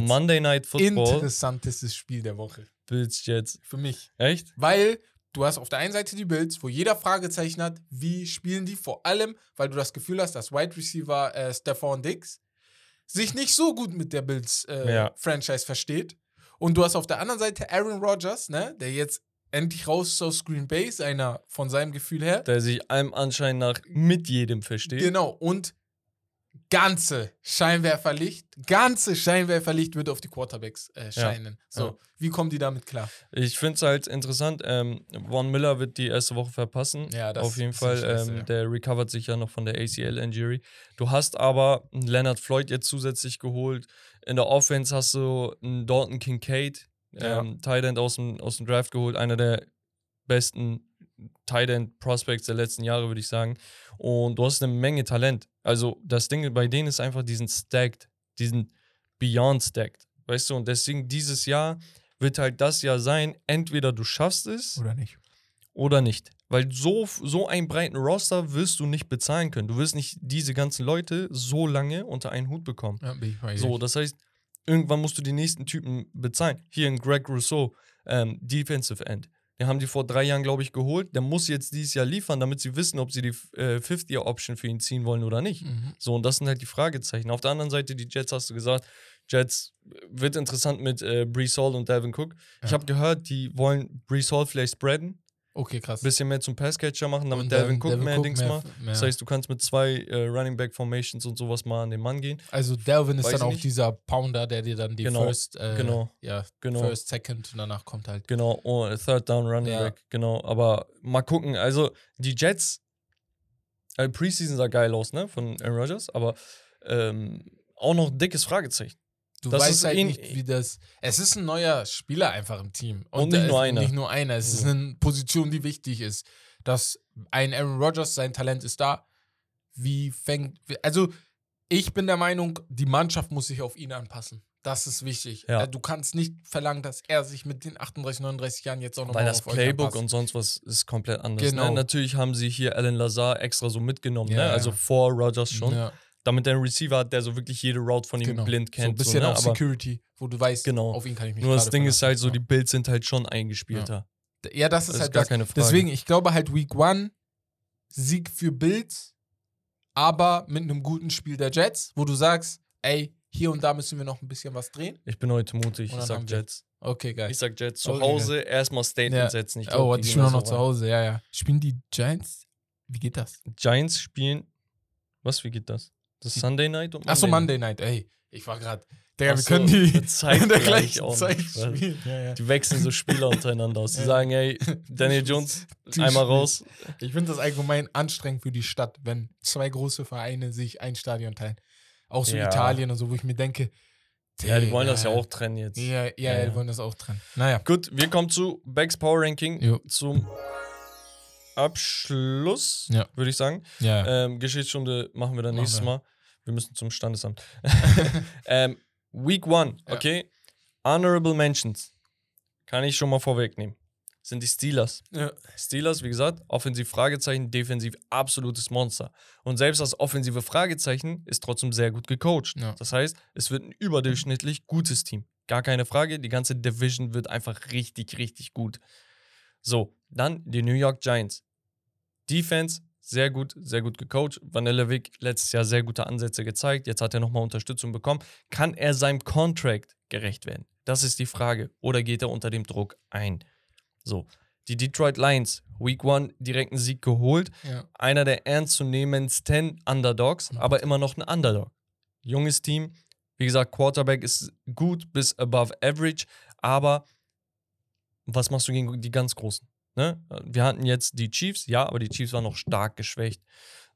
S3: Monday Night Football.
S2: Interessantestes Spiel der Woche.
S3: Bills Jets.
S2: Für mich.
S3: Echt?
S2: Weil du hast auf der einen Seite die Bills, wo jeder Fragezeichen hat, wie spielen die? Vor allem, weil du das Gefühl hast, dass Wide Receiver äh, Stephon Diggs sich nicht so gut mit der Bills äh,
S3: Ja.
S2: Franchise versteht. Und du hast auf der anderen Seite Aaron Rodgers, ne, der jetzt endlich raus ist aus Green Bay, einer von seinem Gefühl her.
S3: Der sich allem Anschein nach mit jedem versteht.
S2: Genau. Und ganze Scheinwerferlicht, ganze Scheinwerferlicht wird auf die Quarterbacks äh, scheinen. So,
S3: ja.
S2: wie kommen die damit klar?
S3: Ich finde es halt interessant. Ähm, Von Miller wird die erste Woche verpassen.
S2: Ja, das
S3: Auf jeden
S2: ist
S3: Fall.
S2: Schlimmste,
S3: ähm,
S2: ja.
S3: Der recovert sich ja noch von der ACL-Injury. Du hast aber einen Leonard Floyd jetzt zusätzlich geholt. In der Offense hast du einen Dalton Kincaid,
S2: Ja.
S3: ähm, Tight End aus dem, aus dem Draft geholt. Einer der besten Tight End Prospects der letzten Jahre, würde ich sagen. Und du hast eine Menge Talent. Also das Ding bei denen ist einfach diesen stacked, diesen beyond stacked. Weißt du, und deswegen dieses Jahr wird halt das Jahr sein, entweder du schaffst es
S2: Oder nicht?
S3: oder nicht. Weil so, so einen breiten Roster wirst du nicht bezahlen können. Du wirst nicht diese ganzen Leute so lange unter einen Hut bekommen.
S2: Ja.
S3: So, das heißt, irgendwann musst du die nächsten Typen bezahlen. Hier ein Greg Rousseau, ähm, Defensive End. Den haben die vor drei Jahren, glaube ich, geholt. Der muss jetzt dieses Jahr liefern, damit sie wissen, ob sie die äh, Fifth-Year-Option für ihn ziehen wollen oder nicht.
S2: Mhm.
S3: So, und das sind halt die Fragezeichen. Auf der anderen Seite, die Jets hast du gesagt, Jets wird interessant mit äh, Brees Hall und Dalvin Cook. Ich
S2: Ja.
S3: habe gehört, die wollen Brees Hall vielleicht spreaden,
S2: Okay, krass.
S3: ein bisschen mehr zum Passcatcher machen, damit Dalvin
S2: dann
S3: Cook mehr Dings
S2: mehr-
S3: macht.
S2: mehr-
S3: Das heißt, du kannst mit zwei äh, Running Back Formations und sowas mal an den Mann gehen.
S2: also Delvin ist
S3: Weiß
S2: dann auch
S3: nicht.
S2: dieser Pounder, der dir dann die
S3: Genau,
S2: First, äh,
S3: genau,
S2: ja,
S3: genau.
S2: First, Second und danach kommt halt.
S3: Genau, oh, Third Down Running
S2: Ja.
S3: Back, genau. Aber mal gucken, also die Jets, äh, Preseason sah geil aus, ne, von Aaron Rodgers, aber ähm, auch noch ein dickes Fragezeichen.
S2: Du
S3: Das
S2: weißt
S3: ist
S2: halt
S3: ihn-
S2: nicht, wie das. Es ist ein neuer Spieler einfach im Team.
S3: Und
S2: da
S3: nicht nur
S2: ist
S3: einer.
S2: Nicht nur einer. Es ist
S3: So.
S2: eine Position, die wichtig ist. Dass ein Aaron Rodgers, sein Talent ist da. Wie fängt. Also, ich bin der Meinung, die Mannschaft muss sich auf ihn anpassen. Das ist wichtig.
S3: Ja.
S2: Äh, Du kannst nicht verlangen, dass er sich mit den 38, 39 Jahren jetzt auch noch
S3: Weil
S2: mal
S3: das Playbook und sonst was ist komplett anders.
S2: Genau.
S3: Ne? Natürlich haben sie hier Alan Lazar extra so mitgenommen,
S2: Ja,
S3: ne?
S2: ja.
S3: also vor Rodgers schon,
S2: Ja,
S3: damit er einen Receiver hat, der so wirklich jede Route von ihm
S2: genau.
S3: blind
S2: So ein
S3: kennt.
S2: bisschen
S3: ne?
S2: auch
S3: Aber
S2: Security, wo du weißt,
S3: Genau.
S2: auf ihn kann ich mich
S3: nur das Ding ist halt so, die. Builds sind halt schon eingespielter.
S2: Ja, das ist
S3: Das ist
S2: halt
S3: gar
S2: das.
S3: keine Frage.
S2: Deswegen, ich glaube halt Week One Sieg für Bills, aber mit einem guten Spiel der Jets, wo du sagst, ey, hier und da müssen wir noch ein bisschen was drehen.
S3: Ich bin heute mutig, ich sag Jets.
S2: Okay, geil.
S3: Ich sag Jets zu
S2: Okay,
S3: Hause, erstmal Statement
S2: Ja.
S3: setzen. Ich
S2: oh,
S3: glaub,
S2: die
S3: gehen
S2: spielen auch noch
S3: so
S2: zu. Hause, ja, ja. Spielen die Giants? Wie geht das?
S3: Giants spielen. Was, wie geht das? Das ist Sunday Night und
S2: Achso,
S3: Monday
S2: Monday Night, ey. Ich war gerade. Digga, wir
S3: so,
S2: können die
S3: Zeit
S2: in der
S3: gleich
S2: gleichen
S3: auch.
S2: Zeit spielen. Ja, ja.
S3: Die wechseln so Spieler untereinander aus. Die
S2: Ja.
S3: sagen, ey, Daniel Jones, einmal raus.
S2: Ich finde das allgemein anstrengend für die Stadt, wenn zwei große Vereine sich ein Stadion teilen. Auch so. Italien und so, wo ich mir denke.
S3: Ja, die wollen das ja auch trennen jetzt.
S2: Ja, ja, ja,
S3: Ja, ja.
S2: die wollen das auch trennen. Naja.
S3: Gut, wir kommen zu Becks Power Ranking
S2: Jo.
S3: zum Abschluss,
S2: Ja.
S3: würde ich sagen.
S2: Ja.
S3: Ähm, Geschichtsstunde machen wir dann
S2: Machen
S3: nächstes
S2: wir.
S3: Mal. Wir müssen zum Standesamt. ähm, Week One,
S2: Ja.
S3: okay. Honorable Mentions. Kann ich schon mal vorwegnehmen. Sind die Steelers.
S2: ja.
S3: Steelers, wie gesagt, offensiv Fragezeichen, defensiv absolutes Monster. Und selbst das offensive Fragezeichen ist trotzdem sehr gut gecoacht.
S2: Ja.
S3: Das heißt, es wird ein überdurchschnittlich gutes Team. Gar keine Frage, die ganze Division wird einfach richtig, richtig gut. So, dann die New York Giants. Defense, sehr gut, sehr gut gecoacht. Vanilla Vick letztes Jahr sehr gute Ansätze gezeigt. Jetzt hat er nochmal Unterstützung bekommen. Kann er seinem Contract gerecht werden? Das ist die Frage. Oder geht er unter dem Druck ein? So, die Detroit Lions, Week One direkt einen Sieg geholt.
S2: ja.
S3: Einer der ernstzunehmendsten Underdogs,
S2: Mhm.
S3: aber immer noch ein Underdog. Junges Team. Wie gesagt, Quarterback ist gut bis above average, aber was machst du gegen die ganz Großen? Ne? Wir hatten jetzt die Chiefs, ja, aber die Chiefs waren noch stark geschwächt.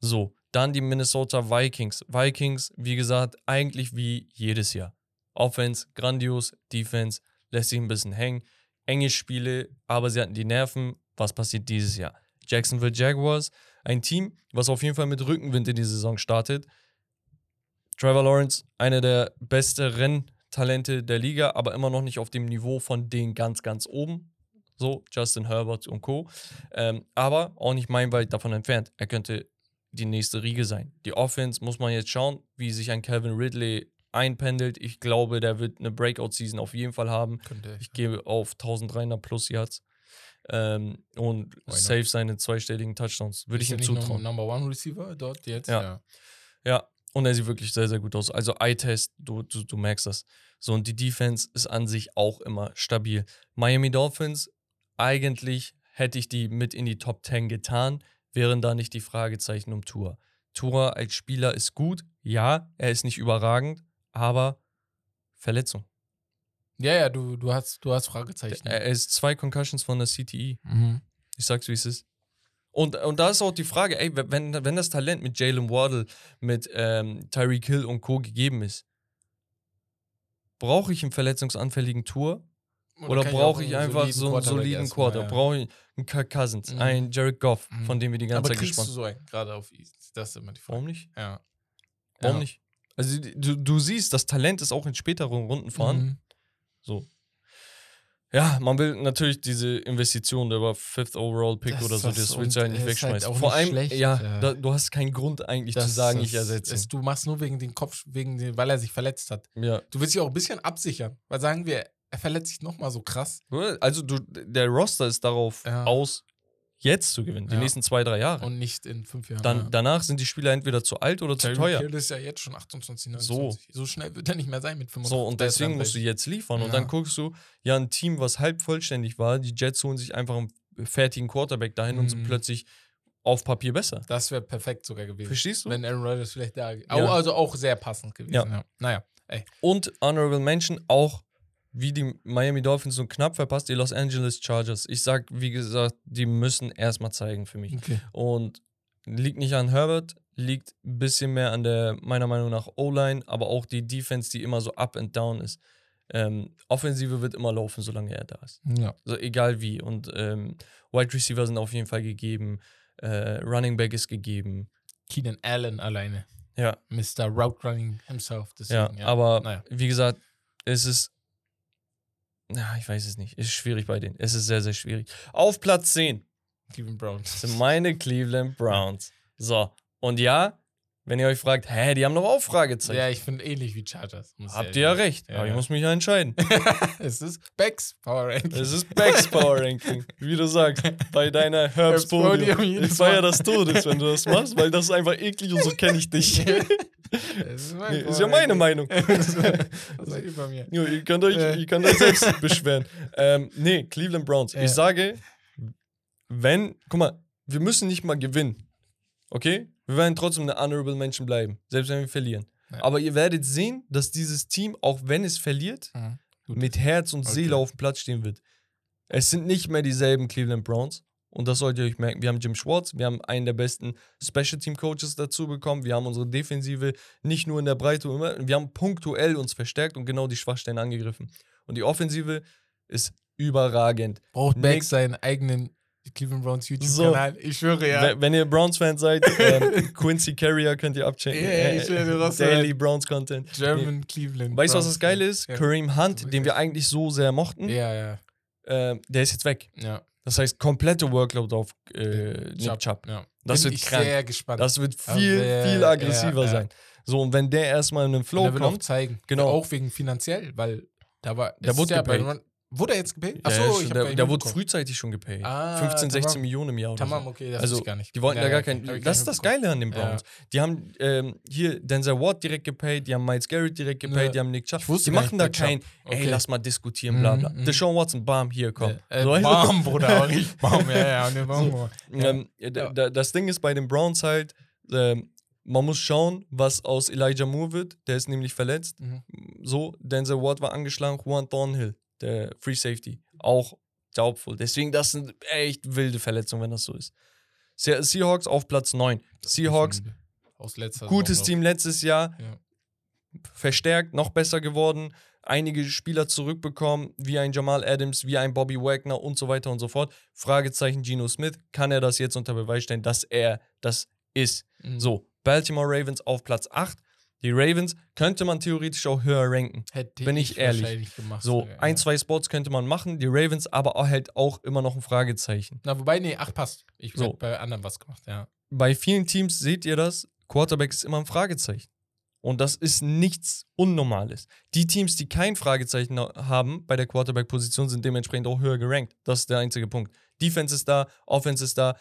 S3: So, dann die Minnesota Vikings. Vikings, wie gesagt, eigentlich wie jedes Jahr. Offense, grandios, Defense, lässt sich ein bisschen hängen. Enge Spiele, aber sie hatten die Nerven. Was passiert dieses Jahr? Jacksonville Jaguars, ein Team, was auf jeden Fall mit Rückenwind in die Saison startet. Trevor Lawrence, einer der besten Renntalente der Liga, aber immer noch nicht auf dem Niveau von denen ganz, ganz oben. So, Justin Herbert und Co. Ähm, aber auch nicht meilenweit davon entfernt. Er könnte die nächste Riege sein. Die Offense muss man jetzt schauen, wie sich ein Calvin Ridley einpendelt. Ich glaube, der wird eine Breakout-Season auf jeden Fall haben.
S2: Könnte
S3: Ich gebe auf 1300 plus Yards. Ähm, und safe seine zweistelligen Touchdowns. Würde ich ihm zutrauen.
S2: Number One Receiver dort jetzt?
S3: Ja. Ja, und er sieht wirklich sehr, sehr gut aus. Also Eye-Test, du, du, du merkst das. So, und die Defense ist an sich auch immer stabil. Miami Dolphins, eigentlich hätte ich die mit in die Top 10 getan, wären da nicht die Fragezeichen um Tour. Tour als Spieler ist gut, ja, er ist nicht überragend, aber Verletzung.
S2: Ja, ja, du, du, hast, du hast Fragezeichen.
S3: Er ist zwei Concussions von der CTE.
S2: mhm.
S3: Ich sag's, wie es ist. Und, und da ist auch die Frage, ey, wenn, wenn das Talent mit Jalen Waddle, mit ähm, Tyreek Hill und Co. gegeben ist, brauche ich einen verletzungsanfälligen Tour oder,
S2: kann
S3: brauche
S2: auch
S3: ich
S2: einen
S3: einfach so einen soliden Quarter?
S2: ja.
S3: Brauche ich einen Kirk Cousins,
S2: Mhm.
S3: einen Jared Goff,
S2: Mhm.
S3: von dem wir die ganze
S2: Aber
S3: Zeit
S2: kriegst du
S3: gesprochen haben?
S2: so einen, gerade auf? Das ist immer die Frage.
S3: Warum nicht?
S2: Ja.
S3: Warum
S2: Ja.
S3: nicht? Also du, du siehst, das Talent ist auch in späteren Runden vorhanden.
S2: Mhm.
S3: So. Ja, man will natürlich diese Investition, der war Fifth Overall Pick
S2: Das
S3: oder so,
S2: ist
S3: das willst du halt nicht
S2: ist halt
S3: wegschmeißen.
S2: auch
S3: Vor
S2: nicht
S3: allem,
S2: schlecht,
S3: ja,
S2: ja.
S3: Da, du hast keinen Grund eigentlich
S2: Das-
S3: zu sagen,
S2: das-
S3: ich ersetze.
S2: Es, du machst nur wegen den Kopf, wegen den, weil er sich verletzt hat.
S3: Ja,
S2: Du willst dich auch ein bisschen absichern. Weil sagen wir, er verletzt sich nochmal so krass.
S3: Also du, der Roster ist darauf
S2: Ja.
S3: aus, jetzt zu gewinnen, die
S2: Ja.
S3: nächsten zwei, drei Jahre.
S2: Und nicht in fünf Jahren.
S3: Dann,
S2: ja.
S3: danach sind die Spieler entweder zu alt oder zu
S2: Tyreek
S3: teuer.
S2: Hill ist ja jetzt schon 28,
S3: So.
S2: 29. So. schnell wird er nicht mehr sein mit 35.
S3: So, und deswegen musst du jetzt liefern. Und
S2: Ja.
S3: dann guckst du, ja, ein Team, was halb vollständig war, die Jets holen sich einfach einen fertigen Quarterback dahin und sind
S2: Mhm.
S3: plötzlich auf Papier besser.
S2: Das wäre perfekt sogar gewesen.
S3: Verstehst du?
S2: Wenn Aaron Rodgers vielleicht da. Also auch sehr passend gewesen.
S3: Ja.
S2: Ja. Naja, ey.
S3: Und Honorable Mention auch, wie die Miami Dolphins so knapp verpasst, die Los Angeles Chargers. Ich sag, wie gesagt, die müssen erstmal zeigen für mich.
S2: Okay.
S3: Und liegt nicht an Herbert, liegt ein bisschen mehr an der, meiner Meinung nach, O-Line, aber auch die Defense, die immer so up and down ist. Ähm, Offensive wird immer laufen, solange er da ist.
S2: Ja.
S3: Also egal wie. Und ähm, Wide Receiver sind auf jeden Fall gegeben. Äh, Running Back ist gegeben.
S2: Keenan Allen alleine.
S3: Ja,
S2: Mr. Route Running himself.
S3: ja.
S2: Deswegen,
S3: Aber
S2: Naja.
S3: wie gesagt, es ist. Na, ich weiß es nicht. Es ist schwierig bei denen. Es ist sehr, sehr schwierig. Auf Platz 10
S2: Cleveland Browns.
S3: sind meine Cleveland Browns. So. Und ja, wenn ihr euch fragt, hä, die haben doch auch Fragezeichen.
S2: Ja, ich finde ähnlich wie Chargers.
S3: Habt ihr ja recht.
S2: Ja,
S3: aber ich
S2: ja.
S3: muss mich ja entscheiden.
S2: es ist Becks Power Ranking.
S3: Es ist Becks Power Ranking. Wie du sagst, bei deiner Herbst
S2: Podium
S3: Ich feier
S2: Mal.
S3: das Todes, wenn du das machst, weil das ist einfach eklig und so kenne ich dich.
S2: Das ist,
S3: Nee, ist ja meine. Meinung.
S2: Seid ihr bei mir?
S3: Jo, ihr, könnt euch,
S2: Äh.
S3: ihr könnt euch selbst beschweren. Ähm, nee, Cleveland Browns.
S2: Ja.
S3: Ich sage, wenn, guck mal, wir müssen nicht mal gewinnen. Okay? Wir werden trotzdem eine Honorable Mention bleiben, selbst wenn wir verlieren.
S2: Ja.
S3: Aber ihr werdet sehen, dass dieses Team, auch wenn es verliert,
S2: Mhm.
S3: Mit Herz und
S2: Okay.
S3: Seele auf dem Platz stehen wird. Es sind nicht mehr dieselben Cleveland Browns. Und das solltet ihr euch merken. Wir haben Jim Schwartz, wir haben einen der besten Special Team Coaches dazu bekommen. Wir haben unsere Defensive nicht nur in der Breite, wir haben punktuell uns verstärkt und genau die Schwachstellen angegriffen. Und die Offensive ist überragend.
S2: Braucht
S3: Nick-
S2: Becks seinen eigenen Cleveland Browns YouTube-Kanal. Ich schwöre ja.
S3: Wenn, ihr Browns-Fans seid, ähm, Quincy Carrier könnt ihr abchecken.
S2: Ja, ja, ich schwöre, du hast
S3: Daily Browns-Content.
S2: German Cleveland.
S3: Weißt du, was das Geile ist?
S2: Ja.
S3: Kareem Hunt, den wir eigentlich so sehr mochten,
S2: Ja, ja.
S3: äh, der ist jetzt weg.
S2: Ja.
S3: Das heißt, komplette Workload auf äh, Nick Chubb.
S2: Ja.
S3: Das
S2: Bin
S3: wird
S2: ich
S3: krank.
S2: sehr gespannt.
S3: Das wird viel,
S2: wer-
S3: viel aggressiver
S2: ja, ja.
S3: sein. So, und wenn der erstmal in den Flow
S2: er will auch
S3: kommt,
S2: zeigen.
S3: Genau.
S2: Auch wegen finanziell, weil da war.
S3: Der wurde
S2: ja bei. Run- Wurde er jetzt gepaid?
S3: ja,
S2: Achso,
S3: ist
S2: ich
S3: schon-
S2: nicht
S3: der wurde frühzeitig schon gepaid.
S2: Ah,
S3: 15, 16
S2: tamam.
S3: Millionen im Jahr. Oder
S2: Tamam,
S3: so.
S2: okay, das
S3: also,
S2: ich gar nicht.
S3: die wollten
S2: Ja,
S3: da gar
S2: ja,
S3: keinen. Das
S2: gar
S3: ist das. Geile an den Browns. Die haben ähm, hier Denzel Ward direkt gepaid, die haben Miles Garrett direkt gepaid,
S2: Ja.
S3: die haben Nick Chubb. Die machen da kein, ey,
S2: Okay.
S3: lass mal diskutieren, bla bla.
S2: Mhm, mhm.
S3: Deshaun Watson, bam, hier, komm.
S2: Äh,
S3: So, du?
S2: Bam, Bruder, Bam, ja, ja, ne, Bam. Ja.
S3: Ähm,
S2: Ja.
S3: da- Das Ding ist bei den Browns halt, ähm, man muss schauen, was aus Elijah Moore wird. Der ist nämlich verletzt.
S2: Mhm.
S3: So, Denzel Ward war angeschlagen, Juan Thornhill, der Free Safety, auch doubtful. Deswegen, das sind echt wilde Verletzungen, wenn das so ist. Se- Seahawks auf Platz 9. Seahawks, gutes Team letztes Jahr,
S2: Ja.
S3: verstärkt, noch besser geworden. Einige Spieler zurückbekommen, wie ein Jamal Adams, wie ein Bobby Wagner und so weiter und so fort. Fragezeichen Geno Smith, kann er das jetzt unter Beweis stellen, dass er das ist?
S2: Mhm.
S3: So, Baltimore Ravens auf Platz 8. Die Ravens könnte man theoretisch auch höher ranken.
S2: Hätte
S3: bin ich ehrlich.
S2: wahrscheinlich Gemacht,
S3: So,
S2: sogar,
S3: ein,
S2: ja.
S3: zwei Spots könnte man machen. Die Ravens aber auch halt auch immer noch ein Fragezeichen.
S2: Na, wobei, nee, ach, passt. Ich
S3: so.
S2: bei anderen was gemacht, ja.
S3: Bei vielen Teams seht ihr das, Quarterback ist immer ein Fragezeichen. Und das ist nichts Unnormales. Die Teams, die kein Fragezeichen haben bei der Quarterback-Position, sind dementsprechend auch höher gerankt. Das ist der einzige Punkt. Defense ist da, Offense ist da,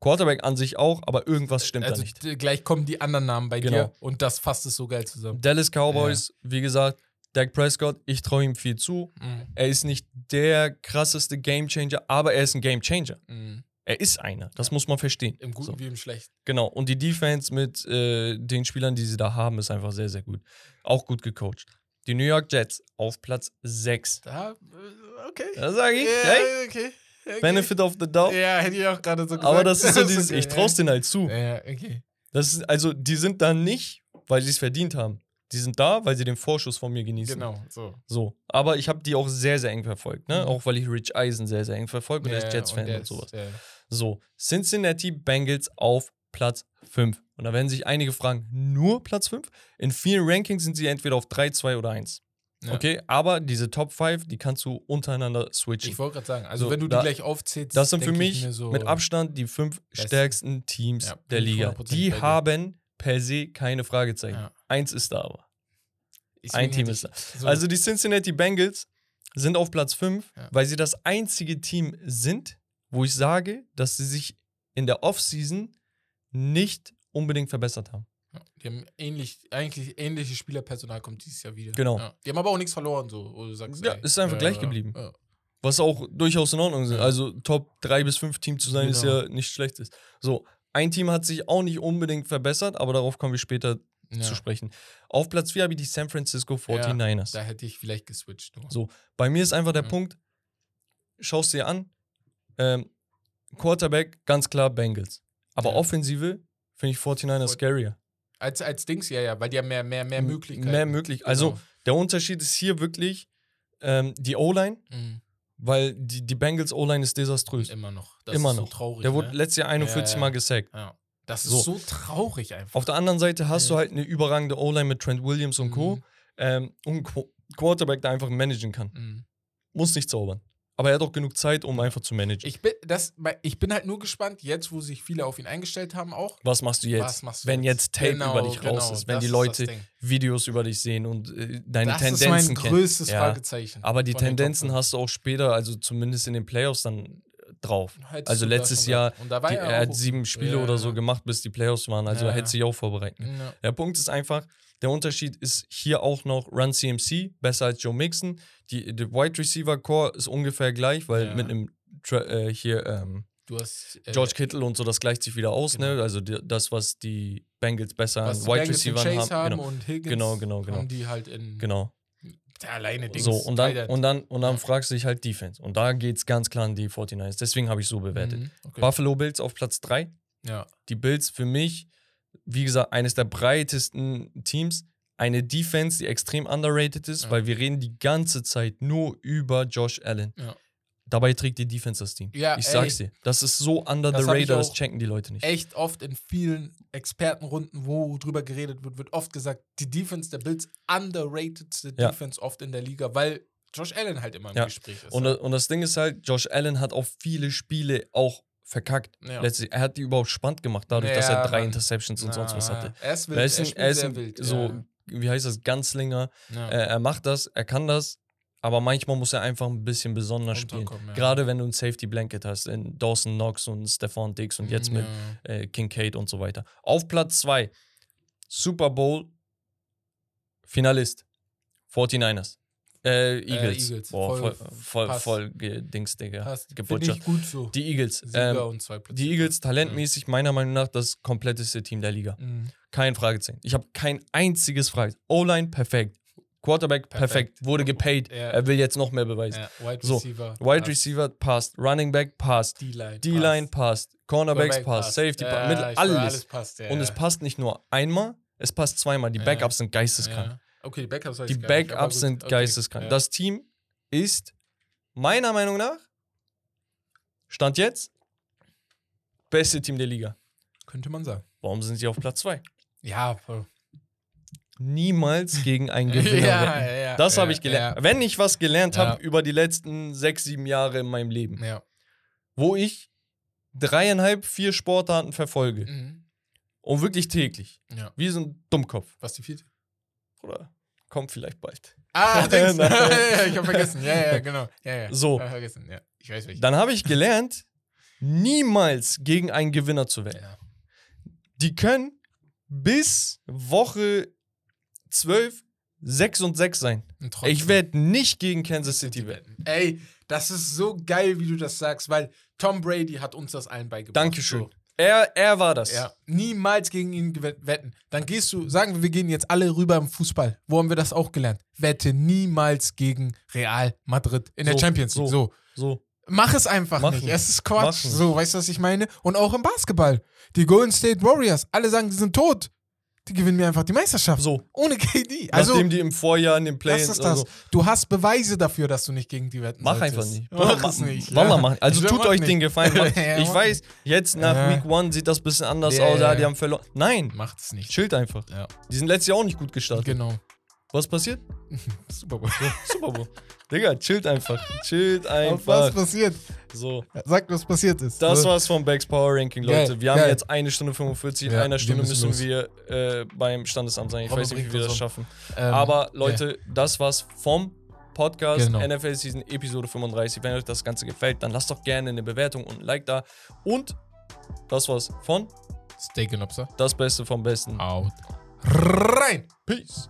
S3: Quarterback an sich auch, aber irgendwas stimmt
S2: also
S3: da nicht.
S2: gleich kommen die anderen Namen bei
S3: Genau.
S2: dir und das fasst es so geil zusammen.
S3: Dallas Cowboys, wie gesagt, Dak Prescott, ich traue ihm viel zu.
S2: Mhm.
S3: Er ist nicht der krasseste Gamechanger, aber er ist ein Gamechanger.
S2: Mhm.
S3: Er ist einer. Das muss man verstehen.
S2: Im Guten
S3: So.
S2: wie im Schlechten.
S3: Genau. Und die Defense mit äh, den Spielern, die sie da haben, ist einfach sehr, sehr gut. Auch gut gecoacht. Die New York Jets auf Platz 6.
S2: Da, äh, okay.
S3: Da sage ich,
S2: Ja,
S3: hey,
S2: okay. Okay.
S3: Benefit of the doubt.
S2: Ja, hätte ich auch gerade so gesagt.
S3: aber das ist so
S2: ist
S3: dieses,
S2: okay,
S3: ich traue denen halt zu.
S2: Ja, okay.
S3: Das ist, also, die sind da nicht, weil sie es verdient haben. Die sind da, weil sie den Vorschuss von mir genießen.
S2: Genau, so.
S3: So. Aber ich habe die auch sehr, sehr eng verfolgt. Ne?
S2: Mhm.
S3: Auch weil ich Rich Eisen sehr, sehr eng verfolgt bin
S2: Ja,
S3: als
S2: ja,
S3: Jets-Fan und,
S2: ist,
S3: sowas.
S2: ja.
S3: So, Cincinnati Bengals auf Platz 5. Und da werden sich einige fragen, nur Platz 5? In vielen Rankings sind sie entweder auf 3, 2 oder 1.
S2: Ja.
S3: Okay, aber diese Top 5, die kannst du untereinander switchen.
S2: Ich wollte gerade sagen, also
S3: So,
S2: wenn du
S3: da-
S2: die gleich aufzählst,
S3: Das sind für
S2: ich
S3: mich
S2: so,
S3: mit Abstand die fünf
S2: Beste.
S3: stärksten Teams
S2: Ja,
S3: der
S2: ich
S3: Liga.
S2: 100%
S3: Die haben per se keine Fragezeichen.
S2: Ja.
S3: Eins ist da aber.
S2: deswegen
S3: ein Team
S2: hätte
S3: ist
S2: ich
S3: da.
S2: so-
S3: Also die Cincinnati Bengals sind auf Platz 5,
S2: Ja.
S3: weil sie das einzige Team sind, wo ich sage, dass sie sich in der Offseason nicht unbedingt verbessert haben.
S2: Ja, die haben ähnlich, eigentlich ähnliches Spielerpersonal kommt dieses Jahr wieder.
S3: Genau.
S2: Ja. Die haben aber auch nichts verloren, so, du sagst.
S3: Ja,
S2: ey,
S3: ist einfach gleich geblieben.
S2: Ja.
S3: Was auch durchaus in Ordnung ist.
S2: Ja.
S3: Also Top 3 bis 5 Team zu sein, ist
S2: Genau.
S3: ja nicht schlecht. Ist. So, ein Team hat sich auch nicht unbedingt verbessert, aber darauf kommen wir später
S2: Ja.
S3: zu sprechen. Auf Platz 4 habe ich die San Francisco 49ers.
S2: Da hätte ich vielleicht geswitcht. nur.
S3: So, bei mir ist einfach der. Punkt, schaust dir an, ähm, Quarterback, ganz klar Bengals. Aber
S2: Ja.
S3: Offensive finde ich 49ers
S2: Fort-
S3: scarier.
S2: Als, als Dings, ja, ja, weil die haben mehr, mehr, mehr Möglichkeiten.
S3: Mehr möglich. Also
S2: Genau.
S3: der Unterschied ist hier wirklich ähm, die O-Line,
S2: Mhm.
S3: weil die, die Bengals O-Line ist desaströs.
S2: Immer noch. Das
S3: Immer
S2: ist
S3: noch.
S2: so traurig.
S3: Der wurde
S2: ne?
S3: letztes Jahr 41
S2: Ja, ja.
S3: Mal gesackt.
S2: ja. Das ist
S3: So.
S2: so, traurig einfach.
S3: Auf der anderen Seite hast du halt eine überragende O-Line mit Trent Williams und Co.
S2: Mhm.
S3: Ähm, und einen Qu Quarterback, der einfach managen kann.
S2: Mhm.
S3: Muss nicht zaubern. Aber er hat auch genug Zeit, um einfach zu managen.
S2: Ich bin, das, ich bin halt nur gespannt, jetzt, wo sich viele auf ihn eingestellt haben, auch.
S3: Was machst du jetzt,
S2: Was machst du
S3: wenn
S2: jetzt?
S3: jetzt Tape
S2: Genau,
S3: über dich raus
S2: genau,
S3: ist, wenn
S2: das
S3: die Leute
S2: das.
S3: Videos über dich sehen und äh, deine
S2: das
S3: Tendenzen
S2: ist mein
S3: kennen?
S2: größtes
S3: Ja.
S2: Fragezeichen.
S3: Aber die Tendenzen hast du auch später, also zumindest in den Playoffs dann äh, drauf.
S2: Hättest
S3: Also letztes Jahr, Die,
S2: ja
S3: er hat sieben Spiele
S2: Ja,
S3: oder so
S2: ja.
S3: gemacht, bis die Playoffs waren, also
S2: Ja,
S3: er hätte sich auch vorbereiten. Der Punkt ist einfach, der Unterschied ist hier auch noch Run CMC, besser als Joe Mixon. Die, die Wide Receiver Core ist ungefähr gleich, weil
S2: Ja.
S3: mit einem Tra äh, hier ähm,
S2: hast äh,
S3: George Kittle und so, das gleicht sich wieder aus,
S2: Genau.
S3: ne? Also die, das, was die Bengals besser
S2: was
S3: an Wide
S2: Chase
S3: haben.
S2: haben
S3: Genau,
S2: und Higgins
S3: Genau, genau, genau.
S2: haben die halt in
S3: genau.
S2: Ja, alleine Dings.
S3: So, und dann, und dann, und dann fragst du dich halt Defense. Und da geht es ganz klar an die 49ers. Deswegen habe ich so bewertet.
S2: Mhm, okay.
S3: Buffalo Bills auf Platz 3.
S2: Ja.
S3: Die Bills für mich, wie gesagt, eines der breitesten Teams. Eine Defense, die extrem underrated ist,
S2: Ja.
S3: weil wir reden die ganze Zeit nur über Josh Allen.
S2: Ja.
S3: Dabei trägt die Defense das Team.
S2: Ja,
S3: ich
S2: ey.
S3: sag's dir. Das ist so under the radar, das checken die Leute nicht.
S2: Echt oft in vielen Expertenrunden, wo drüber geredet wird, wird oft gesagt, die Defense der Bills underratedste
S3: Ja.
S2: Defense oft in der Liga, weil Josh Allen halt immer im
S3: Ja.
S2: Gespräch ist.
S3: Und, das- und das Ding ist halt, Josh Allen hat auch viele Spiele auch verkackt.
S2: Ja.
S3: Letztlich, er hat die überhaupt spannend gemacht, dadurch, dass er
S2: Ja,
S3: drei
S2: Mann.
S3: Interceptions und sonst was hatte.
S2: Er ist wild,
S3: Er ist
S2: er
S3: er ist
S2: sehr wild.
S3: so,
S2: ja.
S3: wie heißt das, Ganzlinger.
S2: Ja.
S3: Äh, er macht das, er kann das, aber manchmal muss er einfach ein bisschen besonders spielen.
S2: Ja.
S3: Gerade wenn du ein Safety Blanket hast, in Dawson Knox und Stefan Diggs und jetzt mit
S2: Ja.
S3: äh, Kincaid und so weiter. Auf Platz 2, Super Bowl Finalist, 49ers. Äh, Eagles.
S2: Eagles.
S3: Boah, voll,
S2: Voll-
S3: voll,
S2: passt.
S3: voll gedings, Digga.
S2: Passt.
S3: Gebutschert.
S2: ich gut so.
S3: Die Eagles. Ähm, die Eagles, talentmäßig, meiner Meinung nach, das kompletteste Team der Liga.
S2: Mhm.
S3: Kein Fragezeichen. Ich habe kein einziges Fragezeichen. O-Line, perfekt. Quarterback, perfekt.
S2: Perfekt.
S3: Wurde gepaid.
S2: Ja.
S3: Er will jetzt noch mehr beweisen.
S2: Ja, Wide
S3: So,
S2: Receiver.
S3: Wide
S2: passt.
S3: Receiver passt. Running Back passt.
S2: D-Line.
S3: D-Line passt. Cornerbacks
S2: Quarterback
S3: passt. Safety
S2: Ja,
S3: passt. Alles.
S2: alles passt. Ja,
S3: Und es passt nicht nur einmal, es passt zweimal. Die. Backups sind geisteskrank.
S2: Okay, die Backups
S3: Die
S2: nicht,
S3: Backups sind
S2: Okay,
S3: geisteskrank.
S2: ja.
S3: Das Team ist meiner Meinung nach, Stand jetzt, beste Team der Liga.
S2: Könnte man sagen.
S3: Warum sind sie auf Platz 2?
S2: Ja, voll.
S3: Niemals gegen einen Gewinner
S2: ja, ja.
S3: Das habe ich gelernt. Wenn ich was gelernt habe über die letzten sechs, sieben Jahre in meinem Leben, wo ich dreieinhalb, vier Sportarten verfolge
S2: Mhm.
S3: und wirklich täglich,
S2: ja.
S3: wie so ein Dummkopf.
S2: Was die vierte?
S3: Oder kommt vielleicht bald.
S2: Ah.
S3: Nein.
S2: ja, ich habe vergessen. Ja, ja, genau. Ja, ja.
S3: So.
S2: Ich hab vergessen. Ja. Ich weiß.
S3: Dann habe ich gelernt, niemals gegen einen Gewinner zu wetten.
S2: Ja.
S3: Die können bis Woche 12 6 und 6 sein.
S2: Und.
S3: Ich werde nicht gegen Kansas City wetten.
S2: Ey, das ist so geil, wie du das sagst, weil Tom Brady hat uns das allen beigebracht.
S3: Dankeschön.
S2: So.
S3: Er, er war das.
S2: Ja, niemals gegen ihn wetten. Dann gehst du, sagen wir, wir gehen jetzt alle rüber im Fußball. Wo haben wir das auch gelernt? Wette niemals gegen Real Madrid in der
S3: So,
S2: Champions League. So.
S3: So.
S2: Mach es einfach
S3: Mach
S2: nicht. Es ist Quatsch.
S3: Mach nicht.
S2: So, weißt du, was ich meine? Und auch im Basketball. Die Golden State Warriors, alle sagen, die sind tot. Die gewinnen mir einfach die Meisterschaft.
S3: So.
S2: Ohne KD. Also,
S3: Nachdem die im Vorjahr in den
S2: das
S3: Play-ins
S2: ist das.
S3: so.
S2: Du hast Beweise dafür, dass du nicht gegen die wetten
S3: Mach
S2: solltest.
S3: einfach nicht.
S2: Mach es nicht.
S3: Wallah,
S2: ja.
S3: mach. Also tut euch
S2: nicht.
S3: den Gefallen.
S2: Ja,
S3: ich weiß, jetzt nach
S2: Ja.
S3: Week One sieht das ein bisschen anders aus. Ja, die haben verloren. Nein,
S2: Macht es nicht.
S3: chillt einfach.
S2: Ja.
S3: Die sind letztes Jahr auch nicht gut gestartet.
S2: Genau.
S3: Was passiert?
S2: Super Bowl.
S3: Super Bowl. Digga, chillt einfach. Chillt
S2: Auf was
S3: einfach.
S2: passiert?
S3: So.
S2: Sag, was passiert ist.
S3: Das war's vom Becks Power Ranking, Leute.
S2: Geil,
S3: wir haben
S2: geil.
S3: jetzt eine Stunde 45. In
S2: Ja,
S3: einer Stunde
S2: müssen
S3: müssen wir äh, beim Standesamt sein. Ich
S2: Robbe
S3: weiß nicht, wie wir das schaffen.
S2: Ähm,
S3: Aber Leute, das war's vom Podcast,
S2: Genau.
S3: NFL Season Episode 35. Wenn euch das Ganze gefällt, dann lasst doch gerne eine Bewertung und ein Like da. Und das war's von
S2: Steak and Lobster.
S3: Das Beste vom Besten.
S2: Out. Rein.
S3: Peace.